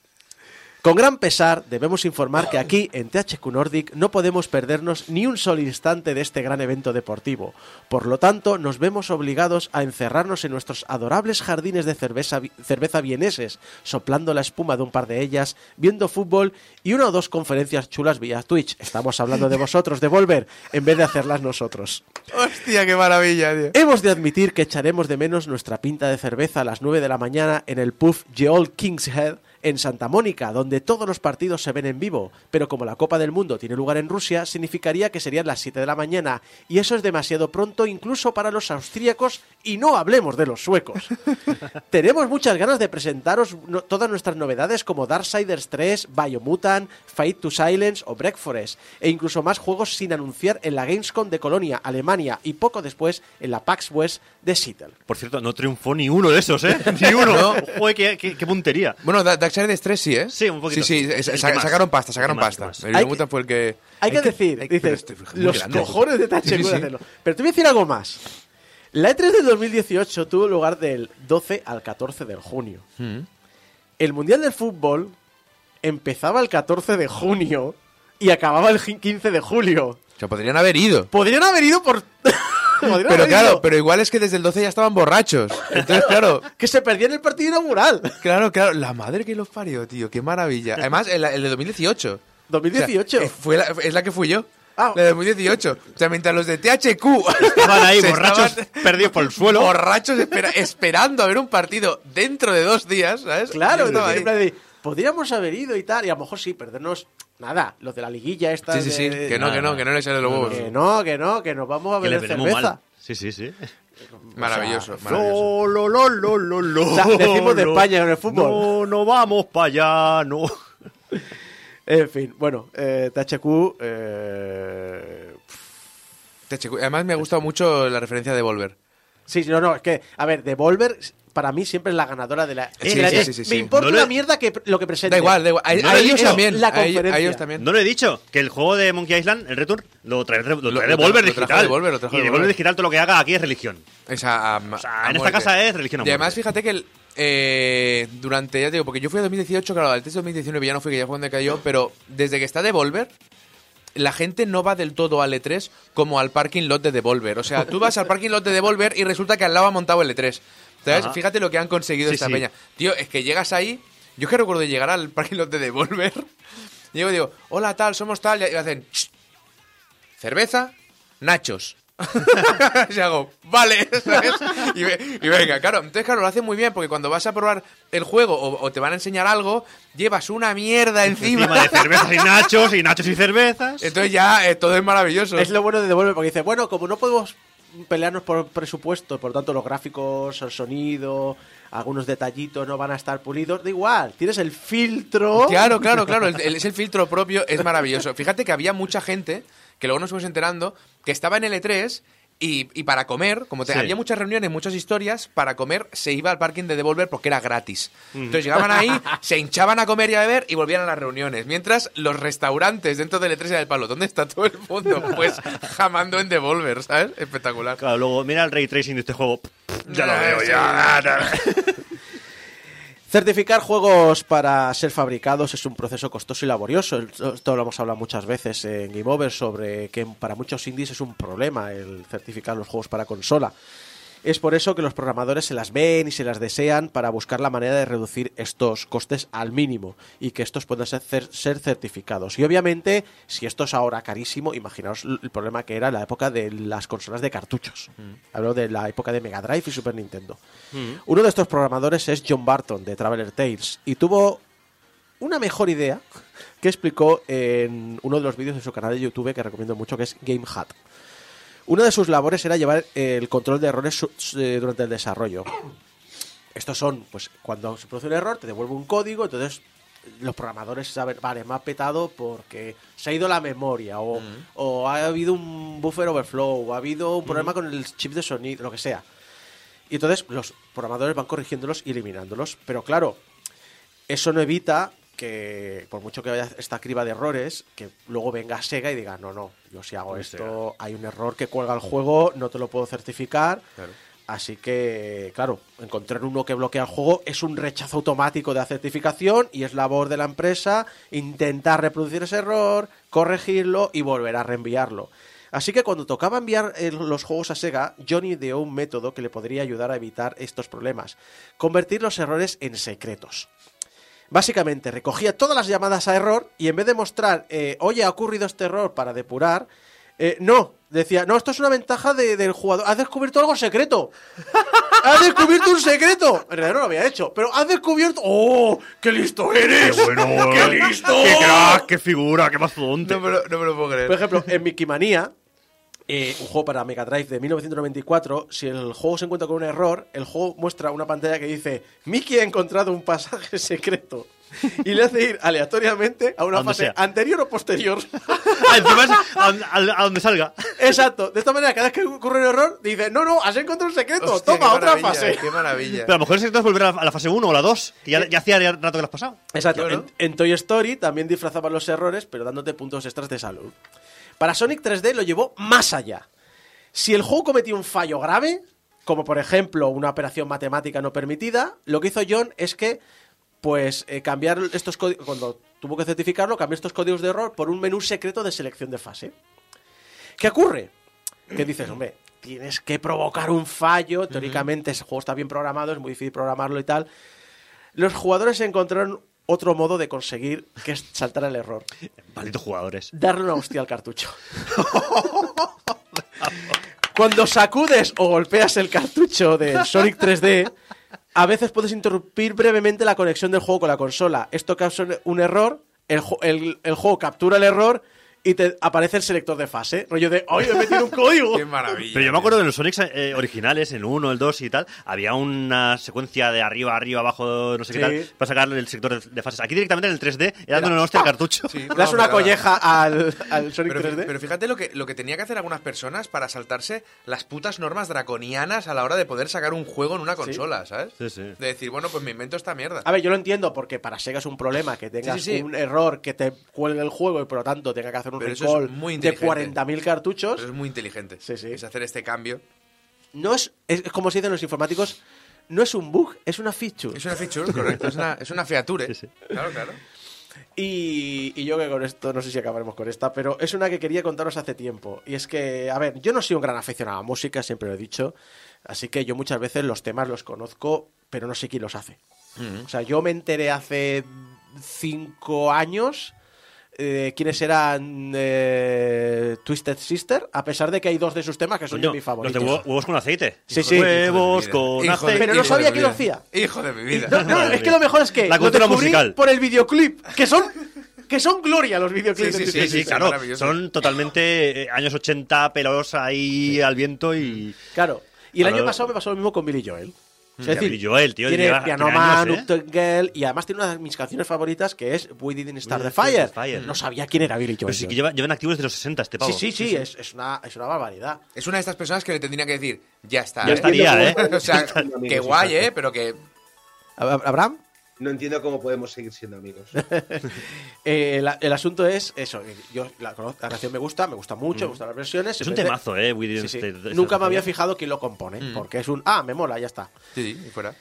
Con gran pesar, debemos informar que aquí, en THQ Nordic, no podemos perdernos ni un solo instante de este gran evento deportivo. Por lo tanto, nos vemos obligados a encerrarnos en nuestros adorables jardines de cerveza, cerveza vieneses, soplando la espuma de un par de ellas, viendo fútbol y una o dos conferencias chulas vía Twitch. Estamos hablando de vosotros, de Volver, en vez de hacerlas nosotros. Hostia, qué maravilla, tío. Hemos de admitir que echaremos de menos nuestra pinta de cerveza a las 9 de la mañana en el pub Geol King's Head en Santa Mónica, donde todos los partidos se ven en vivo, pero como la Copa del Mundo tiene lugar en Rusia, significaría que serían las 7 de la mañana, y eso es demasiado pronto incluso para los austríacos, y no hablemos de los suecos. Tenemos muchas ganas de presentaros no- todas nuestras novedades como Darksiders 3, Biomutant, Fight to Silence o Breakforest, e incluso más juegos sin anunciar en la Gamescom de Colonia, Alemania, y poco después en la PAX West de Seattle. Por cierto, no triunfó ni uno de esos, ¿eh? Ni uno. Joder, qué, qué- qué puntería. Bueno, Da- Darksiders 3 sí, ¿eh? Sí, un poquito. Sí, sí, ¿El sa- qué sa- más? sacaron pasta, sacaron ¿Qué más, pasta. más? El Hay Biomutant fue el que... Hay que decir, hay dices, este- los grande. cojones de THQ Sí, de sí. hacerlo. Pero te voy a decir algo más. La E3 del 2018 tuvo lugar del 12 al 14 de junio. Mm. El Mundial del Fútbol empezaba el 14 de junio y acababa el 15 de julio. O sea, podrían haber ido. Podrían haber ido por... Pero claro, pero igual es que desde el 12 ya estaban borrachos. Entonces, claro, Que se perdían el partido inaugural. claro, claro. La madre que los parió, tío. Qué maravilla. Además, el, el de 2018. 2018. O sea, eh, fue la- es la que fui yo. Ah. La de 2018. O sea, mientras los de THQ Estaban ahí borrachos, estaban perdidos por el suelo. Borrachos espera- esperando a ver un partido dentro de dos días, ¿sabes? Claro, ahí. de, podríamos haber ido y tal, y a lo mejor sí, perdernos nada, los de la liguilla esta. Sí, sí, sí. de- Que no, que no, que no le sale los huevos. Que no, que no, que nos vamos a beber cerveza. mal. Sí, sí, sí. Maravilloso, maravilloso. Lo, lo, lo, lo, lo, O sea, decimos de. España en el fútbol. No, no vamos para allá, no. En fin, bueno, eh, THQ. eh, THQ. Además, me ha gustado mucho la referencia de Volver. Sí, no, no, es que, a ver, Devolver para mí siempre es la ganadora de la. Sí, de la- sí, de- sí, sí, Me importa No le- una mierda que lo que presente. Da igual, da igual. A, No, a ellos también. La a, ellos, conferencia. a ellos también. No lo he dicho, que el juego de Monkey Island, el Return, lo trae, lo trae Devolver Digital. Devolver, lo trajo y Devolver. Digital todo lo que haga aquí es religión. Esa, a- O sea, en esta casa es religión Y además, fíjate que el, eh, durante, ya te digo, porque yo fui a 2018, claro, al test 2019 ya no fui, que ya fue donde cayó, pero desde que está Devolver, la gente no va del todo al E3 como al parking lot de Devolver. O sea, tú vas al parking lot de Devolver y resulta que al lado ha montado el E3. ¿Sabes? Ajá. Fíjate lo que han conseguido Sí, esta sí. peña. Tío, es que llegas ahí, yo que recuerdo llegar al parking lot de Devolver, llego y digo, hola tal, somos tal, y hacen, "Shh, cerveza, nachos. y hago, vale, ¿sabes? Y, ve- y venga, claro. Entonces, claro, lo hacen muy bien porque cuando vas a probar el juego o, o te van a enseñar algo, llevas una mierda encima. Encima de cervezas y nachos, y nachos y cervezas. Entonces ya eh, todo es maravilloso. Es lo bueno de Devolver, porque dice, bueno, como no podemos pelearnos por presupuesto, por tanto los gráficos, el sonido, algunos detallitos no van a estar pulidos, da igual, tienes el filtro. Claro, claro, claro. el- es el filtro propio, es maravilloso. Fíjate que había mucha gente, que luego nos fuimos enterando, que estaba en el E3 y, y para comer, como te- Sí. había muchas reuniones, muchas historias, para comer se iba al parking de Devolver porque era gratis. Entonces llegaban ahí, se hinchaban a comer y a beber y volvían a las reuniones. Mientras los restaurantes dentro del E3 era del palo. ¿Dónde está todo el mundo? Pues jamando en Devolver, ¿sabes? Espectacular. Claro, luego mira el ray tracing de este juego. Ya lo veo, ya. Certificar juegos para ser fabricados es un proceso costoso y laborioso. Esto lo hemos hablado muchas veces en Game Over sobre que para muchos indies es un problema el certificar los juegos para consola. Es por eso que los programadores se las ven y se las desean para buscar la manera de reducir estos costes al mínimo y que estos puedan ser, cer- ser certificados. Y obviamente, si esto es ahora carísimo, imaginaos el problema que era en la época de las consolas de cartuchos. Hablo de la época de Mega Drive y Super Nintendo. Uno de estos programadores es John Barton de Traveler Tales y tuvo una mejor idea que explicó en uno de los vídeos de su canal de YouTube que recomiendo mucho, que es Game Hat. Una de sus labores era llevar el control de errores eh, durante el desarrollo. Estos son, pues, cuando se produce un error, te devuelve un código, entonces los programadores saben, vale, me ha petado porque se ha ido la memoria, o, o ha habido un buffer overflow, o ha habido un problema con el chip de sonido, lo que sea. Y entonces los programadores van corrigiéndolos y eliminándolos. Pero claro, eso no evita que, por mucho que haya esta criba de errores, que luego venga Sega y diga, no, no, yo si hago esto, hay un error que cuelga el juego, no te lo puedo certificar. Claro. Así que, claro, encontrar uno que bloquea el juego es un rechazo automático de la certificación y es labor de la empresa intentar reproducir ese error, corregirlo y volver a reenviarlo. Así que cuando tocaba enviar eh, los juegos a Sega, Johnny ideó un método que le podría ayudar a evitar estos problemas. Convertir los errores en secretos. Básicamente, recogía todas las llamadas a error y en vez de mostrar, eh, oye, ha ocurrido este error para depurar, eh, no, decía, no, esto es una ventaja de- del jugador. Has descubierto algo secreto. Has descubierto un secreto. En realidad no lo había hecho, pero has descubierto. ¡Oh! ¡Qué listo eres! bueno, ¡Qué listo! ¡Qué crack! ¡Qué figura! ¡Qué mastodonte! No me, lo, no me lo puedo creer. Por ejemplo, en Mickey Manía, eh, un juego para Mega Drive de 1994, si el juego se encuentra con un error, el juego muestra una pantalla que dice Mickey ha encontrado un pasaje secreto. Y le hace ir aleatoriamente a una A fase sea. anterior o posterior. Ah, encima es a, a- a donde salga. Exacto. De esta manera, cada vez que ocurre un error, dice, no, no, has encontrado un secreto. Hostia, Toma, otra fase. Qué maravilla. Pero a lo mejor el secreto es volver a la, a la fase 1 o la 2, que ya, ya hacía rato que lo has pasado. Exacto. Claro. En, en Toy Story también disfrazaban los errores, pero dándote puntos extras de salud. Para Sonic 3D lo llevó más allá. Si el juego cometía un fallo grave, como por ejemplo una operación matemática no permitida, lo que hizo John es que, pues, eh, cambiar estos códigos, cuando tuvo que certificarlo, cambió estos códigos de error por un menú secreto de selección de fase. ¿Qué ocurre? Que dices, hombre, tienes que provocar un fallo, teóricamente ese juego está bien programado, es muy difícil programarlo y tal. Los jugadores encontraron otro modo de conseguir que saltara el error. Malditos jugadores. Darle una hostia al cartucho. Cuando sacudes o golpeas el cartucho del Sonic 3D, a veces puedes interrumpir brevemente la conexión del juego con la consola. Esto causa un error, el, ju- el- el juego captura el error y te aparece el selector de fase. Rollo de, ¡ay, he metido un código! Qué maravilla. Pero yo me acuerdo de los Sonics eh, originales, el 1, el 2 y tal, había una secuencia de arriba, arriba, abajo, no sé Sí. qué tal, para sacar el sector de, de fases. Aquí directamente en el 3D, era dándole una hostia al cartucho. Sí, Das una pero- colleja al, al Sonic Pero, 3D. pero fíjate lo que, lo que tenía que hacer algunas personas para saltarse las putas normas draconianas a la hora de poder sacar un juego en una consola, ¿sabes? Sí, sí. De decir, bueno, pues me invento esta mierda. A ver, yo lo entiendo porque para Sega es un problema que tengas Sí, sí, sí. un error que te cuelgue el juego y por lo tanto tenga que hacer un Pero recall es muy de inteligente. 40.000 cartuchos. Pero es muy inteligente. Sí, sí. Es hacer este cambio. No es, es como se dicen los informáticos, no es un bug, es una feature. Es una feature, correcto. Es una, es una feature. Sí, sí. Claro, claro. Y, y yo que con esto, no sé si acabaremos con esta, pero es una que quería contaros hace tiempo. Y es que, a ver, yo no soy un gran aficionado a la música, siempre lo he dicho. Así que yo muchas veces los temas los conozco, pero no sé quién los hace. O sea, yo me enteré hace cinco años eh, quiénes eran eh, Twisted Sister, a pesar de que hay dos de sus temas que son Coño, de mis los favoritos. de huevo- huevos con aceite. Sí, sí. de- Huevos de con vida. Hijo de- aceite. Pero no hijo sabía de quién mi lo vida. hacía. Hijo de mi vida. No, no, es que lo mejor es que La lo cultura descubrí musical. por el videoclip, que son que son gloria los videoclips. Sí, de sí, Sí, Twisted sí, Sister. claro. maravilloso. Son totalmente eh, años 80, pelos ahí al viento y. Claro. Y el Claro. año pasado me pasó lo mismo con Billy Joel. Es decir, Billy Joel, tío, tiene lleva- Piano tiene Man, años, ¿eh? Girl, y además tiene una de mis canciones favoritas que es We Didn't Start We the Fire. No sabía quién era Billy Joel. Pero sí que lleva, llevan activos desde los 60 este pavo. sí, sí, sí, Es, es una, es una barbaridad. Es una de estas personas que le tendrían que decir, ya está. Ya ¿eh? estaría, ¿eh? o sea, que guay. ¿eh? Pero que. Ab- ¿Abraham? No entiendo cómo podemos seguir siendo amigos. Eh, la- el asunto es eso. eh, Yo la, canción me gusta, me gusta mucho, me gustan las versiones. Mm. Es un temazo, ¿eh? We Sí, Nunca me había fijado quién lo compone, Mm. porque es un ah, me mola, ya está. Sí, sí, y fuera.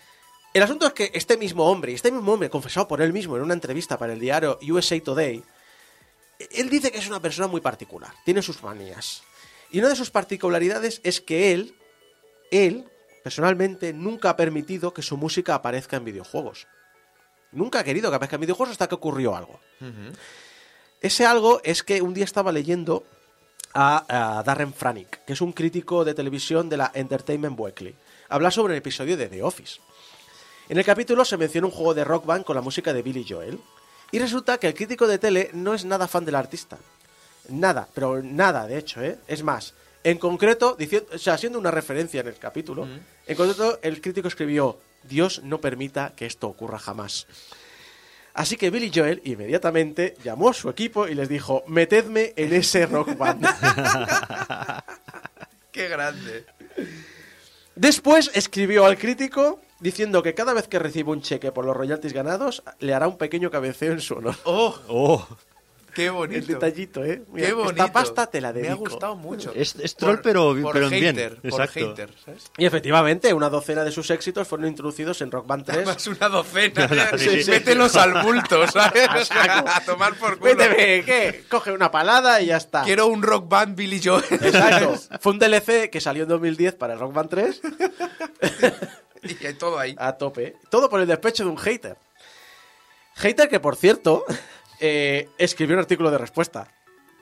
El asunto es que este mismo hombre, este mismo hombre, confesado por él mismo en una entrevista para el diario USA Today, él dice que es una persona muy particular, tiene sus manías. Y una de sus particularidades es que él, él, personalmente, nunca ha permitido que su música aparezca en videojuegos. Nunca ha querido que aparezca en videojuegos hasta que ocurrió algo. Ese algo es que un día estaba leyendo a, a Darren Franick, que es un crítico de televisión de la Entertainment Weekly. Habla sobre el episodio de The Office. En el capítulo se menciona un juego de rock band con la música de Billy Joel. Y resulta que el crítico de tele no es nada fan del artista. Nada, pero nada, de hecho, ¿eh? Es más, en concreto, diciendo, o sea, haciendo una referencia en el capítulo, en concreto el crítico escribió, Dios no permita que esto ocurra jamás. Así que Billy Joel inmediatamente llamó a su equipo y les dijo, metedme en ese rock band. Qué grande. Después escribió al crítico diciendo que cada vez que reciba un cheque por los royalties ganados, le hará un pequeño cabeceo en su honor. ¡Oh! Oh, ¡Qué El bonito! detallito, ¿eh? Mira, ¡Qué bonito! Esta pasta te la dedico. Me ha gustado mucho. Es- es troll, pero- por pero en bien. hater, Por Exacto. hater, ¿sabes? Y efectivamente, una docena de sus éxitos fueron introducidos en Rock Band 3. Más una docena. Sí, sí. Mételos al bulto, ¿sabes? A tomar por culo. Méteme, ¿qué? Coge una palada y ya está. Quiero un rock band Billy Joel. Exacto. Fue un DLC que salió en 2010 para el Rock Band 3 y hay todo ahí. a tope. Todo por el despecho de un hater. Hater que, por cierto, eh, escribió un artículo de respuesta.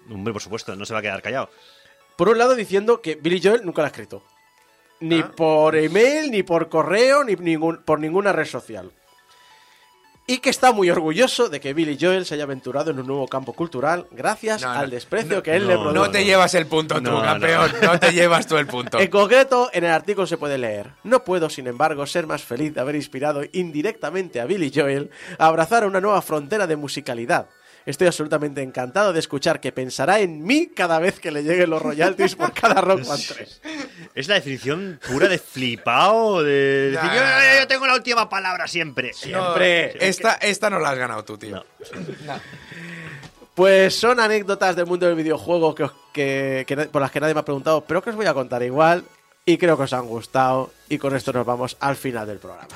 hombre, por supuesto, no se va a quedar callado. Por un lado diciendo que Billy Joel nunca lo ha escrito. Ni Ah. por email, ni por correo, ni ningún, por ninguna red social. Y que está muy orgulloso de que Billy Joel se haya aventurado en un nuevo campo cultural gracias No, no, al desprecio no, que él no, le no, produjo. No te llevas el punto tú, campeón. No. te llevas tú el punto. En concreto, en el artículo se puede leer: No puedo, sin embargo, ser más feliz de haber inspirado indirectamente a Billy Joel a abrazar una nueva frontera de musicalidad. Estoy absolutamente encantado de escuchar que pensará en mí cada vez que le lleguen los royalties por cada Rock Band 3. Es la definición pura de flipado, de decir, yo, yo tengo la última palabra siempre. Siempre. Esta, esta no la has ganado tú, tío. No. Pues son anécdotas del mundo del videojuego que, os- que- por las que nadie me ha preguntado, pero que os voy a contar igual y creo que os han gustado. Y con esto nos vamos al final del programa.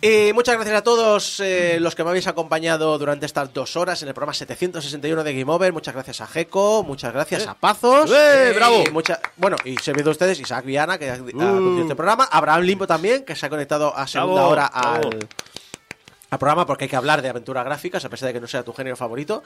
Y muchas gracias a todos eh, los que me habéis acompañado durante estas dos horas en el programa 761 de Game Over. Muchas gracias a Geco, muchas gracias a Pazos. ¡Eh, bravo! Y mucha- bueno, y servidor de ustedes, Isaac Viana, que ha, ha conducido este programa. Abraham Limpo también, que se ha conectado a segunda Bravo, hora bravo. al, al programa, porque hay que hablar de aventuras gráficas, a pesar de que no sea tu género favorito.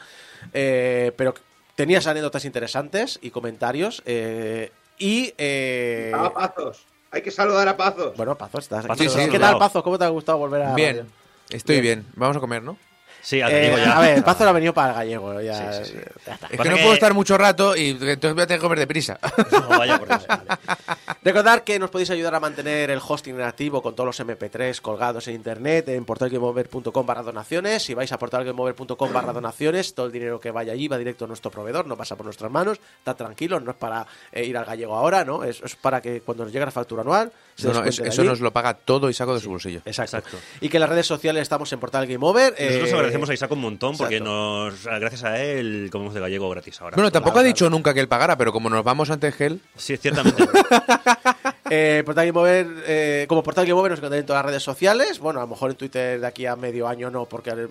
Eh, pero tenías anécdotas interesantes y comentarios. eh, y. eh, A Pazos. Hay que saludar a Pazos. bueno, Pazos, estás Pazos, aquí. sí, ¿Qué claro. tal, Pazos? ¿Cómo te ha gustado volver a.? Bien, estoy bien. Vamos a comer, ¿no? Sí, al Eh, gallego ya. a ver, Pazos ha venido para el gallego. Ya, Sí, sí, sí. ya está. Es que no que- puedo estar mucho rato y entonces voy a tener que comer deprisa. No, vaya por Dios. Recordad que nos podéis ayudar a mantener el hosting en activo con todos los MP3 colgados en internet en portalgameover.com barra donaciones. Si vais a portalgameover.com barra donaciones, todo el dinero que vaya allí va directo a nuestro proveedor, no pasa por nuestras manos. Está tranquilo, no es para eh, ir al gallego ahora, ¿no? Es, es para que cuando nos llegue la factura anual No, no, es- eso nos lo paga todo y saco de su bolsillo. Exacto. Exacto. Y que en las redes sociales estamos en Portal Game Over. Nosotros eh, agradecemos a Isaac un montón porque exacto. nos, gracias a él comemos de gallego gratis ahora. Bueno, tampoco ha dicho nunca que él pagara, pero como nos vamos ante Gel, Sí, ciertamente. Eh, Portal Game Over, eh, como Portal Game Over nos encontráis en todas las redes sociales. Bueno, a lo mejor en Twitter de aquí a medio año no, porque eh,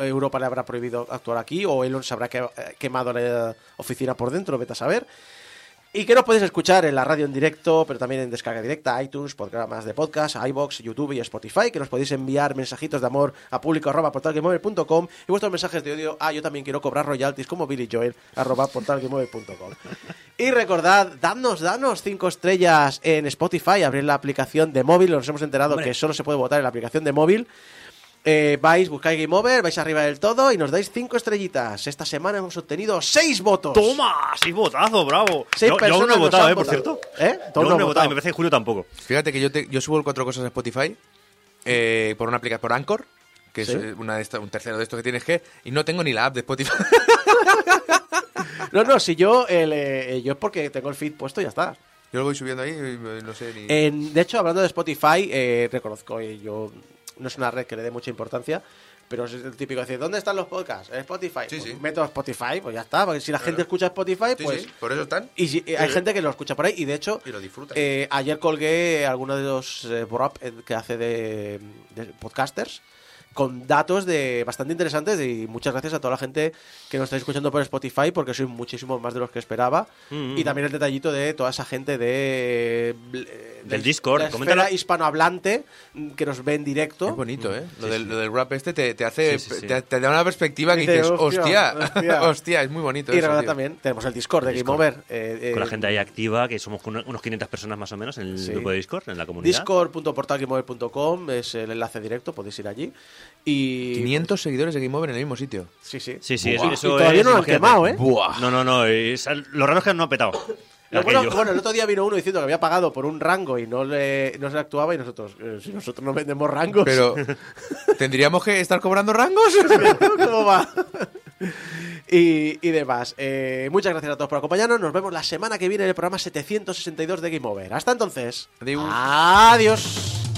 Europa le habrá prohibido actuar aquí, o Elon se habrá que- eh, quemado la oficina por dentro, vete a saber. Y que nos podéis escuchar en la radio en directo, pero también en descarga directa, iTunes, programas de podcast, iBox, YouTube y Spotify, que nos podéis enviar mensajitos de amor a público arroba portalgameover.com y vuestros mensajes de odio, ah, yo también quiero cobrar royalties como Billy Joel, arroba portalgameover.com. Y recordad, dadnos, danos cinco estrellas en Spotify, abrir la aplicación de móvil, nos hemos enterado Hombre. que solo se puede votar en la aplicación de móvil. Eh, vais, buscáis Game Over, vais arriba del todo y nos dais cinco estrellitas. Esta semana hemos obtenido seis votos. ¡Toma! ¡Sí, votazo! ¡Bravo! Seis yo, yo aún no he votado, ¿eh? Por votado. cierto. ¿Eh? Yo aún no he votado. me parece que Julio tampoco. fíjate que yo, te- yo subo cuatro cosas a Spotify eh, por una aplicación, por Anchor, que Sí. es eh, una de esta- un tercero de estos que tienes que, y no tengo ni la app de Spotify. No, no, si yo, el, eh, yo es porque tengo el feed puesto y ya está. yo lo voy subiendo ahí y no sé ni... En- de hecho, hablando de Spotify, eh, reconozco, yo no es una red que le dé mucha importancia, pero es el típico de decir, ¿dónde están los podcasts? En Spotify. Sí, Pues sí. Meto a Spotify, pues ya está, porque si la gente escucha Spotify, Sí, pues... sí, por eso están. Y si- eh, hay gente que lo escucha por ahí, y de hecho, Y lo disfruta. eh, ayer colgué algunos de los eh, eh, que hace de, de podcasters con datos de bastante interesantes y muchas gracias a toda la gente que nos está escuchando por Spotify porque sois muchísimos más de los que esperaba Mm, y también el detallito de toda esa gente de, eh, Del Discord, la esfera hispanohablante mm, que nos ve en directo Es bonito, ¿eh? Lo, Sí, del, sí. lo del rap este te, te hace... Sí, sí, sí. Te, te da una perspectiva que Dice, dices, hostia, hostia, hostia". es muy bonito y eso, tío. también tenemos el Discord de Game. Over eh, eh, Con la gente ahí activa, que somos unos 500 personas más o menos en el Sí. grupo de Discord, en la comunidad. discord.portalgameover.com es el enlace directo podéis ir allí y 500 seguidores de Game Over en el mismo sitio. sí sí Sí, sí, Buah. eso, eso y todavía es, no lo han quemado eh Buah. No, no, no. es- lo raro es que no ha petado. Bueno, el otro día vino uno diciendo que había pagado por un rango y no le, no se le actuaba y nosotros, eh, si nosotros no vendemos rangos, Pero, ¿tendríamos que estar cobrando rangos? ¿cómo va? y, y demás. Eh, muchas gracias a todos por acompañarnos. Nos vemos la semana que viene en el programa 762 de Game Over. Hasta entonces. Adiós. Adiós.